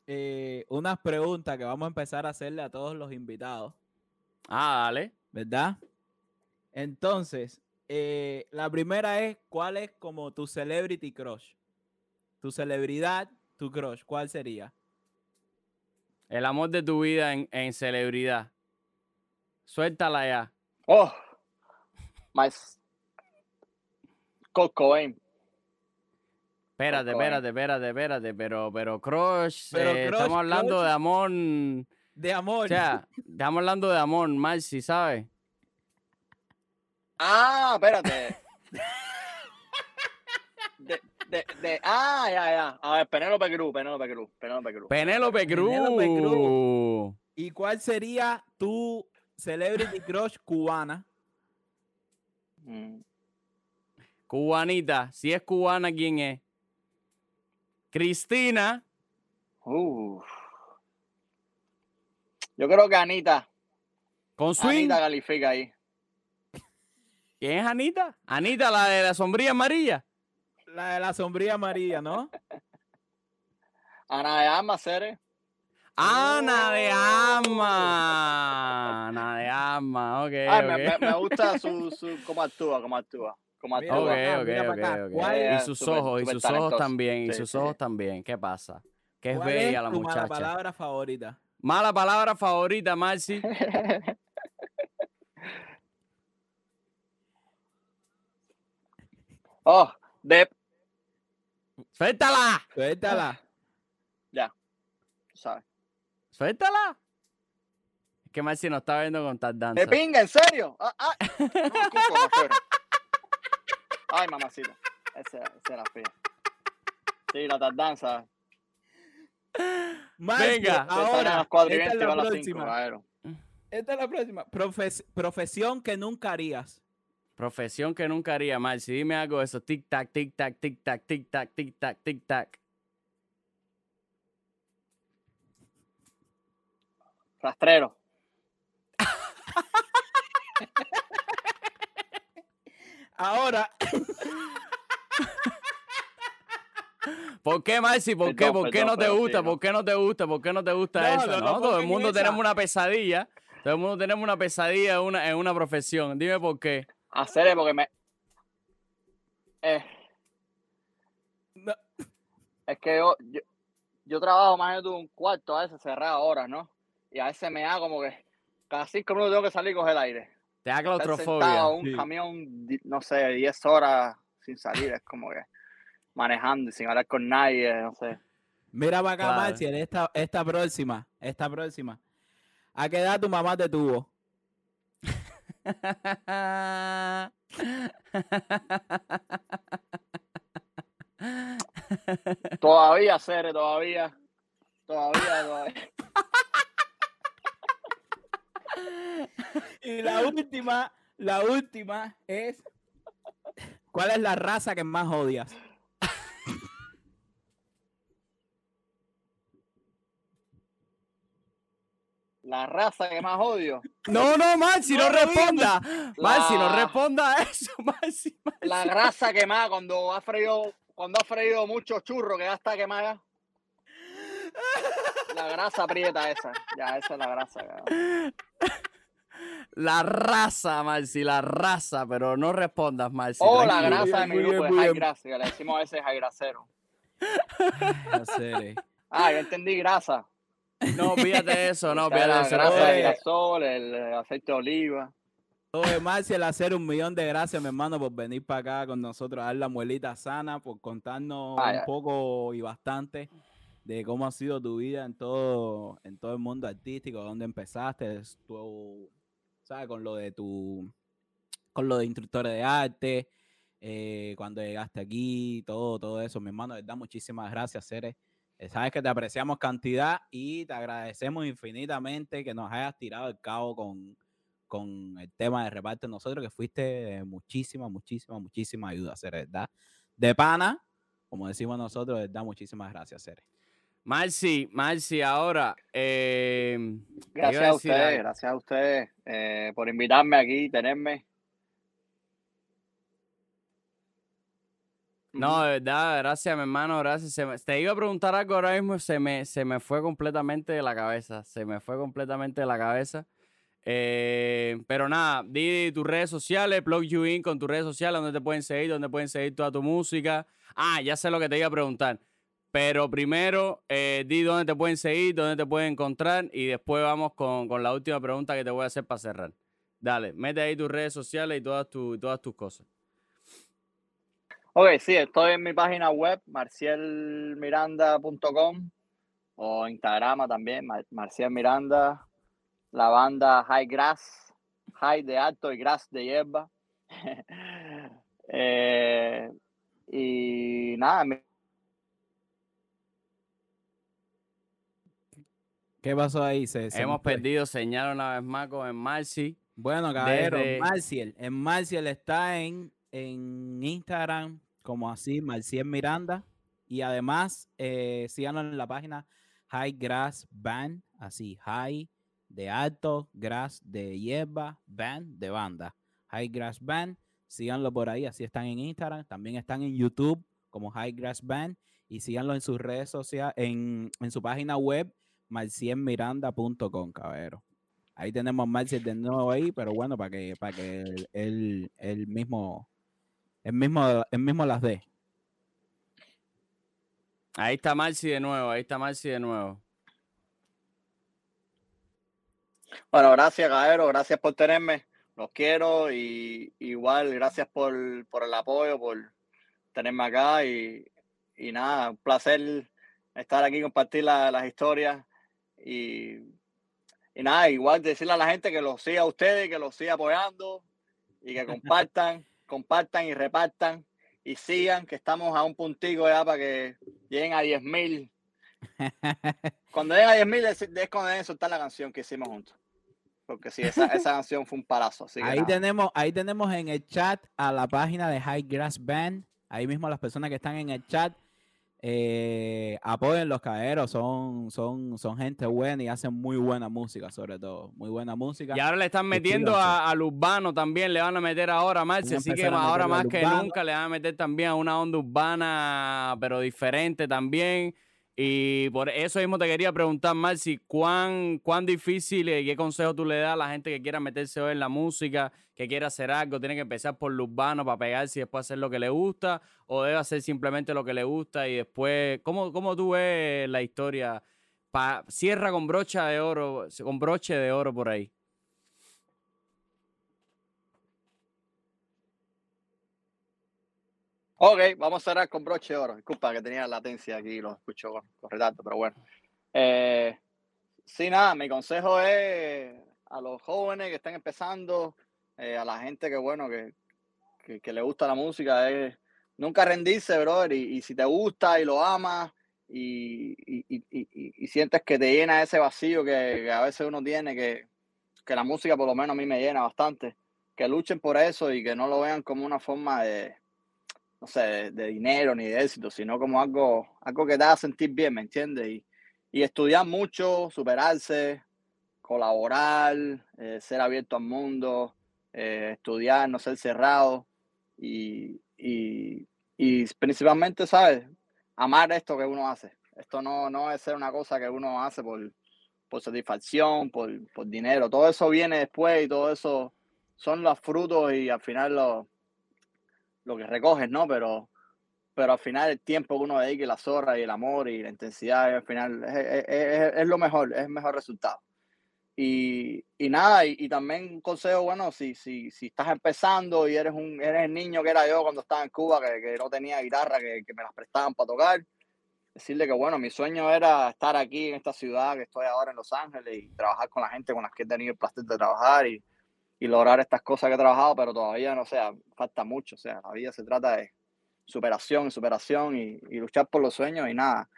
eh, unas preguntas que vamos a empezar a hacerle a todos los invitados, Ah, dale. ¿verdad? Entonces, eh, la primera es, ¿cuál es como tu celebrity crush? Tu celebridad, tu crush, ¿cuál sería? El amor de tu vida en, en celebridad. Suéltala ya. Oh, my s- Kurt Cobain. Espérate, espérate, espérate, espérate. Pero, pero Crush, Pero eh, Crush, estamos hablando Crush. de amor. De amor. O sea, estamos hablando de amor, Marci, ¿sabes? Ah, espérate. De, de, de, ah, ya, ya. A ver, Penélope Cruz, Penélope Cruz, Penélope Cruz. Penélope Cruz. Penélope Cruz. ¿Y cuál sería tu celebrity crush cubana? Mm. Cubanita. Si es cubana, ¿quién es? Cristina. Uf. Yo creo que Anita. Con swing. Anita califica ahí. ¿Quién es Anita? Anita, la de la sombrilla amarilla. La de la sombría amarilla, ¿no? Ana de Ama, Cere. Ana de Ama. Ana de Ama, ok. Ay, me, ok. me- me gusta su, su, cómo actúa, cómo actúa. Cómo actúa. acá, ok, mira ok, para acá. ok. ¿Cuál Y sus ojos, y sus ojos también, y sus sí. ojos también. ¿Qué pasa? Que es ¿Cuál bella la tu mala muchacha. palabra favorita? Mala palabra favorita, Marci. oh, Dep. ¡Suéltala! Suéltala. Ya. ¿Sabes? ¡Suéltala! Es que Marci no está viendo con tal danza. ¡De pinga, en serio! Ah, ah. No. Ay, mamacita. Esa, esa era fea. Sí, la tardanza. Marcio, Venga. Ahora, las 4 y esta 20 es la a las 5, próxima. Esta es la próxima. Profes- profesión que nunca harías. Profesión que nunca haría, Marci. Dime algo de eso. Tic-tac, tic-tac, tic-tac, tic-tac, tic-tac, tic-tac. Rastrero. Ahora, ¿Por qué, Marci? ¿Por qué? ¿Por qué no te gusta? ¿Por qué no te gusta? ¿Por qué no te gusta No, eso? no, No, no todo el mundo tenemos una pesadilla. Todo el mundo tenemos una pesadilla en una, en una profesión. Dime por qué. Hacer porque me. Eh, no, es que yo, yo, yo trabajo más de un cuarto a veces cerrado horas, ¿no? Y a veces me da como que cada cinco minutos tengo que salir y coger el aire. Te da claustrofobia. un sí. camión, no sé, 10 horas sin salir, es como que manejando y sin hablar con nadie, no sé. mira para acá, Claro. Marcial, esta, esta próxima, esta próxima. ¿A qué edad tu mamá te tuvo? Todavía, Cere, todavía. Todavía, todavía. Y la última, la última es, ¿cuál es la raza que más odias? La raza que más odio. No, no, Marci, no, responda. Marci, no La- responda a eso, Marci. La grasa quemada cuando ha freído, cuando ha freído mucho churro que ya está quemada. La grasa aprieta esa. Ya, esa es la grasa. La raza, Marci, la raza, pero no respondas, Marci. O Oh, la grasa de mi grupo es high que le decimos a veces high grasero. No sé. Ah, yo entendí grasa. No, fíjate eso, no, fíjate la eso. grasa de girasol, el, aceite de oliva. Oye, Marcial, hacer un millón de gracias, mi hermano, por venir para acá con nosotros a dar la muelita sana, por contarnos Ay, un ay. poco y bastante de cómo ha sido tu vida en todo, en todo el mundo artístico, dónde empezaste, tu, ¿sabes? Con lo de tu, con lo de instructores de arte, eh, cuando llegaste aquí, todo, todo eso, mi hermano, de verdad, muchísimas gracias, Cere. Eh, Sabes que te apreciamos cantidad y te agradecemos infinitamente que nos hayas tirado el cabo con, con el tema de reparto nosotros, que fuiste de muchísima, muchísima, muchísima ayuda, Cere, ¿verdad? De pana, como decimos nosotros, de verdad, muchísimas gracias, Cere. Marci, Marci, ahora. Eh, Gracias a ustedes, gracias a ustedes eh, por invitarme aquí, tenerme. No, de verdad, gracias, mi hermano, gracias. Se me- te iba a preguntar algo ahora mismo, se me, se me fue completamente de la cabeza. Se me fue completamente de la cabeza. Eh, pero nada, di tus redes sociales, plug you in con tus redes sociales, donde te pueden seguir, donde pueden seguir toda tu música. Ah, ya sé lo que te iba a preguntar. Pero primero, eh, di dónde te pueden seguir, dónde te pueden encontrar y después vamos con, con la última pregunta que te voy a hacer para cerrar. Dale, mete ahí tus redes sociales y todas, tu- todas tus cosas. Ok, sí, estoy en mi página web, marcielmiranda.com o Instagram también, Mar- Marciel Miranda, la banda High Grass, High de alto y Grass de hierba. Eh, y nada, mi- ¿Qué pasó ahí? Se, se Hemos fue. perdido señal una vez más con el Marci. Bueno, caballero, Desde- Marcial. En Marcial está en, en Instagram como así, Marcial Miranda. Y además, eh, en la página High Grass Band, así, High de alto, grass de hierba, band de banda. High Grass Band, síganlo por ahí, así están en Instagram, también están en YouTube como High Grass Band y síganlo en sus redes sociales, en, su página web, marcienmiranda.com, caballero. Ahí tenemos Marciel de nuevo ahí, pero bueno, para que, para que él, mismo, el mismo, el mismo las dé. Ahí está Marci de nuevo, ahí está Marci de nuevo. Bueno, gracias, Gaero, gracias por tenerme. Los quiero y igual gracias por, el apoyo, por tenerme acá y, nada, un placer estar aquí, compartir las historias y, y, nada, igual decirle a la gente que los siga a ustedes, que los siga apoyando y que compartan, compartan y repartan y sigan, que estamos a un puntico ya para que lleguen a 10 mil. Cuando lleguen a 10 mil es, cuando deben soltar la canción que hicimos juntos. Porque sí, esa, esa canción fue un palazo. ahí, tenemos, ahí tenemos en el chat a la página de High Grass Band. Ahí mismo las personas que están en el chat. Eh, apoyen los caeros, son, son, son gente buena y hacen muy buena música, sobre todo. Muy buena música. Y ahora le están metiendo a, al urbano también, le van a meter ahora más. Así que ahora más que nunca le van a meter también a una onda urbana, pero diferente también. Y por eso mismo te quería preguntar, Marci, ¿cuán, cuán difícil y qué consejo tú le das a la gente que quiera meterse hoy en la música, que quiera hacer algo? ¿Tiene que empezar por lo urbano para pegarse y después hacer lo que le gusta? ¿O debe hacer simplemente lo que le gusta y después... ¿Cómo, cómo tú ves la historia? Pa, cierra con brocha de oro, con broche de oro por ahí. Ok, vamos a cerrar con broche de oro. Disculpa que tenía latencia aquí, lo escucho con, pero bueno. Eh, sí, nada, mi consejo es a los jóvenes que están empezando, eh, a la gente que, bueno, que, que, le gusta la música, es nunca rendirse, brother, y, si te gusta y lo amas y, y, sientes que te llena ese vacío que, a veces uno tiene, que, que la música por lo menos a mí me llena bastante, que luchen por eso y que no lo vean como una forma de no sé, de, dinero ni de éxito, sino como algo, algo que te haga sentir bien, ¿me entiendes? Y, y estudiar mucho, superarse, colaborar, eh, ser abierto al mundo, eh, estudiar, no ser cerrado y, y, y, principalmente, ¿sabes? Amar esto que uno hace. Esto no, no es ser una cosa que uno hace por, por satisfacción, por, por dinero. Todo eso viene después y todo eso son los frutos y al final los lo que recoges, ¿no? Pero, pero al final el tiempo que uno dedique, la zorra y el amor y la intensidad, al final es, lo mejor, es el mejor resultado. Y, y nada, y, también un consejo, bueno, si, si, si estás empezando y eres un eres el niño que era yo cuando estaba en Cuba, que, que no tenía guitarra, que, que, me las prestaban para tocar, decirle que, bueno, mi sueño era estar aquí en esta ciudad que estoy ahora en Los Ángeles y trabajar con la gente con las que he tenido el placer de trabajar y, y lograr estas cosas que he trabajado, pero todavía no sea, falta mucho. O sea, la vida se trata de superación, superación y, luchar por los sueños y nada.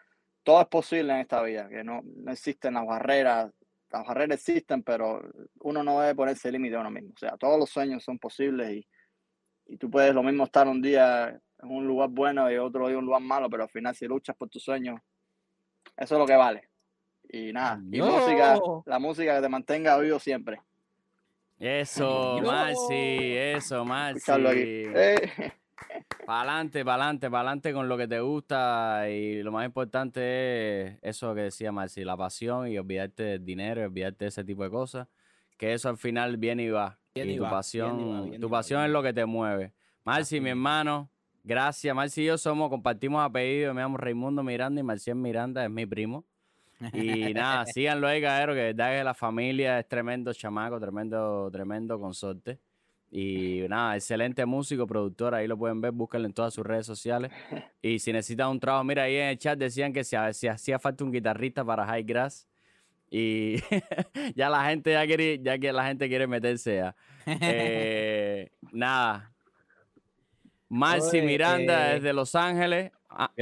Todo es posible en esta vida, que no, no existen las barreras. Las barreras existen, pero uno no debe ponerse límite a uno mismo. O sea, todos los sueños son posibles y, y tú puedes lo mismo estar un día en un lugar bueno y otro día en un lugar malo, pero al final si luchas por tus sueños, eso es lo que vale. Y nada, y música, la música que te mantenga vivo siempre. Eso, Marci, eso, Marci. Eh. Para adelante, para adelante, para adelante con lo que te gusta y lo más importante es eso que decía Marci, la pasión y olvidarte del dinero, olvidarte de ese tipo de cosas, que eso al final viene y va. y, tu pasión, tu pasión es lo que te mueve. Marci, mi hermano, gracias. Marci y yo somos, compartimos apellido, me llamo Raimundo Miranda y Marcial Miranda es mi primo. Y nada, síganlo ahí, cabrón, que verdad que la familia es tremendo chamaco, tremendo, tremendo consorte. Y nada, excelente músico, productor, ahí lo pueden ver, búsquenlo en todas sus redes sociales. Y si necesitan un trabajo, mira, ahí en el chat decían que si, si hacía falta un guitarrista para High Grass. Y ya la gente ya quiere, ya que la gente quiere meterse ya. Eh, nada. Marci Miranda desde Los Ángeles.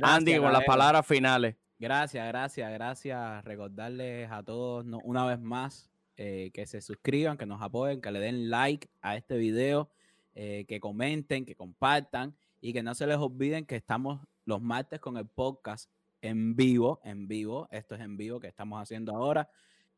Andy con las palabras finales. Gracias, gracias, gracias. Recordarles a todos una vez más eh, que se suscriban, que nos apoyen, que le den like a este video, eh, que comenten, que compartan y que no se les olviden que estamos los martes con el podcast en vivo, en vivo, esto es en vivo que estamos haciendo ahora.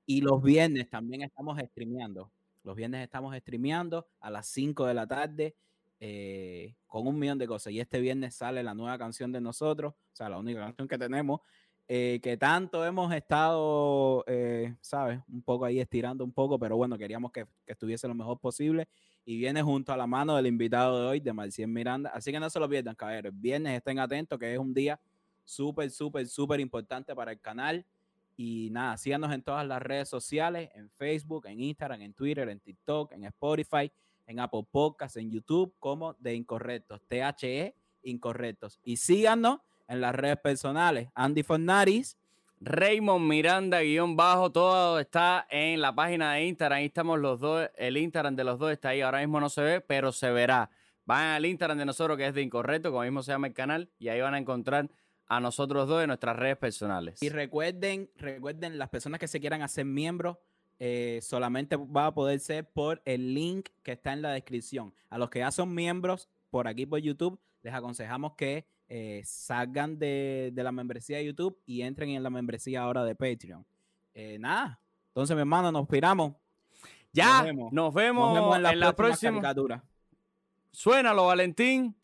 Y los viernes también estamos streameando. Los viernes estamos streameando a las 5 de la tarde eh, con un millón de cosas. Y este viernes sale la nueva canción de nosotros, o sea, la única canción que tenemos, eh, que tanto hemos estado, eh, ¿sabes? Un poco ahí estirando un poco, pero bueno, queríamos que, que, estuviese lo mejor posible. Y viene junto a la mano del invitado de hoy, de Marcien Miranda. Así que no se lo pierdan, caballeros. Viernes estén atentos, que es un día súper, súper, súper importante para el canal. Y nada, síganos en todas las redes sociales, en Facebook, en Instagram, en Twitter, en TikTok, en Spotify, en Apple Podcasts, en YouTube, como de Incorrectos, THE Incorrectos. Y síganos en las redes personales, Andy Fornaris. Raymond Miranda, guion bajo, todo está en la página de Instagram. Ahí estamos los dos. El Instagram de los dos está ahí. Ahora mismo no se ve, pero se verá. Van al Instagram de nosotros, que es de Incorrecto, como mismo se llama el canal, y ahí van a encontrar a nosotros dos en nuestras redes personales. Y recuerden, recuerden, las personas que se quieran hacer miembros, eh, solamente va a poder ser por el link que está en la descripción. A los que ya son miembros por aquí por YouTube, les aconsejamos que eh, salgan de, de, la membresía de YouTube y entren en la membresía ahora de Patreon. Eh, nada, entonces mi hermano, nos piramos. Ya, nos vemos, nos vemos, en la, en la próxima. Caricatura. Suénalo, Valentín.